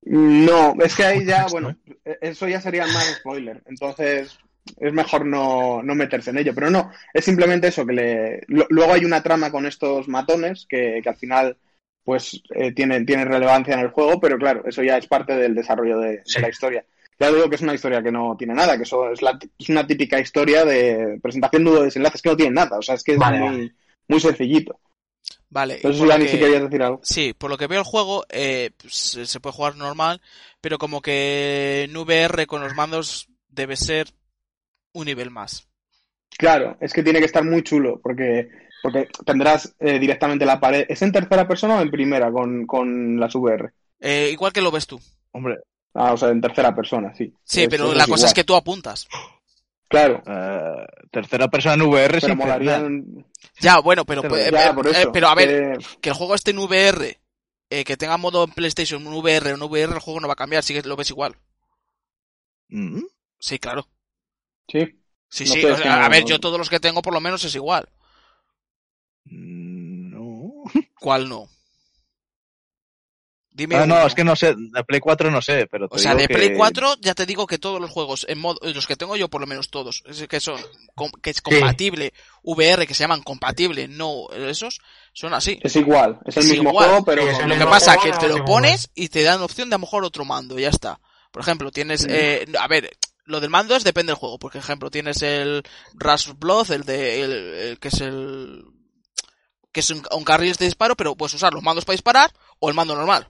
No, es que ahí ya, bueno, eso ya sería más spoiler. Entonces es mejor no, no meterse en ello. Pero no, es simplemente eso, que le... Luego hay una trama con estos matones que, que al final pues eh, tiene, tiene relevancia en el juego, pero claro, eso ya es parte del desarrollo de, la historia. Ya digo que es una historia que no tiene nada, que eso es, la- es una típica historia de presentación nudo desenlaces que no tiene nada, o sea, es que es Vale, muy, muy sencillito. Vale. Entonces, por lo Dani, que- si querías decir algo. Sí, por lo que veo el juego, eh, pues, se puede jugar normal, pero como que en VR con los mandos debe ser un nivel más. Claro, es que tiene que estar muy chulo, porque, porque tendrás eh, directamente la pared. ¿Es en tercera persona o en primera con, con las VR? Eh, igual que lo ves tú. Hombre, Ah, o sea, en tercera persona, sí. Sí, pero la cosa es que tú apuntas. Claro, eh, tercera persona en VR pero sin molaría... Fernet. Ya, bueno, pero, Pero eh, Ya, eh, por eh, eso. pero a ver, que- que el juego esté en VR, eh, que tenga modo en PlayStation, en VR o en VR, el juego no va a cambiar, sí que lo ves igual. Mm. Sí, claro. Sí. Sí, No sí. o sea, no- a ver, yo todos los que tengo por lo menos es igual. Mm, No. ¿Cuál no? Dime Ah, no, es que no sé. De Play 4 no sé, pero te O sea, digo de que- Play 4 ya te digo que todos los juegos, en modo, los que tengo yo por lo menos todos, es que son com- que es compatible, VR, que se llaman compatible, no esos, son así. Es igual, es el Es mismo igual. juego, pero... Sí, Lo que pasa es que te lo pones y te dan opción de a lo mejor otro mando, ya está. Por ejemplo, tienes, eh, a ver, lo del mando es depende del juego. Por ejemplo, tienes el Rush Blood, el de, el, el que es el, que es un, un carril de disparo, pero puedes usar los mandos para disparar o el mando normal.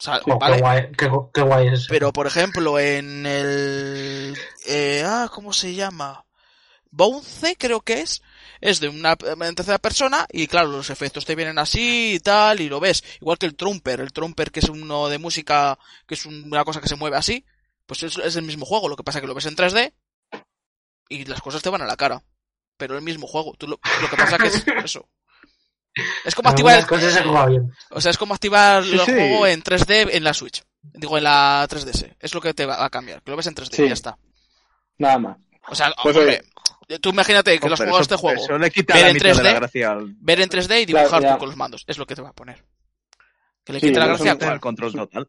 O sea, Oh, ¿vale? qué, guay, qué, gu- qué guay es eso. Pero, por ejemplo, en el... Eh, ah, ¿cómo se llama? Bounce, creo que es. Es de una en tercera persona y claro, los efectos te vienen así y tal y lo ves. Igual que el Trumper. El Trumper que es uno de música, que es un- una cosa que se mueve así. Pues es, es el mismo juego. Lo que pasa es que lo ves en 3D y las cosas te van a la cara. Pero el mismo juego. Tú lo, lo que pasa que es eso. Es como activar el, cosas se juega bien. o sea, es como activar Sí, el sí. juego en 3D en la Switch. Digo, en la 3DS. Es lo que te va a cambiar. Que lo ves en 3D Sí. y ya está. Nada más. O sea, Pues, hombre, tú imagínate que Oh, los juegos eso- de este juego. Eso le quita ver la en mitad de la 3D, gracia al, Ver en 3D y Claro, dibujar tú con los mandos. Es lo que te va a poner. Que le Sí, quite la gracia. al control total.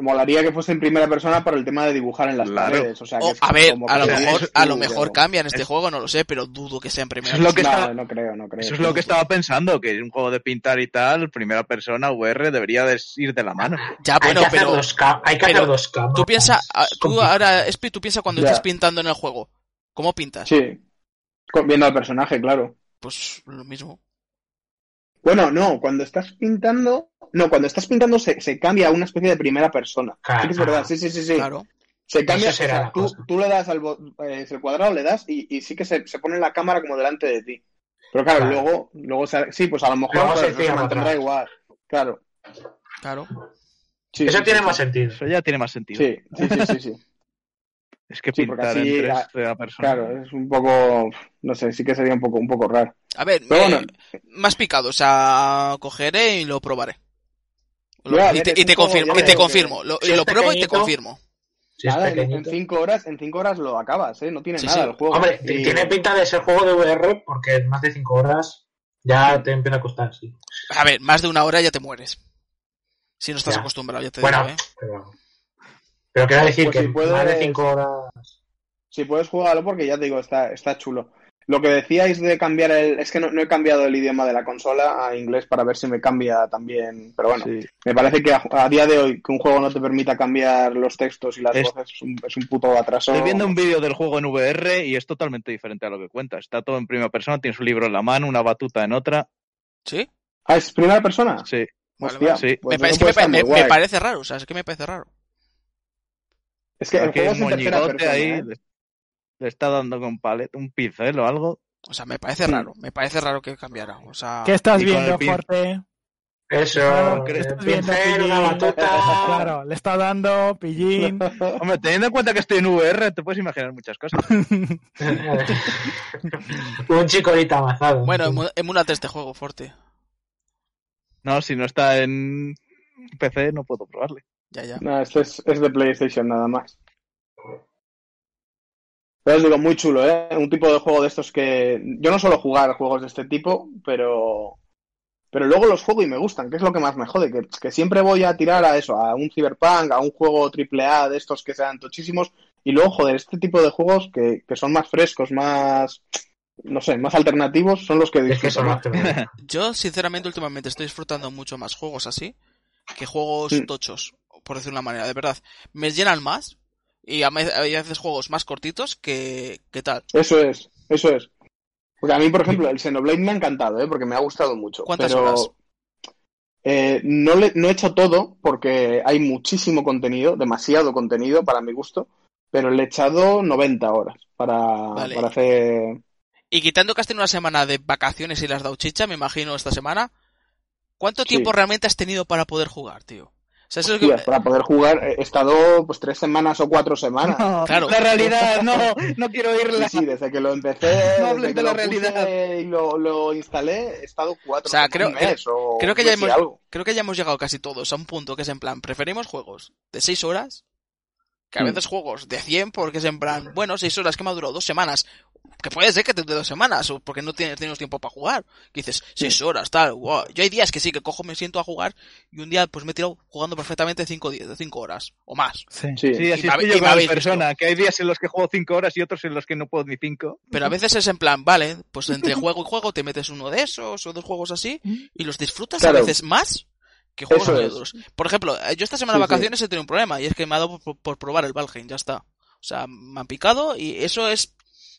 Molaría que fuese en primera persona por el tema de dibujar en las Claro. paredes. O sea, que a ver, como a lo que- mejor, es- a lo mejor pero- cambia en este Es- juego, no lo sé, pero dudo que sea en primera Eso es lo que No, no creo, no creo. Eso es lo que estaba pensando, que un juego de pintar y tal, primera persona, VR, debería de ir de la mano. Ya, Hay bueno, que hacer pero dos, ca- hay que pero hacer dos cámaras. tú piensa, ah, tú ahora, Espi, tú piensa cuando Ya. estés pintando en el juego. ¿Cómo pintas? Sí. Con- Viendo al personaje, claro. Pues lo mismo. Bueno, no, cuando estás pintando. No, cuando estás pintando se, se cambia a una especie de primera persona. Claro. Sí es verdad, sí, sí, sí, sí. Claro. Se cambia, o sea, tú, tú le das al eh, el cuadrado, le das y, y sí que se, se pone la cámara como delante de ti. Pero claro, Claro. luego, luego se- sí, pues a lo mejor pues, se no se mantendrá igual. Claro. Claro. Sí, Eso sí, tiene sí, más sí. sentido. Eso ya tiene más sentido. Sí, sí, sí, sí, sí. Es que Sí, pintar así, en ah, tercera persona. Claro, es un poco, no sé, sí que sería un poco, un poco raro. A ver, Pero eh, bueno. más picado, o sea, cogeré y lo probaré. Lo- Ya, a y, ver, te, y te confirmo, y te confirmo. Lo, si lo pruebo y te confirmo. Si Nada, en, en pequeñito. cinco horas, en cinco horas lo acabas, ¿eh? No tiene Sí, nada sí. el juego. Hombre, Y- tiene pinta de ser juego de VR porque en más de 5 horas ya te empieza a costar, sí. A ver, más de una hora ya te mueres. Si no estás Ya. acostumbrado, ya te Bueno, digo, ¿eh? pero, pero quiero decir Pues que si puedes- más de 5 horas. Si puedes jugarlo porque ya te digo, está, está chulo. lo que decíais de cambiar el... Es que no, no he cambiado el idioma de la consola a inglés para ver si me cambia también. Pero bueno, Sí. me parece que a, a día de hoy que un juego no te permita cambiar los textos y las Es- voces es un, es un puto atraso. Estoy viendo un vídeo del juego en VR y es totalmente diferente a lo que cuenta. Está todo en primera persona, tienes un libro en la mano, una batuta en otra. ¿Sí? Ah, ¿es primera persona? Sí. Hostia, vale. sí. pues me, es que me, parece raro, o sea, es que me parece raro. Es que juego el es en tercera moñigote persona, ahí ¿eh? le, le está dando con palet, un pincel o algo. O sea, me parece raro, me parece raro que cambiara. O sea, ¿Qué estás viendo, Forte? Eso, Claro, el estás viendo pincel, una batuta. Claro, le está dando pillín. Hombre, teniendo en cuenta que estoy en VR, te puedes imaginar muchas cosas. un chicorita avanzado. bueno, emu- emúlate este juego, Forte. No, si no está en PC, no puedo probarle. Ya, ya. No, este es, es de PlayStation nada más. Pero os digo, muy chulo, ¿eh? Un tipo de juego de estos que... Yo no suelo jugar juegos de este tipo, pero... Pero luego los juego y me gustan, que es lo que más me jode, que, que siempre voy a tirar a eso, a un Cyberpunk, a un juego AAA de estos que sean tochísimos, y luego, joder, este tipo de juegos que, que son más frescos, más... No sé, más alternativos, son los que es que disfruto son más. Yo, sinceramente, últimamente estoy disfrutando mucho más juegos así que juegos Mm. tochos, por decir una manera. De verdad, me llenan más y a veces juegos más cortitos que, que tal. Eso es, eso es. Porque a mí, por ejemplo, el Xenoblade me ha encantado, ¿eh? porque me ha gustado mucho. ¿Cuántas pero, horas? eh, no, le, no he hecho todo porque hay muchísimo contenido, demasiado contenido para mi gusto, pero le he echado 90 horas para, Vale. para hacer... Y quitando que has tenido una semana de vacaciones y las dado chicha, me imagino, esta semana, ¿cuánto Sí. tiempo realmente has tenido para poder jugar, tío? O sea, eso es lo Hostias, que... para poder jugar he estado pues tres semanas o cuatro semanas. Claro. La realidad, no, no quiero Sí, oírla. sí, desde que lo empecé, No hables desde que de la lo puse realidad. y lo, lo instalé, he estado cuatro O sea, creo- un mes o creo que ya hemos- algo. Creo que ya hemos llegado casi todos a un punto que es en plan, preferimos juegos de 6 horas, que a Mm. veces juegos de 100 porque es en plan, bueno, 6 horas que me ha durado dos semanas, que puede ser que te dure dos semanas, o porque no tienes, tienes tiempo para jugar, que dices, 6 horas, tal, wow. Yo hay días que sí, que cojo, me siento a jugar, y un día pues me he tirado jugando perfectamente 5 cinco horas, o más. Sí. Sí. Sí, así me yo con persona, que hay días en los que juego 5 horas y otros en los que no puedo ni 5. Pero a veces es en plan, vale, pues entre juego y juego te metes uno de esos o dos juegos así y los disfrutas Claro. a veces más que juegos es. duros. Por ejemplo, eh, yo esta semana Sí, de vacaciones he tenido un problema y es que me ha dado por, por probar el Valheim, ya está. O sea, me han picado y eso es...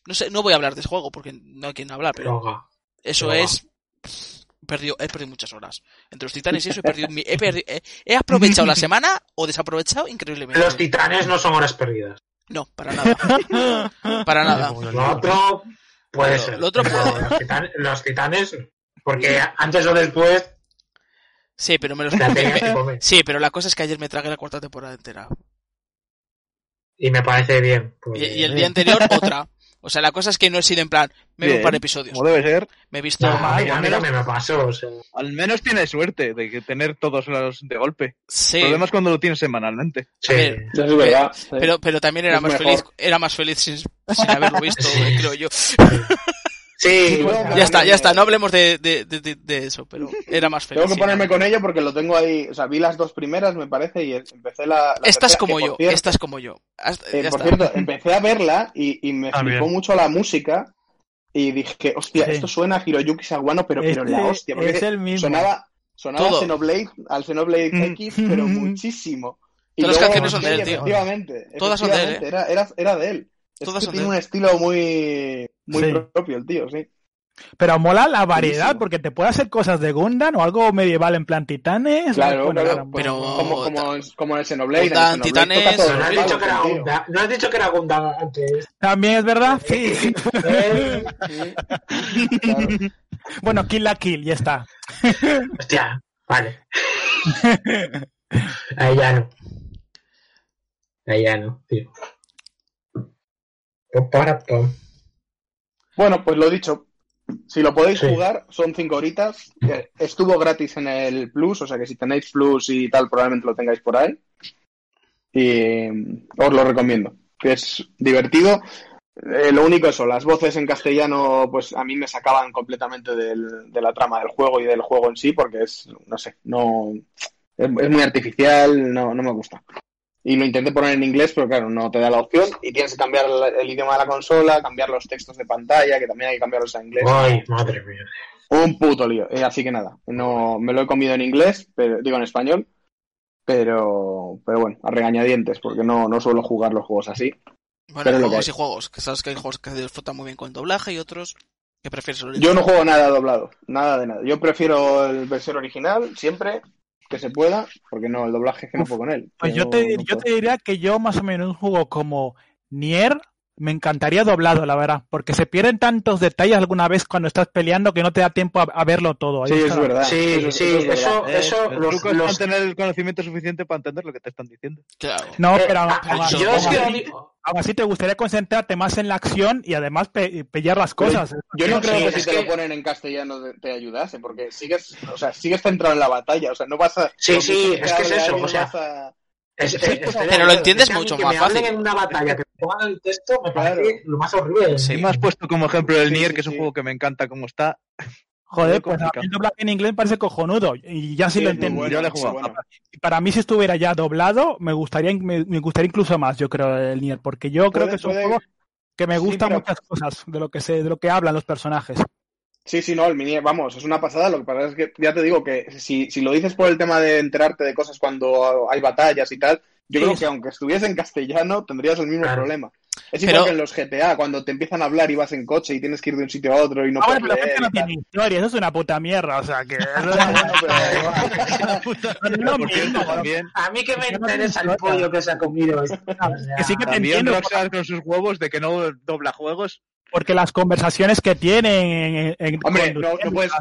No sé, no voy a hablar de ese juego porque no hay quien hablar, pero Droga. eso droga. es... Perdido, he perdido muchas horas. Entre los titanes y eso he perdido... mi- he, perdi- he- he aprovechado la semana o desaprovechado increíblemente. Los titanes no son horas perdidas. No, para nada. para nada. Lo otro puede ser. lo otro puede. Los, titanes, los titanes, porque antes o después Sí, pero me los... Sí, pero la cosa es que ayer me tragué la cuarta temporada entera. Y me parece bien. Y el día anterior otra. O sea, la cosa es que no he sido en plan, me veo un par de episodios. Como debe ser. Me he visto... No, a mí, a al mí menos- me pasó. O sea, Al menos tienes suerte de que tener todos los de golpe. Sí, El problema es cuando lo tienes semanalmente. sí. ver, Eso es verdad. sí. pero, pero también era Es más mejor. feliz, era más feliz sin, sin haberlo visto, Sí. creo yo. Sí, Ya está, ya está, ponerme- no hablemos de, de, de, de- de eso, pero era más feliz. Tengo que ponerme con ello porque lo tengo ahí. O sea, vi las dos primeras, me parece, y empecé la. la Estás tercera, como yo, cierto, estás como yo. Eh, por está. cierto, empecé a verla y, y me Ah, flipó bien. mucho la música. Y dije, hostia, Sí. esto suena a Hiroyuki Sawano, pero, pero Este la hostia. Porque es el mismo. sonaba, sonaba Todo. Xenoblade, al Xenoblade Mm. X, pero muchísimo. Y Todas las luego, canciones son de él, tío. Efectivamente. Todas son de él, efectivamente, Era, era, era de él. Es Todas que son tiene de un él. estilo muy, muy Sí. propio el tío, sí. Pero mola la variedad, Buenísimo. porque te puede hacer cosas de Gundam o algo medieval en plan titanes. Claro, Bueno, claro, pero- Como, como, en- como en el Xenoblade. en el Xenoblade Titanes, no has dicho que era. Gundam. No has dicho que era Gundam antes. También es verdad, sí. sí. Sí, claro. bueno, kill la kill, ya está. Hostia, vale. Ahí ya no. Ahí ya no, tío. Pum, para, pum. Bueno, pues lo dicho. Si lo podéis Sí. jugar, son cinco horitas. Estuvo gratis en el Plus, o sea que si tenéis Plus y tal, probablemente lo tengáis por ahí. Y mm, os lo recomiendo, que es divertido. Eh, lo único eso, las voces en castellano, pues a mí me sacaban completamente del- de la trama del juego y del juego en sí, porque es, no sé, no es, es muy artificial, no, no me gusta. Y lo intenté poner en inglés, pero claro, no te da la opción. Y tienes que cambiar el, el idioma de la consola, cambiar los textos de pantalla, que también hay que cambiarlos a inglés. Ay, madre mía. Un puto lío. Eh, así que nada, no me lo he comido en inglés, pero, digo en español. Pero, pero bueno, a regañadientes, porque no, no suelo jugar los juegos así. Bueno, Pero lo que juegos y juegos. Que sabes que hay juegos que se disfrutan muy bien con doblaje y otros que prefieres el Yo no juego nada doblado, nada de nada. Yo prefiero el versión original, siempre que se pueda, porque no, el doblaje es que no puedo con él. Pues yo no- te, no yo te diría que yo más o menos un juego como Nier me encantaría doblado, la verdad, porque se pierden tantos detalles alguna vez cuando estás peleando que no te da tiempo a, a verlo todo. Ahí Sí, está es verdad. Sí, Eso- sí, eso es eso, Eh, eso, el los, truco es los- mantener el conocimiento suficiente para entender lo que te están diciendo. Claro. No, eh, pero aún- ah, aún- yo es aún que así- odio- aún así te gustaría concentrarte más en la acción y además pe- pillar las cosas. Yo no Sí, creo que si te que- lo ponen en castellano te, te ayudase, porque sigues, o sea, sigues centrado en la batalla, o sea, no vas a... Sí, sí, es que es eso, o sea, es- es- pero lo entiendes mucho que más me fácil. en una batalla, que pongan el texto, me Claro. parece lo más horrible. Sí. Y me has puesto como ejemplo el Sí, Nier, sí, que es un sí. juego que me encanta como está. Joder, pues a mí complicado. el doblaje en inglés me parece cojonudo y ya sí, Sí, lo entiendo. bueno, Yo le he jugado. bueno. Y para mí si estuviera ya doblado, me gustaría me, me gustaría incluso más, yo creo, el Nier, porque yo creo que es un puede- juego que me Sí, gustan pero- muchas cosas de lo que se, de lo que hablan los personajes. Sí, sí, no, el mini, vamos, es una pasada. Lo que pasa es que ya te digo que si, si lo dices por el tema de enterarte de cosas cuando hay batallas y tal, yo creo que aunque estuviese en castellano tendrías el mismo Claro. problema. Es Pero- igual que en los GTA, cuando te empiezan a hablar y vas en coche y tienes que ir de un sitio a otro y no Ah, bueno, puedes pero la gente no tiene historia, eso es una puta mierda, o sea que... A mí que me interesa el pollo que se ha comido. este. que sí que te también entiendo, con sus huevos de que no dobla juegos. Porque las conversaciones que tienen en, en- Hombre, no- no puedes-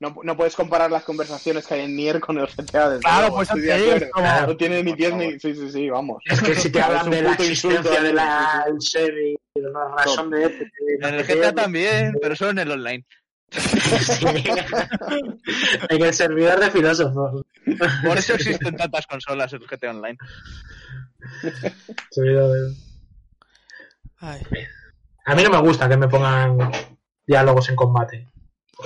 No, no puedes comparar las conversaciones que hay en Nier con el GTA. desde Claro, luego, pues estoy de es como- No tiene ni pies ni... Sí, sí, sí, vamos. Es que si te hablan de la existencia de mí, la el ser y de la razón de este, En el GTA también, pero solo en el online. Sí. en el servidor de filósofos. Por eso existen tantas consolas el GTA Online. Servidor de- Ay. A mí no me gusta que me pongan diálogos en combate.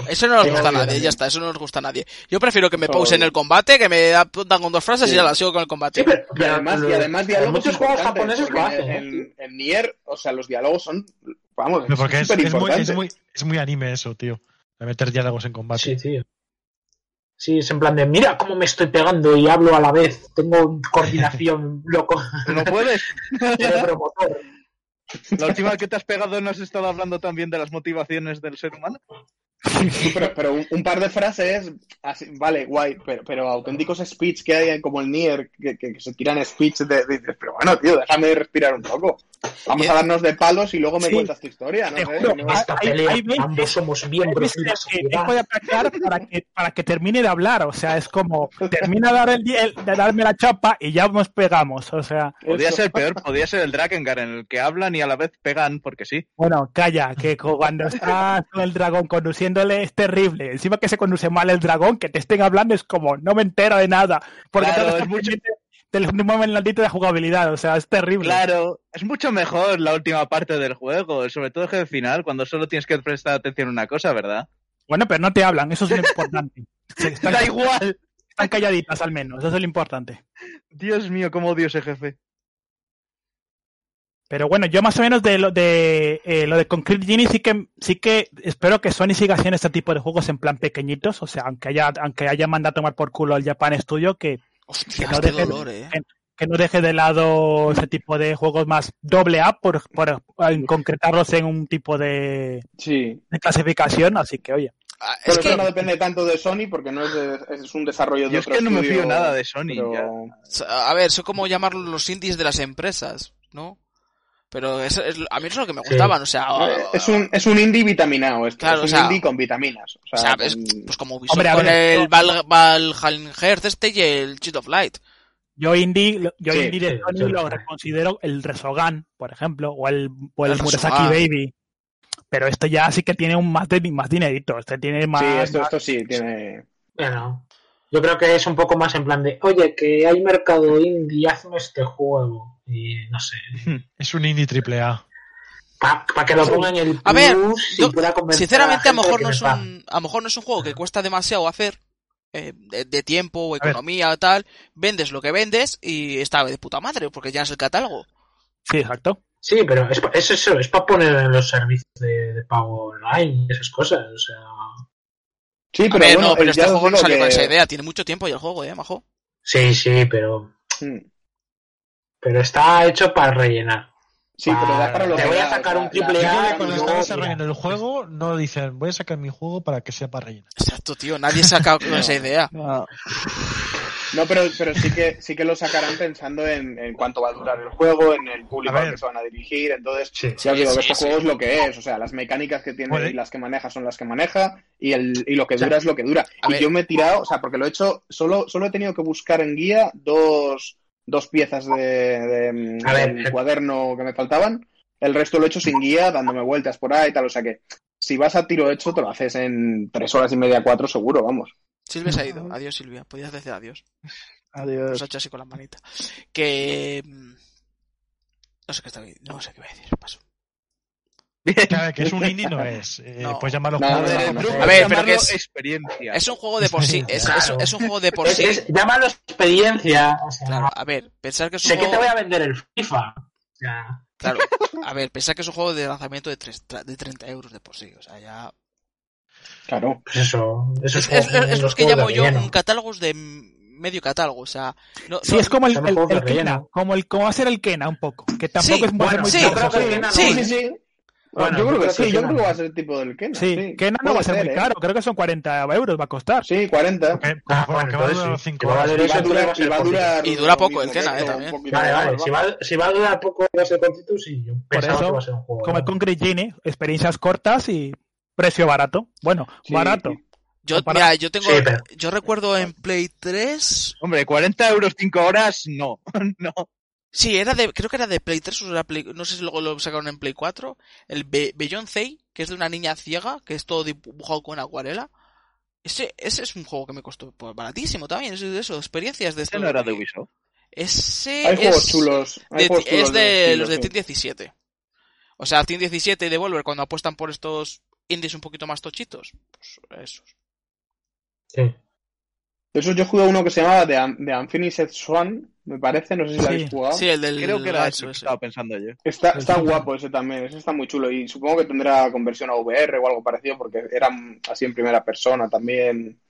Eso no nos gusta a nadie, ya está, eso no nos gusta a nadie. Yo prefiero que me pausen el combate, que me apuntan con dos frases Sí. y ya la sigo con el combate. Sí, pero, Y además, y además diálogos muchos juegos japoneses lo hacen. En, ¿eh? en, Nier, o sea, los diálogos son... Vamos, Pero Porque es, muy, es, muy, es muy anime eso, tío. De meter diálogos en combate. Sí, tío. Sí, es en plan de, mira cómo me estoy pegando y hablo a la vez. Tengo coordinación loco. ¿No puedes? Cerebromotor. La última que te has pegado no has estado hablando también de las motivaciones del ser humano. Sí, pero, pero un, un par de frases, así, vale, guay, pero, pero auténticos speech que hay como el Nier, que, que- que se tiran speech de, de- dices, pero bueno, tío, déjame respirar un poco. Vamos a darnos de palos y luego me Sí. cuentas tu historia, ¿no? Te juro, no- Esta hay- pelea, hay veces- ambos somos miembros de la que sociedad. dejo de atacar para que, para que termine de hablar, o sea, es como, termina de, dar el, el- de darme la chapa y ya nos pegamos, o sea, Podía Eso. ser peor, podía ser el Drakengard en el que hablan y a la vez pegan porque sí. bueno, calla, que cuando estás con el dragón es terrible, encima que se conduce mal el dragón, que te estén hablando es como, no me entero de nada, porque Claro, es mucho- del momentito de jugabilidad, o sea, es terrible. Claro, es mucho mejor la última parte del juego, sobre todo el final, cuando solo tienes que prestar atención a una cosa, ¿verdad? Bueno, pero no te hablan, eso es lo importante. Están, Da igual. están calladitas al menos, eso es lo importante. Dios mío, cómo odio ese jefe. Pero bueno, yo más o menos de lo de eh, lo de Concrete Genie sí que sí que espero que Sony siga haciendo este tipo de juegos en plan pequeñitos, o sea, aunque haya aunque haya mandado a tomar por culo al Japan Studio que, Hostia, que no deje- dolor, eh. que no deje de lado ese tipo de juegos más doble A por, por en concretarlos en un tipo de, Sí, de clasificación, así que oye, Ah, pero Es eso que, no depende tanto de Sony porque no es, de- es un desarrollo de Yo es otro que no me fío nada de Sony. pero- a ver, eso es como llamarlo los indies de las empresas, ¿no? Pero es, es- a mí eso es lo que me Sí. gustaban, o sea, Eh, Es un, es un indie vitaminado, esto. Claro, es un o sea- indie con vitaminas. O o sea, sea, es- con- pues como Ubisoft Hombre, con ver, el Val, Valheim Hearth este y el Cheat of Light. yo indie yo Sí, indie de Sony sí. lo considero el Resogan, por ejemplo, o el o el, El Murasaki Resogan. Baby. Pero este ya sí que tiene un más de más dinerito, este tiene más Sí, esto, más- esto sí tiene. Bueno, yo creo que es un poco más en plan de, oye, que hay mercado indie, hazme este juego. Y no sé, Es un indie triple A. para que lo pongan en el A ver, plus y yo, pueda convencer Sinceramente, a gente mejor no es un, a lo mejor no es un juego que cuesta demasiado hacer eh, de, de tiempo o economía o tal, vendes lo que vendes y está de puta madre porque ya es el catálogo. Sí, exacto. Sí, pero es, pa- es eso, es para poner en los servicios de, de pago online y esas cosas. O sea, Sí, pero ver, bueno, no, pero este juego no salió con esa idea, tiene mucho tiempo ya el juego, eh, majo. sí, sí, pero, Mm. pero está hecho para rellenar. Sí, pero da para lo Te que voy a sacar un triple la- A cuando están desarrollando el juego, no dicen, voy a sacar mi juego para que sea para rellenar. Exacto, tío, nadie se ha sacado con esa idea. No, pero, pero sí que sí que lo sacarán pensando en, en cuánto va a durar el juego, en el público al que se van a dirigir. Entonces, Sí. ya os digo Sí, que este sí, juego sí. es lo que es. O sea, las mecánicas que tiene Puede. y las que maneja son las que maneja y, el, y lo que O sea, dura es lo que dura. Y ver. yo me he tirado, o sea, porque lo he hecho, solo, solo he tenido que buscar en guía dos, dos piezas de, ver, eh. cuaderno que me faltaban. El resto lo he hecho sin guía, dándome vueltas por ahí y tal. O sea que si vas a tiro hecho, te lo haces en tres horas y media, cuatro seguro, vamos. Silvia se ha ido. Adiós, Silvia. Podías decir adiós. Nos Adiós. ha hecho así con la manita. Que. mm, No sé qué estaba No sé qué voy a decir. Paso. Ver, que es un indie no es. Eh, No. Puedes llamarlo No, juego no, de no. A ver, pero que es- experiencia. Es un juego de por sí. Es, es- Claro. es un juego de por sí. es- llámalo experiencia. O sea, Claro, a ver, pensar que es un sé que juego. te voy a vender el FIFA. O sea, Claro, a ver, pensar que es un juego de lanzamiento de, tres- tra- de 30 euros de por sí. O sea, ya. Claro. pues eso. Eso Es, es, es lo los que llamo yo un catálogos de medio catálogo. O sea, no, Sí, no- es como el, el, el Kena, como el como va a ser el Kena un poco, que tampoco Sí, es ser bueno, muy sí, yo caro. creo que el Kena no Sí, es. sí, sí. Bueno, yo creo que sí, el yo creo que va a ser tipo del Kena. Sí, sí. Kena no va a ser muy ¿eh? caro, creo que son 40 euros va a costar. Sí, 40. Que, Ah, que bueno, va a entonces durar sí. 5 Que va a horas. valer Y eso, va a entonces durar, va a ser y va a cortito. durar Y dura lo poco el Kena, eh, también. Vale, vale. ¿va? Si va, si va a durar poco va a ser cortito, sí. Yo pensaba eso, que va a ser un juego. Como el. Concrete Genie, experiencias cortas y precio barato. Bueno, Sí, barato. sí. yo, para- mira, yo tengo. Sí, pero- Yo recuerdo en Play 3. Hombre, 40 euros 5 horas, no. no. Sí, era de, creo que era de Play 3 o era Play, no sé si luego lo sacaron en Play 4. El Be Beyoncé, que es de una niña ciega, que es todo dibujado con acuarela. Ese, ese es un juego que me costó pues, baratísimo también, es de eso, experiencias de Este no era de Ubisoft. Ese Hay juegos es, chulos. Hay de- juegos chulos es de los de. Team 17. O sea, Team 17 y Devolver cuando apuestan por estos indies un poquito más tochitos. Pues esos. Sí. De esos yo jugué uno que se llamaba The, Un- The Unfinished Swan, me parece, no sé si lo habéis jugado. Sí, el del Creo que era eso ese. estaba pensando yo. Está, guapo ese también, ese está muy chulo y supongo que tendrá conversión a VR o algo parecido porque era así en primera persona también.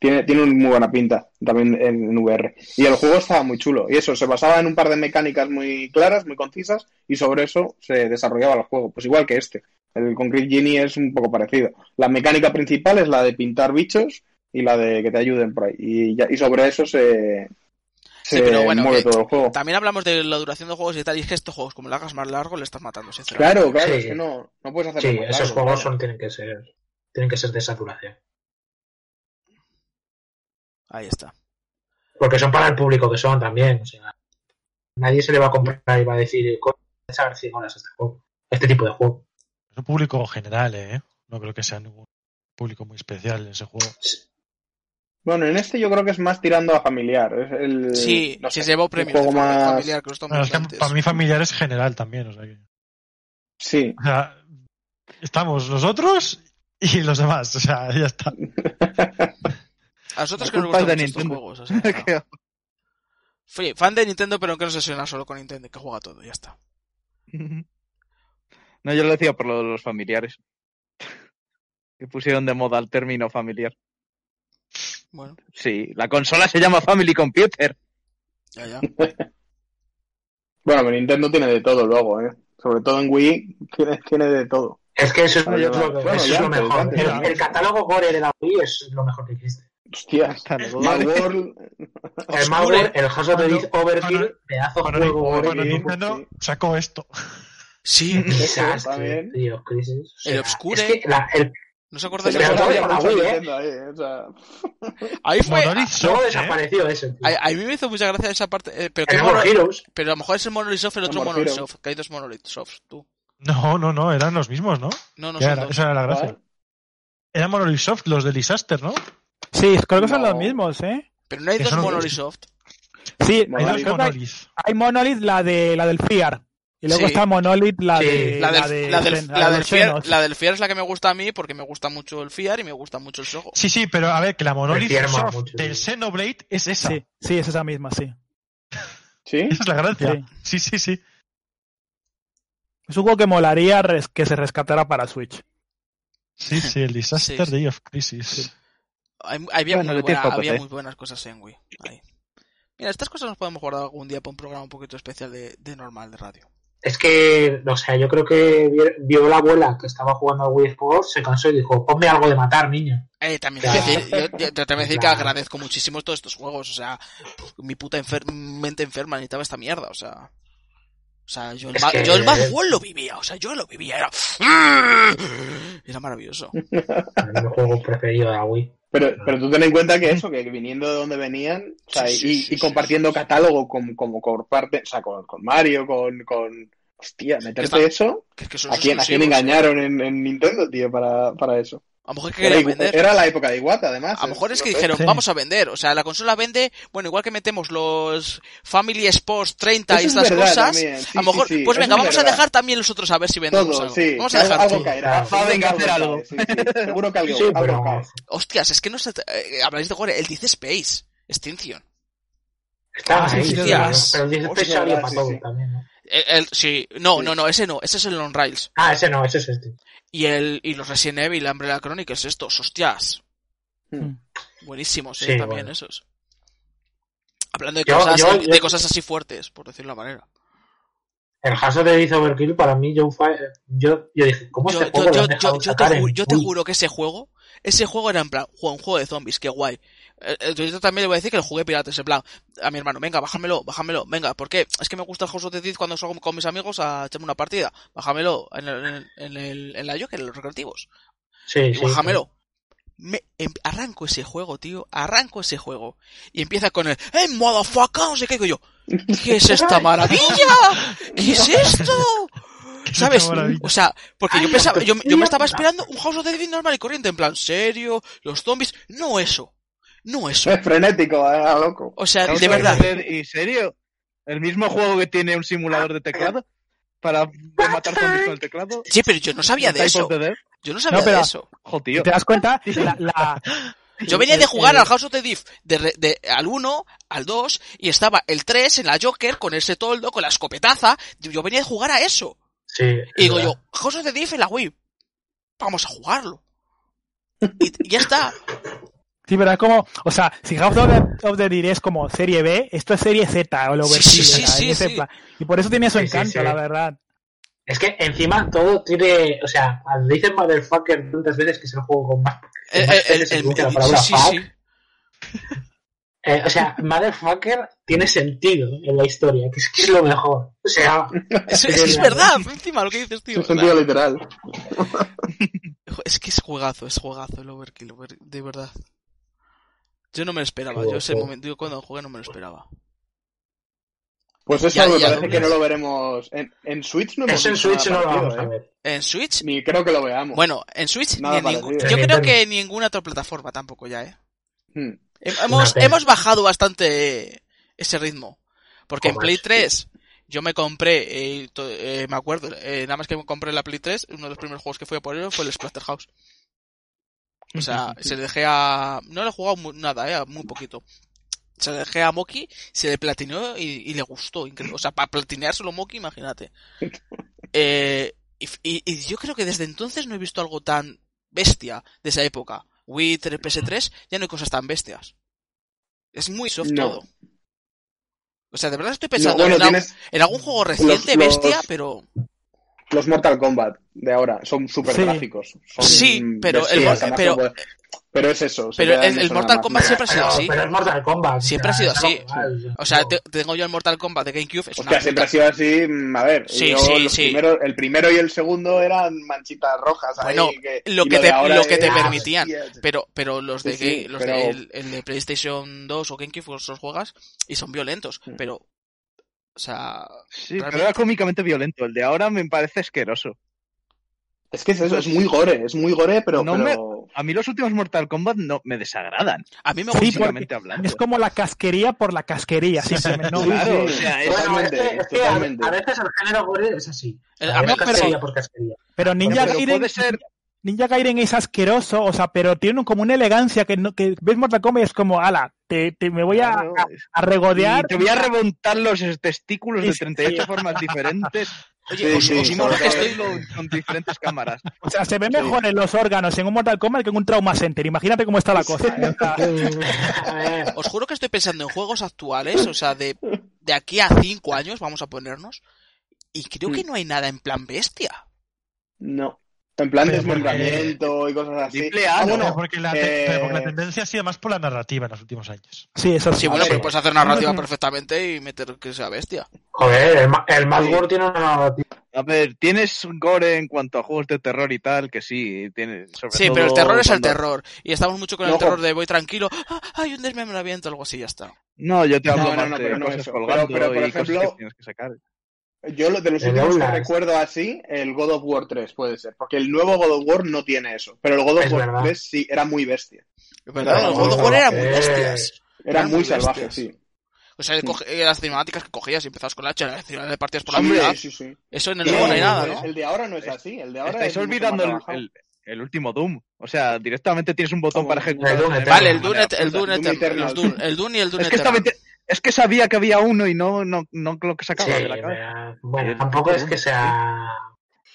Tiene, tiene un- muy buena pinta también en, en VR. Y el juego estaba muy chulo. Y eso, se basaba en un par de mecánicas muy claras, muy concisas, y sobre eso se desarrollaba el juego. Pues igual que este. El Concrete Genie es un poco parecido. La mecánica principal es la de pintar bichos y la de que te ayuden por ahí. Y, ya- y sobre eso se, Sí, pero bueno, mueve todo el juego. También hablamos de la duración de juegos y tal, y es que estos juegos, como lo hagas más largo, le estás matando, sinceramente. Claro, claro, Sí. es que no, no puedes hacer Sí, esos juegos son, tienen que ser tienen que ser de saturación. Ahí está. Porque son para el público que son también. O sea, nadie se le va a comprar y va a decir, "Coño, voy a echar 100 horas a este juego. Este tipo de juego. Un público general, ¿eh? No creo que sea ningún público muy especial en ese juego. Bueno, en este yo creo que es más tirando a familiar. Es el, Sí, no sé, se llevó de juego más... familiar, que Bueno, es que para mí familiar es general también, o sea que... Sí, O sea, estamos nosotros y los demás, o sea, ya está. A nosotros que nos gustan de mucho estos juegos. o sea, no. Oye, fan de Nintendo, pero que no se obsesiona solo con Nintendo, que juega todo, ya está. No, yo lo decía por lo de los familiares. Que pusieron de moda el término familiar. Bueno, Sí, la consola se llama Family Computer. ya, ya. bueno, pero Nintendo tiene de todo luego, ¿eh? Sobre todo en Wii tiene, tiene de todo. Es que eso es, Bueno, lo, que- bueno, eso ya es lo mejor. antes, el, catálogo Gore de la Wii es lo mejor que existe. Hostia. Mad World, El. Malware, el House of the Cuando- Overkill, cuando- pedazo Bueno, juego bueno, Overkill. Nintendo sacó esto. Sí, también. tío, crisis. O sea, El Obscure. Es que la- el, ¿no os acordáis se de ¿eh? Ahí, fue... Monolith luego Soft, ¿eh? desapareció ese. tío. A, mí me hizo mucha gracia esa parte, eh, pero, que El mono- More Heroes. pero a lo mejor es el Monolith Soft y el otro Monolith. Soft, que hay dos Monolith Soft, tú. No, no, no, eran los mismos, ¿no? No, no era- esa era la gracia. Eran Monolith Soft, los de Disaster, ¿no? Sí, creo que son No. los mismos, ¿eh? Pero no hay dos Monolith. Soft. Sí, Monolith. hay Monolith, la de la del FIAR. Y luego Sí. está Monolith, la Sí, de. La del, de la del, la de del la del es la que me gusta a mí porque me gusta mucho el Fear y me gusta mucho el Soho. Sí, sí, pero a ver, que la Monolith Soft mucho, del sí. Xenoblade es esa. Sí, sí, es esa misma, sí. ¿Sí? Esa es la gracia. Sí. Sí, sí, sí. Es un juego que molaría res- que se rescatara para Switch. Sí, sí, el Disaster Sí. Day of Crisis. Hay- había, Bueno, muy buena- había muy buenas cosas en Wii. Ahí. Mira, estas cosas nos podemos guardar algún día para un programa un poquito especial de, de normal, de radio. Es que, o sea, yo creo que vi- vio la abuela que estaba jugando al Wii Sports, se cansó y dijo, ponme algo de matar, niño. Eh, también te voy a decir, yo, te voy a decir que agradezco muchísimo todos estos juegos. O sea, mi puta enfer- mente enferma necesitaba esta mierda. O sea, o sea yo, el, Es que- yo el World lo vivía. O sea, yo lo vivía. Era, era maravilloso. Mi juego preferido de la Wii. Pero, pero tú ten en cuenta que eso, que viniendo de donde venían, o sea, Sí, sí, y, sí, y sí, compartiendo sí. catálogo con, como por parte, o sea, con, con Mario, con, con... Hostia, meterte Está- eso... Que, es que son ¿A quién, a quién engañaron en, en Nintendo, tío, para, para eso? A lo mejor es que Era, querían vender. era la época de Iwata, además. A lo mejor es que dijeron, Sí. vamos a vender. O sea, la consola vende, bueno, igual que metemos los Family Sports 30 y es estas verdad cosas. sí, a lo mejor, sí, sí, pues eso venga, vamos a dejar también los otros a ver si vendemos Todo, algo. sí. Vamos a dejar algo caerá. Va a venga a hacer algo. sí, sí. Seguro que algo, Sí, algo pero. Hostias, es que no se... eh, habláis de jugar el 10 Space. Extinction. Está Ah, sí, ahí, sí, pero, hostias. pero el 10 Hostia, salió para todo también, ¿no? El, el- sí, no, Sí. no, no, ese no, ese es el On Rails. Ah, ese no, ese es este. Y el y los Resident Evil, Umbrella Chronicles, estos, hostias. Hmm. Buenísimos, eh, Sí, también bueno. esos. Hablando de Yo- cosas, yo- de cosas así fuertes, por decirlo de una manera. El Hasso de Dice Overkill para mí, yo, yo, yo dije, ¿cómo Yo, este yo, juego lo yo, han dejado yo, yo te, sacar ju- en yo te juro que ese juego, ese juego era en plan, juego- un juego de zombies, qué guay. Eh, eh, Yo también le voy a decir que lo jugué piratas, en plan, a mi hermano, venga, bájamelo, bájamelo, venga, ¿por qué? Es que me gusta el House of the Dead cuando salgo con mis amigos a echarme una partida, bájamelo en, el, en, el- en, la Joker, en los recreativos, Sí, sí. bájamelo. Me, em- arranco ese juego, tío, arranco ese juego, y empieza con el, ¡eh, motherfucker! No sé qué, digo yo, ¿qué es esta maravilla? ¿Qué es esto? ¿Sabes? O sea, porque yo pensaba, yo, yo me estaba esperando un House of the Dead normal y corriente, en plan, serio, los zombies, no eso, no eso. Es frenético, eh, loco. O sea, de verdad, ver, ¿En serio? ¿El mismo juego que tiene un simulador de teclado? ¿Para matar zombies con el teclado? sí, pero yo no sabía de eso, yo no sabía No, pero- de eso. Tío. ¿Te das cuenta? La, la- Yo venía de jugar el- al House of the Dead de, al 1, al 2, y estaba el 3 en la Joker con ese toldo, con la escopetaza, yo venía de jugar a eso. Sí, Y digo es yo. House of the Dead en la Wii, vamos a jugarlo. Y, y ya está. Sí, pero es como, o sea, si House of the, of the Dead es como serie B, esto es serie Z o el Sí, Overkill, sí. Y por eso tiene su encanto, sí. la verdad. Es que encima todo tiene, o sea, dicen motherfucker tantas veces que es el juego con más. Eh, o sea, motherfucker tiene sentido en la historia, que es, que es lo mejor. O sea, Es, es que es verdad, encima lo que dices, tío. O sea, sentido literal. Es que es juegazo, es juegazo el Overkill, over- de verdad. Yo no me lo esperaba, yo ese momento, yo cuando jugué no me lo esperaba. Pues eso Ya- me ya parece que no lo veremos. En, en Switch no hemos eso en Switch no lo vamos a ¿eh? ver. En Switch, Ni creo que lo veamos. bueno, en Switch, ni en ningún- yo creo que en ninguna otra plataforma tampoco ya, eh. Hmm. Hem- Hemos, hemos bajado bastante ese ritmo. Porque en Play sí. 3 yo me compré, eh, to- eh, me acuerdo, eh, nada más que me compré la Play 3, uno de los primeros juegos que fui a por ello fue el Splatterhouse. O sea, se le dejé a... No le he jugado nada, eh, muy poquito. Se le dejé a Moki, se le platineó y, y le gustó. increíble. O sea, para platineárselo Moki, imagínate. Eh, y, y- y yo creo que desde entonces no he visto algo tan bestia de esa época. Wii 3, PS3, ya no hay cosas tan bestias. Es muy soft No. todo. O sea, de verdad estoy No, pensando bueno, en, algo- tienes en algún juego reciente, los- bestia, pero... los Mortal Kombat de ahora. Son súper Sí. gráficos. Son Sí, pero el bestias, pero- pero es eso. pero el- Mortal. Kombat siempre ha sido así. pero es Mortal Kombat. Siempre ha sido así. O sea, te- tengo yo el Mortal Kombat de GameCube. Es una Hostia, siempre ha sido así. A ver, Sí, yo sí, los sí. primeros- el primero y el segundo eran manchitas rojas. ahí, Bueno, que- lo que te, lo que te es- permitían. Pero, pero los de, Sí, sí, Ga- los pero- de el, el de PlayStation 2 o GameCube los juegas y son violentos. Mm. Pero, o sea, Sí, pero era cómicamente violento. El de ahora me parece asqueroso. Es que es eso, es muy gore, es muy gore, pero, No me- pero a mí los últimos Mortal Kombat no me desagradan. A mí me Sí, gusta. hablando. Es como la casquería por la casquería. Claro, sí, o sea, es- Bueno, Totalmente, es que, es que a, veces el género gore es así. A a mí- veces pero- casquería por casquería. Pero Ninja pero Gaiden, puede ser- Ninja Gaiden es asqueroso, o sea, pero tiene como una elegancia que, no, que ves Mortal Kombat y es como, ala, te, te- me voy a, Claro, a, a regodear. Y te voy a remontar los testículos de Sí, 38 formas diferentes. Oye, Sí, os, sí, os sí, estoy... Con diferentes cámaras. O sea, se ven mejor en los órganos en un Mortal Kombat que en un Trauma Center. Imagínate cómo está la cosa. ¿eh? Os juro que estoy pensando en juegos actuales, o sea, de, de aquí a cinco años, vamos a ponernos, y creo que no hay nada en plan bestia. No. En plan Pero porque- desmembramiento y cosas así. Triple A, Ah, ¿no? bueno, porque, la eh, pero porque la tendencia ha sido más por la narrativa en los últimos años. sí, eso sí. Sí, bueno, ver. pero puedes hacer narrativa perfectamente y meter que sea bestia. joder, el, el Sí. War tiene una narrativa. A ver, tienes gore en cuanto a juegos de terror y tal, que sí, tienes. sobre Sí, todo pero el terror es el terror. Y estamos mucho con el terror de voy tranquilo, ah, hay un desmembramiento, algo así, ya está. No, yo te hablo No, más no, de pero no cosas colgando Pero- pero, por y cosas ejemplo, que tienes que sacar. Yo lo- de los El últimos que Outlast. recuerdo así, el God of War 3 puede ser. Porque el nuevo God of War no tiene eso. Pero el God of Es War verdad. 3 sí era muy bestia. Es verdad, No, los God of War eran muy eh, bestias. Era Eran muy muy salvaje, bestias. sí. O sea, coge- eh, las cinemáticas que cogías y empezabas con la hacha, las le partías por la Hombre, mitad. sí, sí. Eso en el Sí, nuevo no hay nada, el- ¿no? El de ahora no es así. El de ahora Estáis es olvidando el, el- el último Doom. O sea, directamente tienes un botón para el ejecutar. Doom de Eternal. Vale, el Dune, el. Dune, Doom Eternal, Dune- el Dune y el Dune Es que, Eternal. Es que sabía que había uno y no, no, no lo que sacaba Sí, de la cabeza. eh, bueno, El tampoco es Doom, que sea.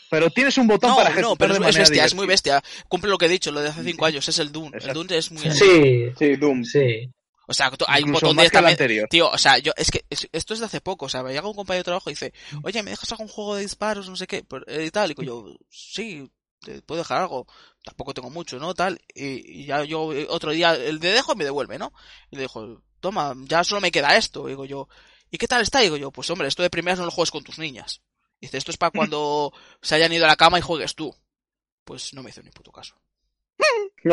Pero tienes un botón No, para no, ejecutar pero de es, es bestia, es muy bestia. Cumple lo que he dicho, lo de hace cinco años, es el Dune. El. Dune es muy así. Sí, Sí, Doom. sí. O sea, hay un botón directamente. anterior. Tío, o sea, yo, es que es- esto es de hace poco, o sea, me llega un compañero de trabajo y dice, oye, ¿me dejas algún juego de disparos, no sé qué, eh, y tal? Y digo yo, sí, te puedo dejar algo, tampoco tengo mucho, ¿no? Tal, y, y ya yo eh, otro día, el de dejo me devuelve, ¿no? Y le dijo, toma, ya solo me queda esto, digo yo, ¿y qué tal está? Digo yo, pues hombre, esto de primeras no lo juegues con tus niñas. Dice, esto es para cuando se hayan ido a la cama y juegues tú. Pues no me hizo ni puto caso.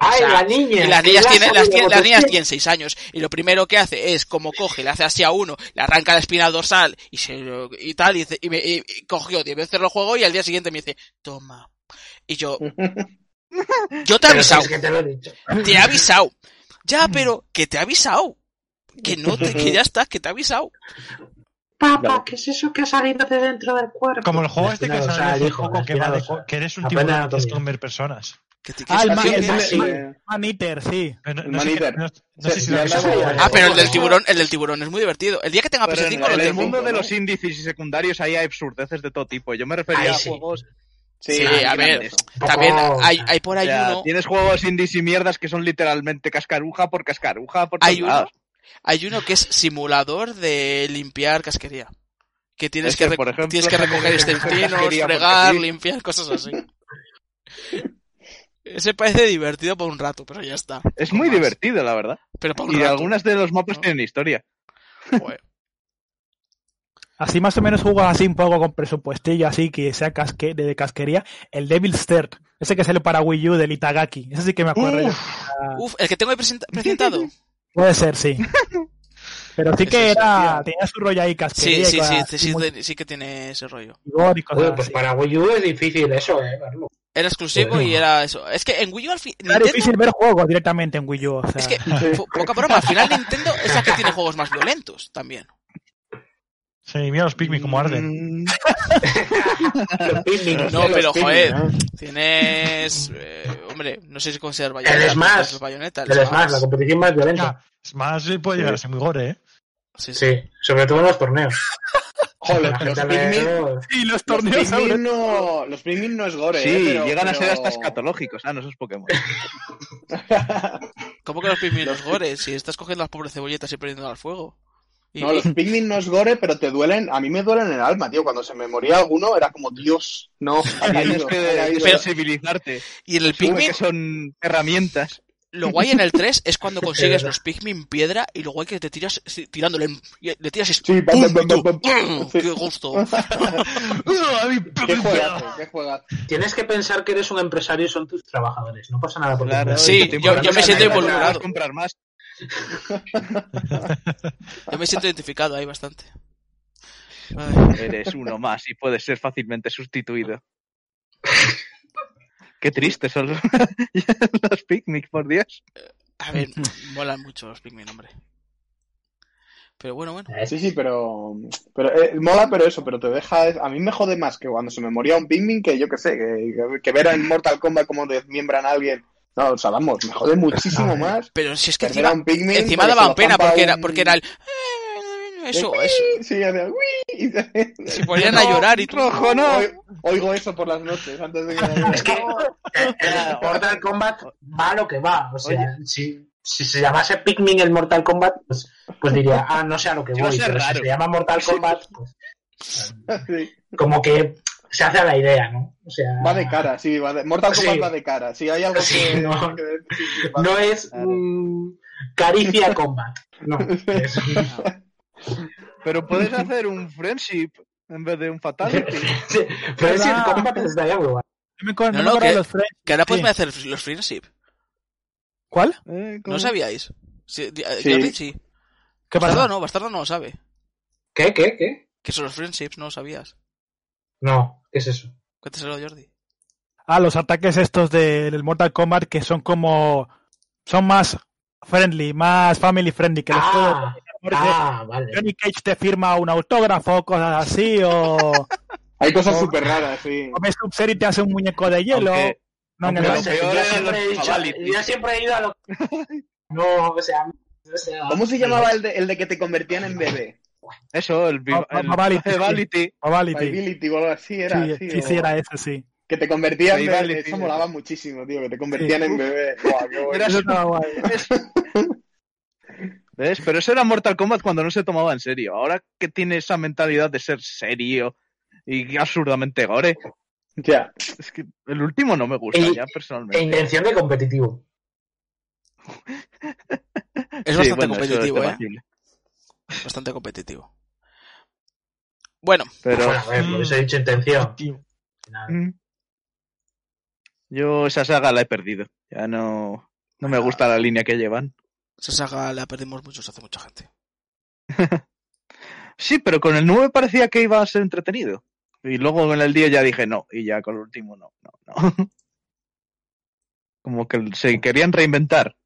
¡Ay, sea, la niña! Y las niñas, tienen, las, niñas tienen 6 años y lo primero que hace es como coge, le hace así a uno, le arranca la espina dorsal y, se, y tal, y, dice- y me y- y cogió 10 veces el juego y al día siguiente me dice, toma. Y yo, yo te he avisado, es que te lo he dicho. te he avisado. Ya, pero que te he avisado. Que no te, que ya está, que te he avisado. Papá, ¿qué es eso que ha salido de dentro del cuerpo? Como el juego este que hijo, poco la que, va de que eres un tiburón que anatomía. es comer personas. Que te- que Ah, el, es- ma- Sí, el, ma- sí, ma- Man Eater, sí. No, no El sé, no- no si lo. Ah, pero el del tiburón, el del tiburón es muy divertido. El día que tenga Pero en, PS5 lo en el mundo de los índices y secundarios ahí hay absurdeces de todo tipo. Yo me refería a sí. juegos. Sí, a ver. También hay, hay por O ahí sea, uno, tienes juegos indies y mierdas que son literalmente cascaruja por cascaruja por hay uno, hay uno que es simulador de limpiar casquería. Que tienes Ese, que, rec- por ejemplo, tienes que recoger intestinos, fregar, sí. limpiar, cosas así. Ese parece divertido por un rato, pero ya está. Es muy más. divertido, la verdad. Pero por un Y rato. algunas de los mapas ¿no? tienen historia. Joder. Así más o menos juego así un poco con presupuestillo, así que sea casque, de, de casquería. El Devil's Third, ese que sale para Wii U del Itagaki. Ese sí que me acuerdo. yo. Ah, Uf, el que tengo ahí presenta- presentado. Puede ser, sí. Pero sí que era, tenía su rollo ahí Sí, casquería. sí, sí, sí, así sí, muy de- sí que tiene ese rollo. vigor y cosas Joder, pues así. para Wii U es difícil eso, eh, verlo. Era exclusivo y era eso. Es que en Wii U al fin... Era Nintendo- difícil ver juegos directamente en Wii U. O sea, Es que, po- poca broma, al final Nintendo es la que tiene juegos más violentos también. Sí, mira los Pikmin como arden. Los Pikmin, No, los pero Pikmin, joder, ¿no? tienes... eh, hombre, no sé si considerar bayoneta. El Smash. pero es bayoneta, el Smash, la competición más violenta. Ah, Smash puede llegar a ser muy gore, ¿eh? Sí, sí. Sí, sobre todo en los torneos. Joder, los Pikmin, y los los torneos sobre- Pikmin no, los Pikmin no es gore, sí, eh, pero- llegan a ser hasta escatológicos. Ah, no, esos Pokémon. ¿Cómo que los Pikmin los gores? Si estás cogiendo las pobres cebolletas y prendiendo al fuego. Y, No, los Pikmin no es gore, pero te duelen. A mí me duelen el alma, tío. Cuando se me moría alguno era como, Dios, no. Tienes que sensibilizarte. y en el Pikmin, que son herramientas. lo guay en el 3 es cuando consigues los Pikmin piedra y lo guay que te tiras tirándole, le tiras y Sí. ¡Qué gusto! Qué juegazo, qué juegazo. Tienes que pensar que eres un empresario y son tus trabajadores. No pasa nada por Claro, Sí, yo- yo me siento involucrado. comprar más. Yo me siento identificado ahí bastante. Ay. Eres uno más y puedes ser fácilmente sustituido. Qué triste son los picnic, por Dios. A ver, molan mucho los Pikmin, hombre. Pero bueno, bueno. Sí, sí, pero, pero eh, mola, pero eso, pero te deja. A mí me jode más que cuando se me moría un Pikmin que yo que sé, que, que ver en Mortal Kombat como desmiembran a alguien. No, o sea, vamos, me jode muchísimo más. Pero si es que encima, un Pikmin encima daban pena porque era, porque era el... Eso, eso. Sí, hacía, "Uy", y Se ponían a llorar y tú... Rojo, no. Oigo, eso por las noches antes de que Es que el Mortal Kombat va a lo que va. O sea, si, si se llamase Pikmin el Mortal Kombat, pues, pues diría, ah, no sé a lo que voy. Pero si raro. se llama Mortal Kombat, pues Sí, como que se hace a la idea, ¿no? O sea, va de cara, sí, va de, Mortal Kombat Sí. va de cara. Si hay algo Sí, que, no. que- sí, sí, va no de- es mm, caricia combat. No, es- Pero puedes hacer un friendship en vez de un fatality. sí, Friendship Combat muy guay. No me, No, no no, de que- los friends. Que ahora puedes Sí. hacer los friendship. ¿Cuál? Eh, ¿No sabíais? Sí, eh, Sí. Jordi sí. ¿Qué Bastardo pasa? no, Bastardo no lo sabe. ¿Qué, qué, qué? Que son los friendships, no lo sabías. No, ¿qué es eso? Cuéntaselo, Jordi. Ah, los ataques estos de- del Mortal Kombat que son como... Son más friendly, más family friendly que los juegos. Ah, porque ah, vale. Johnny Cage te firma un autógrafo, cosas así, o, Hay cosas súper raras, sí. o ves y te hace un muñeco de hielo. Aunque- no, aunque lo No sé, yo siempre he dicho, yo siempre he ido a lo No, o sea, o sea, ¿Cómo se llamaba el de, el de que te convertían en bebé? Eso, el. Mobility. Viability o algo así era. Sí, sí, sí, o- sí, era ese, sí. Que te convertían en Vivality, bebé. Eso molaba muchísimo, tío. Que te convertían Sí. en bebé. Buah, qué bueno. Era Eso estaba guay. ¿Ves? Pero eso era Mortal Kombat cuando no se tomaba en serio. Ahora que tiene esa mentalidad de ser serio y absurdamente gore, Ya. es que el último no me gusta Y- ya e personalmente. intención de competitivo. Es Sí, bastante bueno, eso es competitivo, ¿eh? Bastante competitivo. Bueno, Pero Bueno, a ver, por eso he dicho intención. Mm, yo esa saga la he perdido. Ya no, no me gusta la línea que llevan. esa saga la perdimos muchos hace mucha gente. Sí, pero con el 9 parecía que iba a ser entretenido. Y luego en el día ya dije no, y ya con el último no, no, no. Como que se querían reinventar.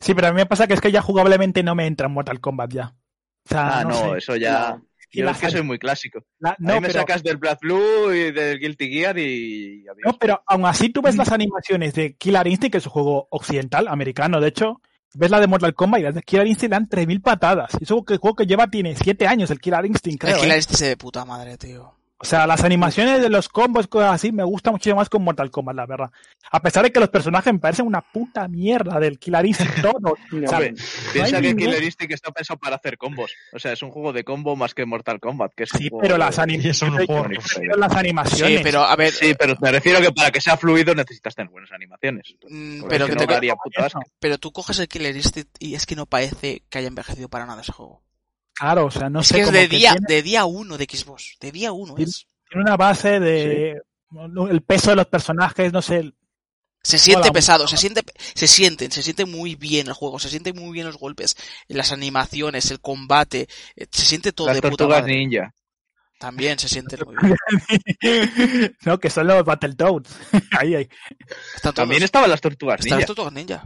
Sí, pero a mí me pasa que es que ya jugablemente no me entra en Mortal Kombat ya. O sea, Ah, no, sé. eso ya. Y Yo la es que soy muy clásico. La- a no, mí me pero, sacas del Black Blue y del Guilty Gear y adiós. no, pero aún así tú ves las animaciones de Killer Instinct, que es un juego occidental, americano, de hecho, ves la de Mortal Kombat y las de Killer Instinct le dan 3.000 patadas. Y que el juego que lleva tiene 7 años, el Killer Instinct, creo. el Killer ¿eh? este se de puta madre, tío. O sea, las animaciones de los combos, cosas así, me gustan muchísimo más con Mortal Kombat, la verdad. A pesar de que los personajes me parecen una puta mierda del Killer Instinct, todo. No, Hombre, piensa que ningún- Killer Instinct está pensado para hacer combos. O sea, es un juego de combo más que Mortal Kombat. Que es un Sí, juego pero las, de- anim- es un juego. las animaciones. Sí, pero a ver, Sí, pero me refiero que para que sea fluido necesitas tener buenas animaciones. mm, pero que no, te- pero tú coges el Killer Instinct y es que no parece que haya envejecido para nada ese juego. Claro, o sea, no es sé que es de que día, tiene, de día uno de Xbox. De día uno Tiene- es. tiene una base de el peso de los personajes, no sé. Se siente pesado, se siente, se sienten, se siente muy bien el juego, se sienten muy bien los golpes, las animaciones, el combate, eh, se siente todo Las de puta tortugas madre. ninja. También se siente muy bien. no, que son los Battletoads. ahí, ahí. Están. También estaban las tortugas Están ninja. las tortugas ninja.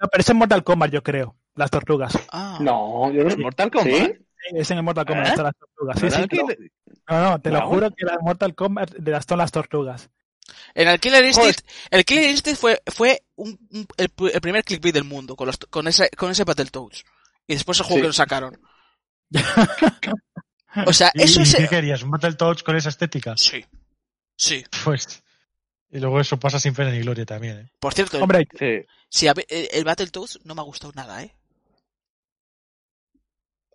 No, pero es en Mortal Kombat, yo creo. Las tortugas. Ah, No, yo no. Mortal Kombat. ¿Sí? Es en el Mortal Kombat, ¿Eh? las tortugas. Sí, ¿Verdad sí, le- no, no, te lo juro que las Mortal Kombat de las son las tortugas. En el Killer Instinct, el Killer Instinct fue, fue un, un- el, el primer clickbait del mundo con, los, con ese, con ese Battletoads. Y después el juego Sí. que nos sacaron. O sea, ¿Y, eso y es... qué querías? ¿Un Battletoads con esa estética? Sí. Sí. Pues. Y luego eso pasa sin pena ni gloria también, ¿eh? Por cierto, Hombre, Sí. ver, el, el Battletoads no me ha gustado nada, ¿eh?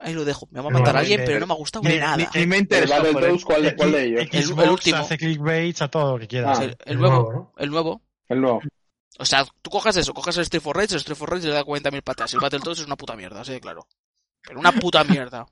Ahí lo dejo. Me va a matar no, alguien, pero no me ha gustado ni- nada. Ni, ni me El interesa. joder. Battletoads, ¿cuál, de- ¿cuál de ellos? el Xbox último. hace clickbaits a todo lo que quieras. Ah. el, el nuevo, ¿no? el nuevo. El nuevo. O sea, tú coges eso, coges el Street for Rage, el Street for Rage le da 40.000 patas. El Battletoads es una puta mierda, así de claro. Pero una puta mierda.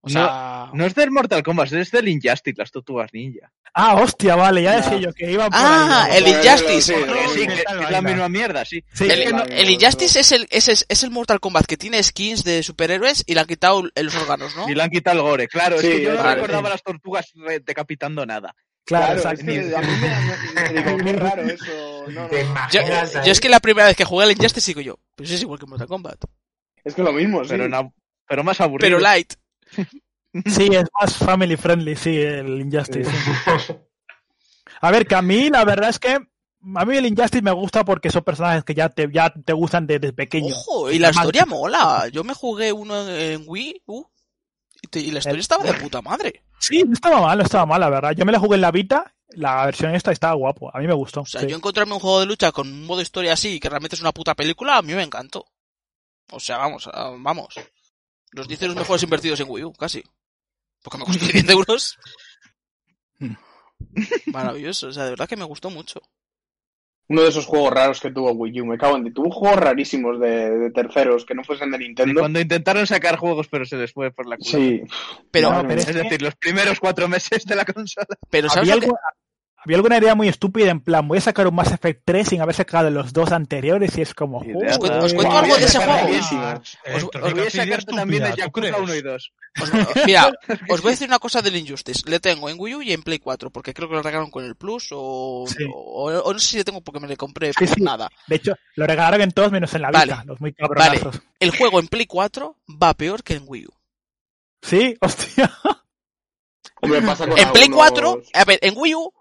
O sea... No es del Mortal Kombat, es del Injustice, las tortugas ninja. ah, hostia, vale, ya No. decía yo que iban por Ah, ahí. el Injustice. sí, no, sí, ¿qué que tal es la misma mierda, sí. Sí, El, no, el no, Injustice es el, es, es- el Mortal Kombat que tiene skins de superhéroes y le han quitado los órganos, ¿no? Y le han quitado el gore. Claro, Sí, es que yo no vale, recordaba sí. las tortugas decapitando nada. Claro, Claro, es que a mí me, me- digo, qué raro eso. No, no. ¿Te Yo, es que la primera vez que jugué al Injustice digo yo, pues es igual que Mortal Kombat. Es que lo mismo, sí. Pero, no, pero más aburrido. Pero light. Sí, es más family friendly, sí, el Injustice. sí. A ver, que a mí la verdad es que a mí el Injustice me gusta porque son personajes que ya te, ya te gustan desde pequeño. Ojo, y la Además- historia mola. Yo me jugué uno en Wii U y, te- y la historia estaba de puta madre. Sí, no estaba mal, no estaba mal, la verdad. Yo me la jugué en la Vita, la versión esta estaba guapo, a mí me gustó. O sea, sí. yo encontrarme un juego de lucha con un modo historia así, que realmente es una puta película, a mí me encantó. O sea, vamos, vamos. Los 10 euros mejores invertidos en Wii U, casi. Porque me costó 10 euros. Maravilloso, o sea, de verdad que me gustó mucho. Uno de esos juegos raros que tuvo Wii U, me cago en ti. Tuvo juegos rarísimos de, de terceros que no fuesen de Y Nintendo. cuando intentaron sacar juegos, pero se les fue por la culata. Sí. Pero, es Es que- decir, los primeros cuatro meses de la consola. pero ¿sabes había, que- algo- había alguna idea muy estúpida en plan, voy a sacar un Mass Effect 3 sin haber sacado los dos anteriores y es como... Os cuento- joder. os cuento algo de ese juego. Os- Eh, os Voy a estúpida, también ¿tú Yakuza crees? 1 y 2. Os- mira, os voy a decir una cosa del Injustice. Le tengo en Wii U y en Play 4, porque creo que lo regalaron con el Plus o, Sí. o, o no sé si le tengo porque me le compré Sí, por sí. nada. De hecho, lo regalaron en todos menos en la Vita, Vale. los muy cabronazos. El juego en Play 4 va peor que en Wii U. Sí, hostia. Hombre, pasa con En Play algunos- 4, a ver, en Wii U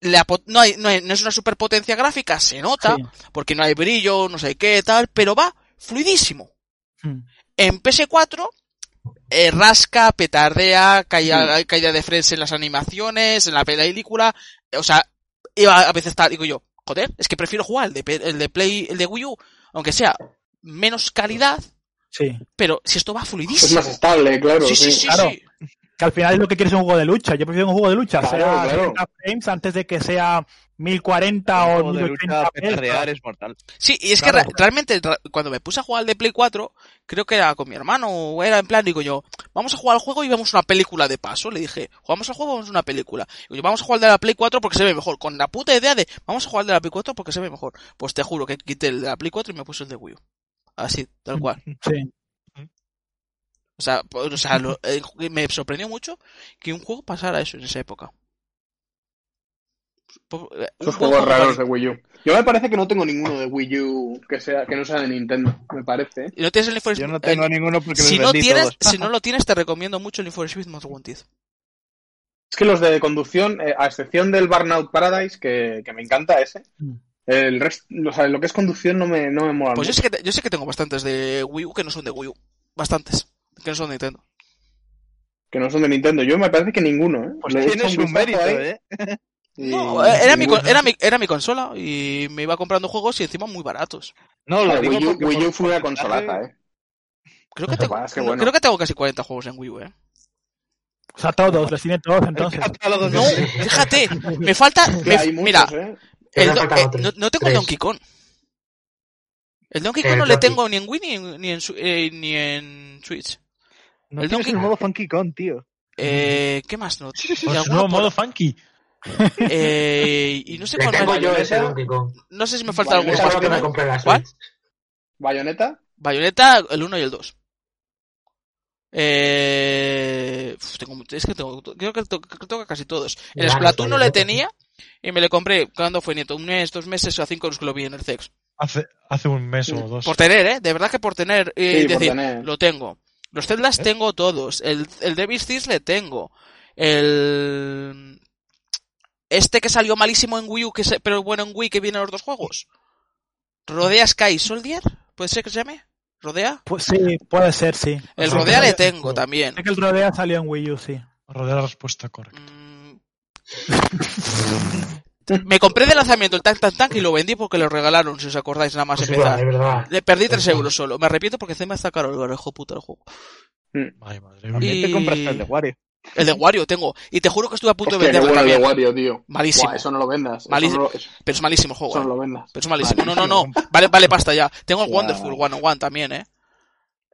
la po- no, hay, no, hay- no es una superpotencia gráfica, se nota, Sí. porque no hay brillo, no sé qué, tal, pero va fluidísimo. Mm. En PS4 eh, rasca, petardea, caída, caída de frames en las animaciones, en la película, o sea, iba a veces tal, digo yo, joder, es que prefiero jugar el de, el de Play, el de Wii U, aunque sea menos calidad, Sí. pero si esto va Es fluidísimo. más estable, claro. sí, sí, sí, claro. Que al final es lo que quieres un juego de lucha. Yo prefiero un juego de lucha, Claro, sea claro. 60 frames antes de que sea 1040 Un o juego de 1080 lucha, frames. petardear es mortal. Sí, y es Claro. que realmente cuando me puse a jugar al de Play 4, creo que era con mi hermano, o era en plan, digo yo, vamos a jugar al juego y vemos una película de paso. Le dije, jugamos al juego, vamos a una película. Digo yo, vamos a jugar al de la Play 4 porque se ve mejor. Con la puta idea de, vamos a jugar al de la Play 4 porque se ve mejor. Pues te juro que quité el de la Play 4 y me puse el de Wii U. Así, tal cual. Sí. O sea, o sea lo- eh, me sorprendió mucho que un juego pasara eso en esa época. Po- eh, Esos juegos juego raros de Wii U. Yo me parece que no tengo ninguno de Wii U que sea que no sea de Nintendo, me parece. ¿eh? Y no tienes el Need for Yo no tengo el- ninguno porque si los no tienes, todos. si no lo tienes, te recomiendo mucho el Need for Speed Most Wanted. Es que los de conducción, eh, a excepción del Burnout Paradise, que, que me encanta ese, Mm. el resto, o sea, lo que es conducción no me, no me mola Pues yo mucho. sé, que te- yo sé que tengo bastantes de Wii U que no son de Wii U. Bastantes. Que no son de Nintendo. Que no son de Nintendo. Yo me parece que ninguno, ¿eh? Pues Le tienes un un vistazo mérito, ahí ¿eh? No, eh, era mi, era, mi, era mi consola y me iba comprando juegos y encima muy baratos. No, lo digo Wii U, Wii fue una consolata, ¿eh? Creo que, tengo, es que bueno. creo que tengo casi 40 juegos en Wii U, eh. O sea, todos, los tiene todos entonces. El No, fíjate, me falta. Me- muchos, mira, ¿eh? El eh, no, no tengo Tres. Donkey Kong. El Donkey Eh, Kong no le tengo ni en Wii ni en, ni en, su- eh, ni en Switch. No El Donkey- el modo Funky Kong, tío. Eh, ¿Qué más no? Y Pues nuevo por- modo funky. eh, y no sé cuál tengo yo ese Bayonetta. Donkey Kong. No sé si me falta alguno más. Lo que me compré la ¿Cuál? Switch. Bayonetta, Bayonetta, el 1 y el 2. Eh, uf, tengo, es que tengo, creo que to- que tengo casi todos. El Splatoon no le tenía y me le compré, cuando fue nieto? Un mes, dos meses o a cinco euros que lo vi en el CEX. Hace, hace un mes o dos. Por tener, ¿eh? De verdad que por tener. eh, Sí, por decir, tener. lo tengo. Los Zeldas ¿Eh? tengo todos. El, el Devil's Thieves le tengo. El... Este que salió malísimo en Wii U, que se- pero bueno en Wii, que vienen los dos juegos. Rodea Sky Soldier, ¿puede ser que se llame? ¿Rodea? Pues sí, puede ser, sí. El Rodea le tengo también. Sé que el Rodea salió en Wii U, sí. Rodea la respuesta correcta. Mm. Me compré de lanzamiento el Tank Tank Tank y lo vendí porque lo regalaron, si os acordáis, nada más Es verdad, empezar. es verdad. Le perdí 3 Pues, euros solo. Me arrepiento porque encima está caro el hijo puta el juego. Ay, madre mía. También Y- te compraste el de Wario. El de Wario tengo. Y te juro que estuve a punto Hostia, de venderlo bueno el de. Wario, tío. Malísimo. Buah, eso no lo vendas. Malísimo. no lo, eso, Pero es malísimo el juego. eso no eh. lo vendas. Pero es malísimo. No, no, no. Vale, vale pasta ya. Tengo el. Wonderful One on One también, eh.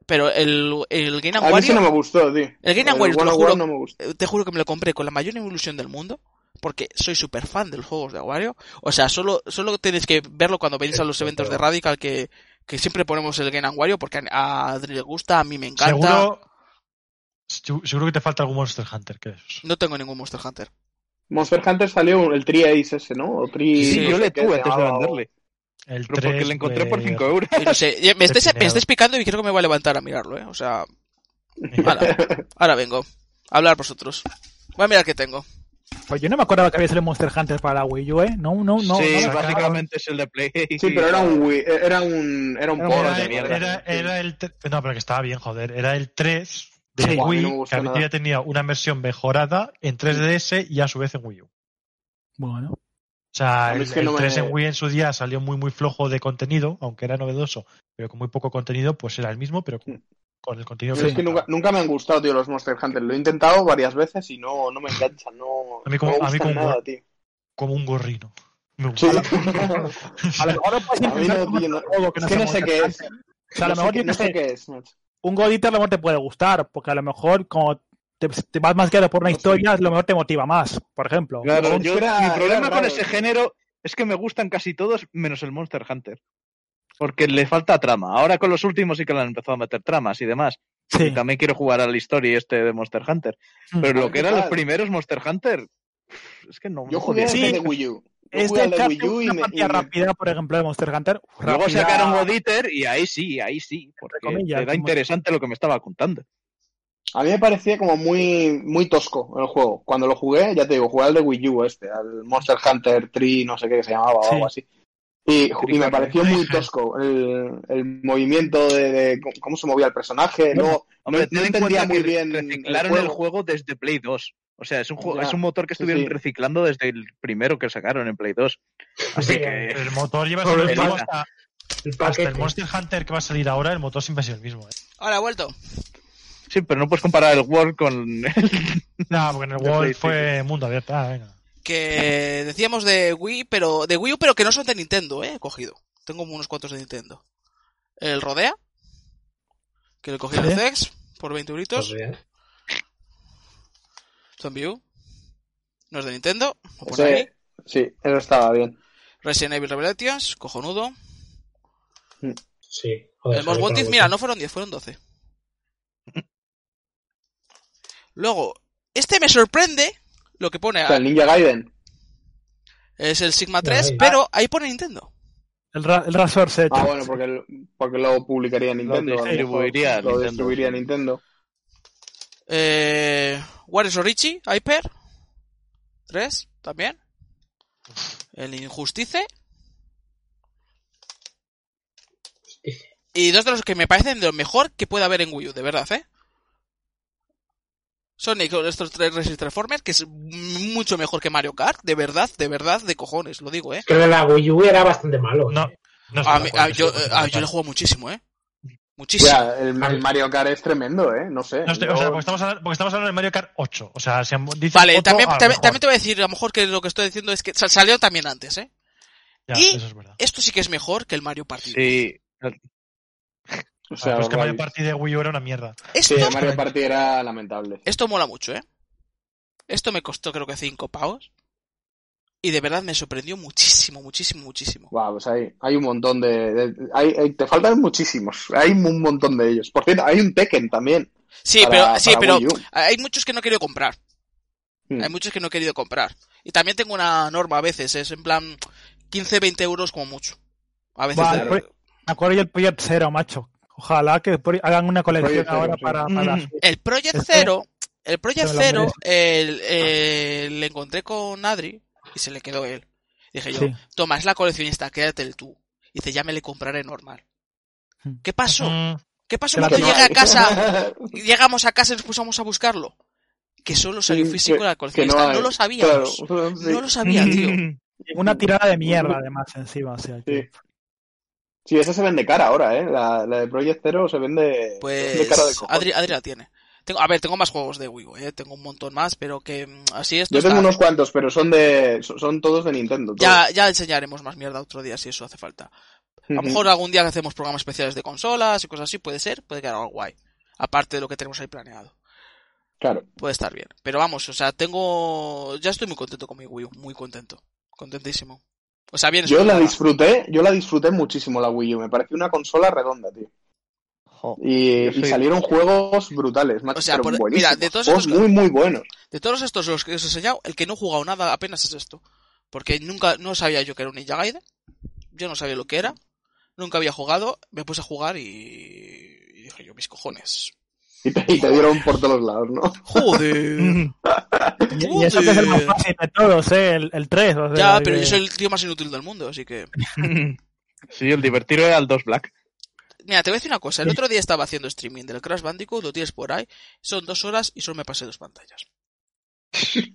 Pero el, el Game and A mí Wario. no me gustó, tío. El Game and Wario, te lo juro, no me gustó. te juro que me lo compré con la mayor ilusión del mundo. Porque soy súper fan de los juegos de Wario. O sea, solo, solo tenéis que verlo cuando venís a los eventos de Radical que, que siempre ponemos el Game Wario porque a Adri le gusta, a mí me encanta. Seguro, se- seguro que te falta algún Monster Hunter que esos. No tengo ningún Monster Hunter. Monster Hunter salió el Tri Ace ese, ¿no? O Tri, Sí, yo le qué tuve antes de venderle. El Pero porque 3, le encontré por pues, 5 euros. No sé, me estáis, me estáis picando y creo que me voy a levantar a mirarlo, ¿eh? O sea, ahora, ahora vengo. A hablar vosotros. Voy a mirar qué tengo. Pues yo no me acordaba que había salido Monster Hunter para la Wii U, ¿eh? No, no, no. sí, no básicamente es el de Play. Sí, pero era un Wii, era un, era un Era un port Era, de mierda. era- era el. tre- No, pero que estaba bien, joder. Era el 3 de Sí. Buah, a mí Wii, no que nada. había tenido una versión mejorada en 3DS y a su vez en Wii U. Bueno, O sea, el, es que el no me- 3 en Wii en su día salió muy, muy flojo de contenido, aunque era novedoso, pero con muy poco contenido, pues era el mismo, pero con, con el contenido Pero es que nunca, nunca me han gustado, tío, los Monster Hunter. Lo he intentado varias veces y no, no me enganchan, no, A mí como- no me a mí como- nada, tío. Como un gorrino. Me Sí. gusta. a lo mejor no puedes intentar no, como tío, no- otro juego que no es que sea no sé qué es. Hunter. O sea, a lo No sé mejor no sé qué es, macho. un God Eater a lo mejor te puede gustar, porque a lo mejor como te, te vas más guiado por una historia, a lo mejor te motiva más, por ejemplo. Claro, Es que yo, era- mi era problema con ese género es que me gustan casi todos menos el Monster Hunter. Porque le falta trama. Ahora con los últimos sí que le han empezado a meter tramas y demás. Sí. Y también quiero jugar a la historia este de Monster Hunter. Mm. Pero lo que eran los primeros Monster Hunter, es que no. Yo no jugué Sí. de Wii U. Yo Es jugué de Wii U y una me, y partida me- rápida, por ejemplo, de Monster Hunter. Luego rápida, sacaron God Eater y ahí sí, ahí sí. Porque comillas, era como- interesante lo que me estaba contando. A mí me parecía como muy, muy tosco el juego. Cuando lo jugué, ya te digo, jugué al de Wii U este, al Monster Hunter 3, no sé qué que se llamaba o algo así. Y, y me pareció muy tosco el, el movimiento de, de cómo- se movía el personaje. No, Hombre, no, no en entendía muy bien reciclaron el el juego. juego. desde Play 2. O sea, es un, juego, Ya, es un motor que estuvieron sí. reciclando desde el primero que sacaron en Play 2. Así Sí, que... El motor lleva el mismo hasta, El hasta el Monster Hunter que va a salir ahora, el motor siempre ha sido el mismo. ¿eh? Ahora he vuelto. Sí, pero no puedes comparar el World con el... No, porque en el World fue mundo abierto. Ah, venga. Que decíamos de Wii, pero de Wii U, pero que no son de Nintendo, eh, he cogido. Tengo unos cuantos de Nintendo. El Rodea, que le cogí Sí. el CEX por 20 euritos. Pues. Zombie U. No es de Nintendo. lo pone ahí. Sí, eso estaba bien. Resident Evil Revelations, cojonudo. Sí. Joder, el Most Wanted, mira, no fueron 10, fueron 12. Luego, este me sorprende lo que pone. O sea, el Ninja Gaiden. Es el Sigma Ya, 3, ahí. pero ahí pone Nintendo. El, Ra- el Razor Set. Ah, bueno, porque, el- porque lo publicaría Nintendo. lo distribuiría. Lo Nintendo, distribuiría sí. Nintendo. Eh, Warriors Orichi, Hyper. 3, también. El Injustice. Y dos de los que me parecen de lo mejor que puede haber en Wii U, de verdad, ¿eh? Sonic con estos tres Resist Transformers, que es mucho mejor que Mario Kart, de verdad, de verdad, de cojones, lo digo, ¿eh? Que de la Wii U era bastante malo. No, ¿eh? no A mí- acuerdo, a- yo, eh, a- yo le juego muchísimo, ¿eh? Muchísimo. Ya, el, el Mario Kart es tremendo, ¿eh? No sé. No estoy- Yo- o sea, porque estamos, hablando, porque estamos hablando de Mario Kart 8. O sea, si dicen Vale, 8, también, también, te voy a decir, a lo mejor que lo que estoy diciendo es que sal- salió también antes, ¿eh? Ya, y- eso es verdad. Esto sí que es mejor que el Mario Party. Sí, o O sea, sea, es que Mario. Party de Wii U era una mierda. Esto, Sí, el Mario Party era lamentable. esto mola mucho, ¿eh? Esto me costó creo que 5 pavos. Y de verdad me sorprendió muchísimo, muchísimo, muchísimo. Guau, pues hay, hay un montón de... de- hay, hay- te faltan muchísimos. Hay un montón de ellos. Por cierto, hay un Tekken también. Sí, para- pero, sí, pero hay muchos que no he querido comprar. Hmm. Hay muchos que no he querido comprar. Y también tengo una norma a veces, es en plan 15, 20 euros como mucho. A veces. Vale, de- pues, me acuerdo yo el Project Zero, macho. Ojalá que hagan una colección Project Zero, ahora sí. para, para Mm. El Project Este- Zero, el Project Zero, el, el- le encontré con Adri y se le quedó él. Dije yo, Sí. toma, es la coleccionista, quédatelo tú. Dice, ya me le compraré normal. Hmm. ¿Qué pasó? ¿Qué pasó cuando Que no llegué a casa? Llegamos a casa y nos pusimos a buscarlo. Que solo salió físico que- la coleccionista. no lo sabíamos. Claro, sí. No lo sabía, tío. una tirada de mierda además encima. O sea, que- Sí. Sí, esa se vende cara ahora, ¿eh? La, la de Project Zero se vende, vende Pues cara de. Adri, Adri la tiene. Tengo, a ver, tengo más juegos de Wii U, ¿eh? tengo un montón más, pero que mm, así esto Yo tengo está- unos cuantos, pero son de son todos de Nintendo. todos. ya, ya enseñaremos más mierda otro día si eso hace falta. A lo mejor algún día que hacemos programas especiales de consolas y cosas así, puede ser, puede quedar algo guay. Aparte de lo que tenemos ahí planeado. Claro. Puede estar bien. Pero vamos, o sea, tengo... Ya estoy muy contento con mi Wii U, muy contento. Contentísimo. O sea, bien Yo la disfruté, yo la disfruté muchísimo la Wii U. Me pareció una consola redonda, tío. Y, salieron juegos brutales, macho, O sea, por- mira, de todos Juegos estos- muy, muy buenos. De todos estos los que os he enseñado, el que no he jugado nada apenas es esto. Porque nunca, no sabía yo que era un Ninja Gaiden. Yo no sabía lo que era. Nunca había jugado. Me puse a jugar y, y dije yo, mis cojones. Y te, y te dieron por todos lados, ¿no? Joder. Y, y eso que es el más fácil de todos, ¿eh? El, el 3. O sea, ya, pero que- yo soy el tío más inútil del mundo, así que... Sí, el divertido era el 2 Black. Mira, te voy a decir una cosa. El otro día estaba haciendo streaming del Crash Bandicoot, lo tienes por ahí. Son dos horas y solo me pasé dos pantallas.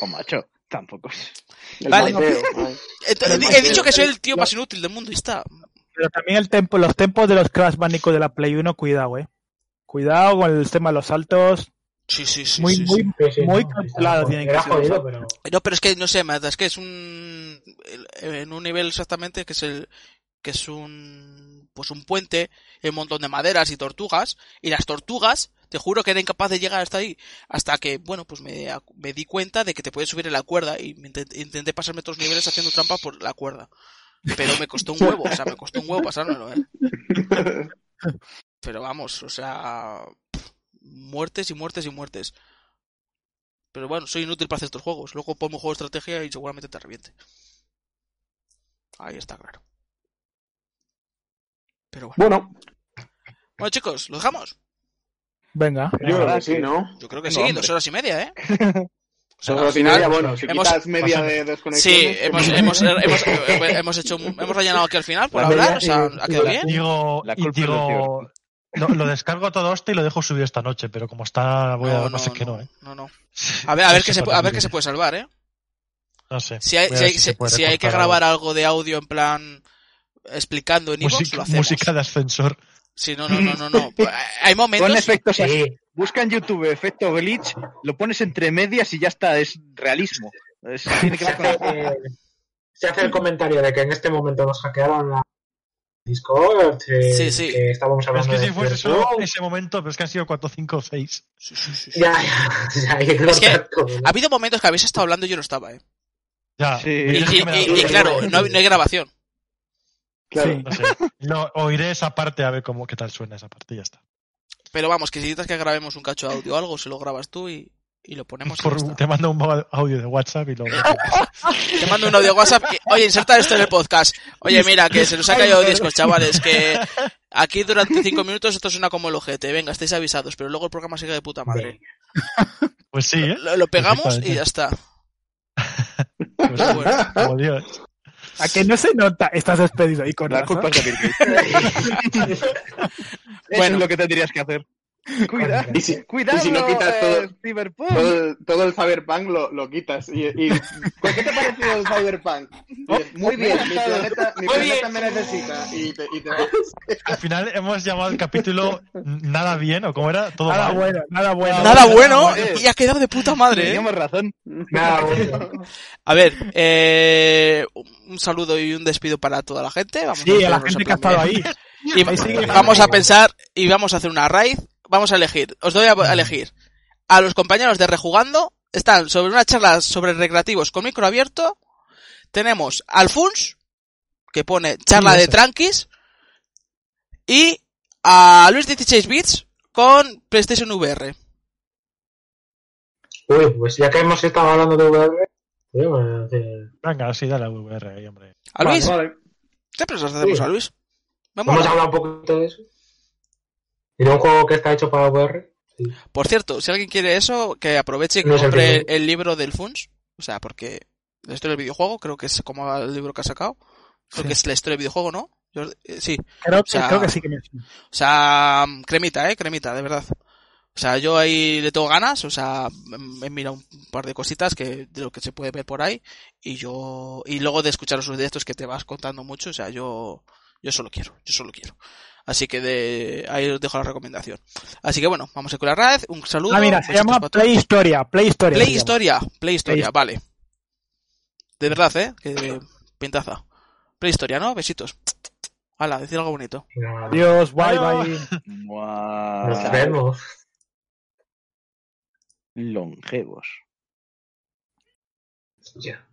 O macho, tampoco. El Vale. Mateo. Entonces, he dicho que soy el tío más inútil del mundo y está. Pero también el tempo, los tempos de los Crash Bandicoot de la Play 1, cuidado, eh. Cuidado con el tema de los saltos. Sí, sí, sí. muy, sí, muy, sí. Sí, sí, muy no, calculado era tienen que ser. jodido, pero. No, pero es que no sé, Mata, es que es un en un nivel exactamente que es el que es un pues un puente, un montón de maderas y tortugas y las tortugas, te juro que era incapaz de llegar hasta ahí hasta que bueno, pues me, me di cuenta de que te puedes subir en la cuerda y me intent- intenté pasarme otros niveles haciendo trampa por la cuerda. Pero me costó un huevo, o sea, me costó un huevo pasármelo, ¿eh? Pero vamos, o sea, muertes y muertes y muertes. Pero bueno, soy inútil para hacer estos juegos. Luego pongo un juego de estrategia y seguramente te reviente. Ahí está claro. Pero bueno. Bueno, Bueno, chicos, ¿lo dejamos? Venga. yo creo que sí, ¿no? Yo creo que sí, dos horas y media, ¿eh? O sea, final- bueno, si hemos- quitas media de Sí, desconexiones... hemos, hemos, hemos, hemos hecho, hemos rellenado aquí al final por La hablar, media o sea, ha quedado bien. Digo, La culpa digo lo, lo descargo todo este y lo dejo subir esta noche, pero como está, voy a No, no, sé qué no, ¿eh? no, no. A ver, a ver qué se, puede a ver qué se puede salvar, ¿eh? No sé. Si hay, Voy a si ver hay, se si- puede si hay que grabar algo de audio en plan explicando en Música, lo hacemos. música de ascensor. Sí, no, no, no, no, no. Hay momentos... Con efectos así. Sí, Busca en YouTube efecto glitch, lo pones entre medias y ya está, es realismo. Es- tiene que se ver con hace, se hace el comentario de que en este momento nos hackearon la Discord. eh, Sí, sí. Que estábamos Pero es hablando que si fuese solo ese momento, pero es que han sido 4, 5 o 6. Sí, sí, sí, sí. Ya, ya, ya, hay que Es que cortar todo, ¿no? Ha habido momentos que habéis estado hablando y yo no estaba, ¿eh? Ya. Sí. Y, claro, no, hay- no hay grabación. Claro. Sí. No sé. Lo- oiré esa parte a ver cómo qué tal suena esa parte y ya está. Pero vamos, que si necesitas que grabemos un cacho de audio o algo, se lo grabas tú y, y lo ponemos. Por- te mando un audio de WhatsApp y lo Te mando un audio de WhatsApp. y, Oye, inserta esto en el podcast. Oye, mira, que se nos ha caído discos, chavales. Que aquí durante cinco minutos esto suena como el ojete. Venga, estáis avisados. Pero luego el programa sigue de puta madre. Pues sí, ¿eh? Lo, lo pegamos y ya está. Pues bueno. como Dios. A que no se nota, estás despedido y con la razón. culpa es de Bill Gates. Eso Bueno. es lo que tendrías que hacer. Cuida, Y si, cuidado, y si no quitas todo, eh, Cyberpunk. todo, el, todo el Cyberpunk lo, lo quitas. Y, y- ¿Qué te ha parecido el Cyberpunk? Y, Muy bien, mi planeta, mi me necesita. Y te, y te vas. Al final hemos llamado el capítulo Nada bien, o cómo era, todo Nada mal. bueno, nada bueno. Nada bueno y ha quedado de puta madre, ¿eh? Teníamos razón. Nada, bueno. A ver, eh, un saludo y un despido para toda la gente. Vamos Sí, a la ponernos gente en que ha estado ahí. Y vamos a pensar y vamos a hacer una raid. Vamos a elegir. Os doy a a elegir. A los compañeros de Rejugando están sobre una charla sobre recreativos con micro abierto. Tenemos al Funs, que pone charla Sí, de tranquis. Y a Luis 16 Bits con PlayStation VR. Uy, pues ya que hemos estado hablando de VR, podemos hacer- Venga, sí, dale a VR ahí, hombre. ¿A Luis? Vale. ¿Qué piensas hacemos Sí. a Luis? Me Hemos mola. hablado un poquito de eso. Y de un juego que está hecho para VR. Sí. Por cierto, si alguien quiere eso, que aproveche y que No compre el libro del Funs. O sea, porque la historia del videojuego, creo que es como el libro que ha sacado. Creo Sí. que es la historia del videojuego, ¿no? Yo- eh, sí. Creo, que- sea, creo que sí que me O sea, mm, cremita, eh, cremita, de verdad. O sea, yo ahí le tengo ganas, o sea, mm, he mirado un par de cositas que, de lo que se puede ver por ahí, y yo, y luego de escuchar los directos que te vas contando mucho, o sea, yo, yo solo quiero, yo solo quiero. Así que de, ahí os dejo la recomendación. Así que bueno, vamos a con la red, un saludo. Ah, mira, se llama. Play Historia. Play Historia. Play. Historia, Play Historia, vale. De verdad, eh, que pintaza. Play Historia, ¿no? Besitos. Hala, decir algo bonito. Adiós, bye, Adiós. bye. Guau. Nos vemos. Longevos. Ya.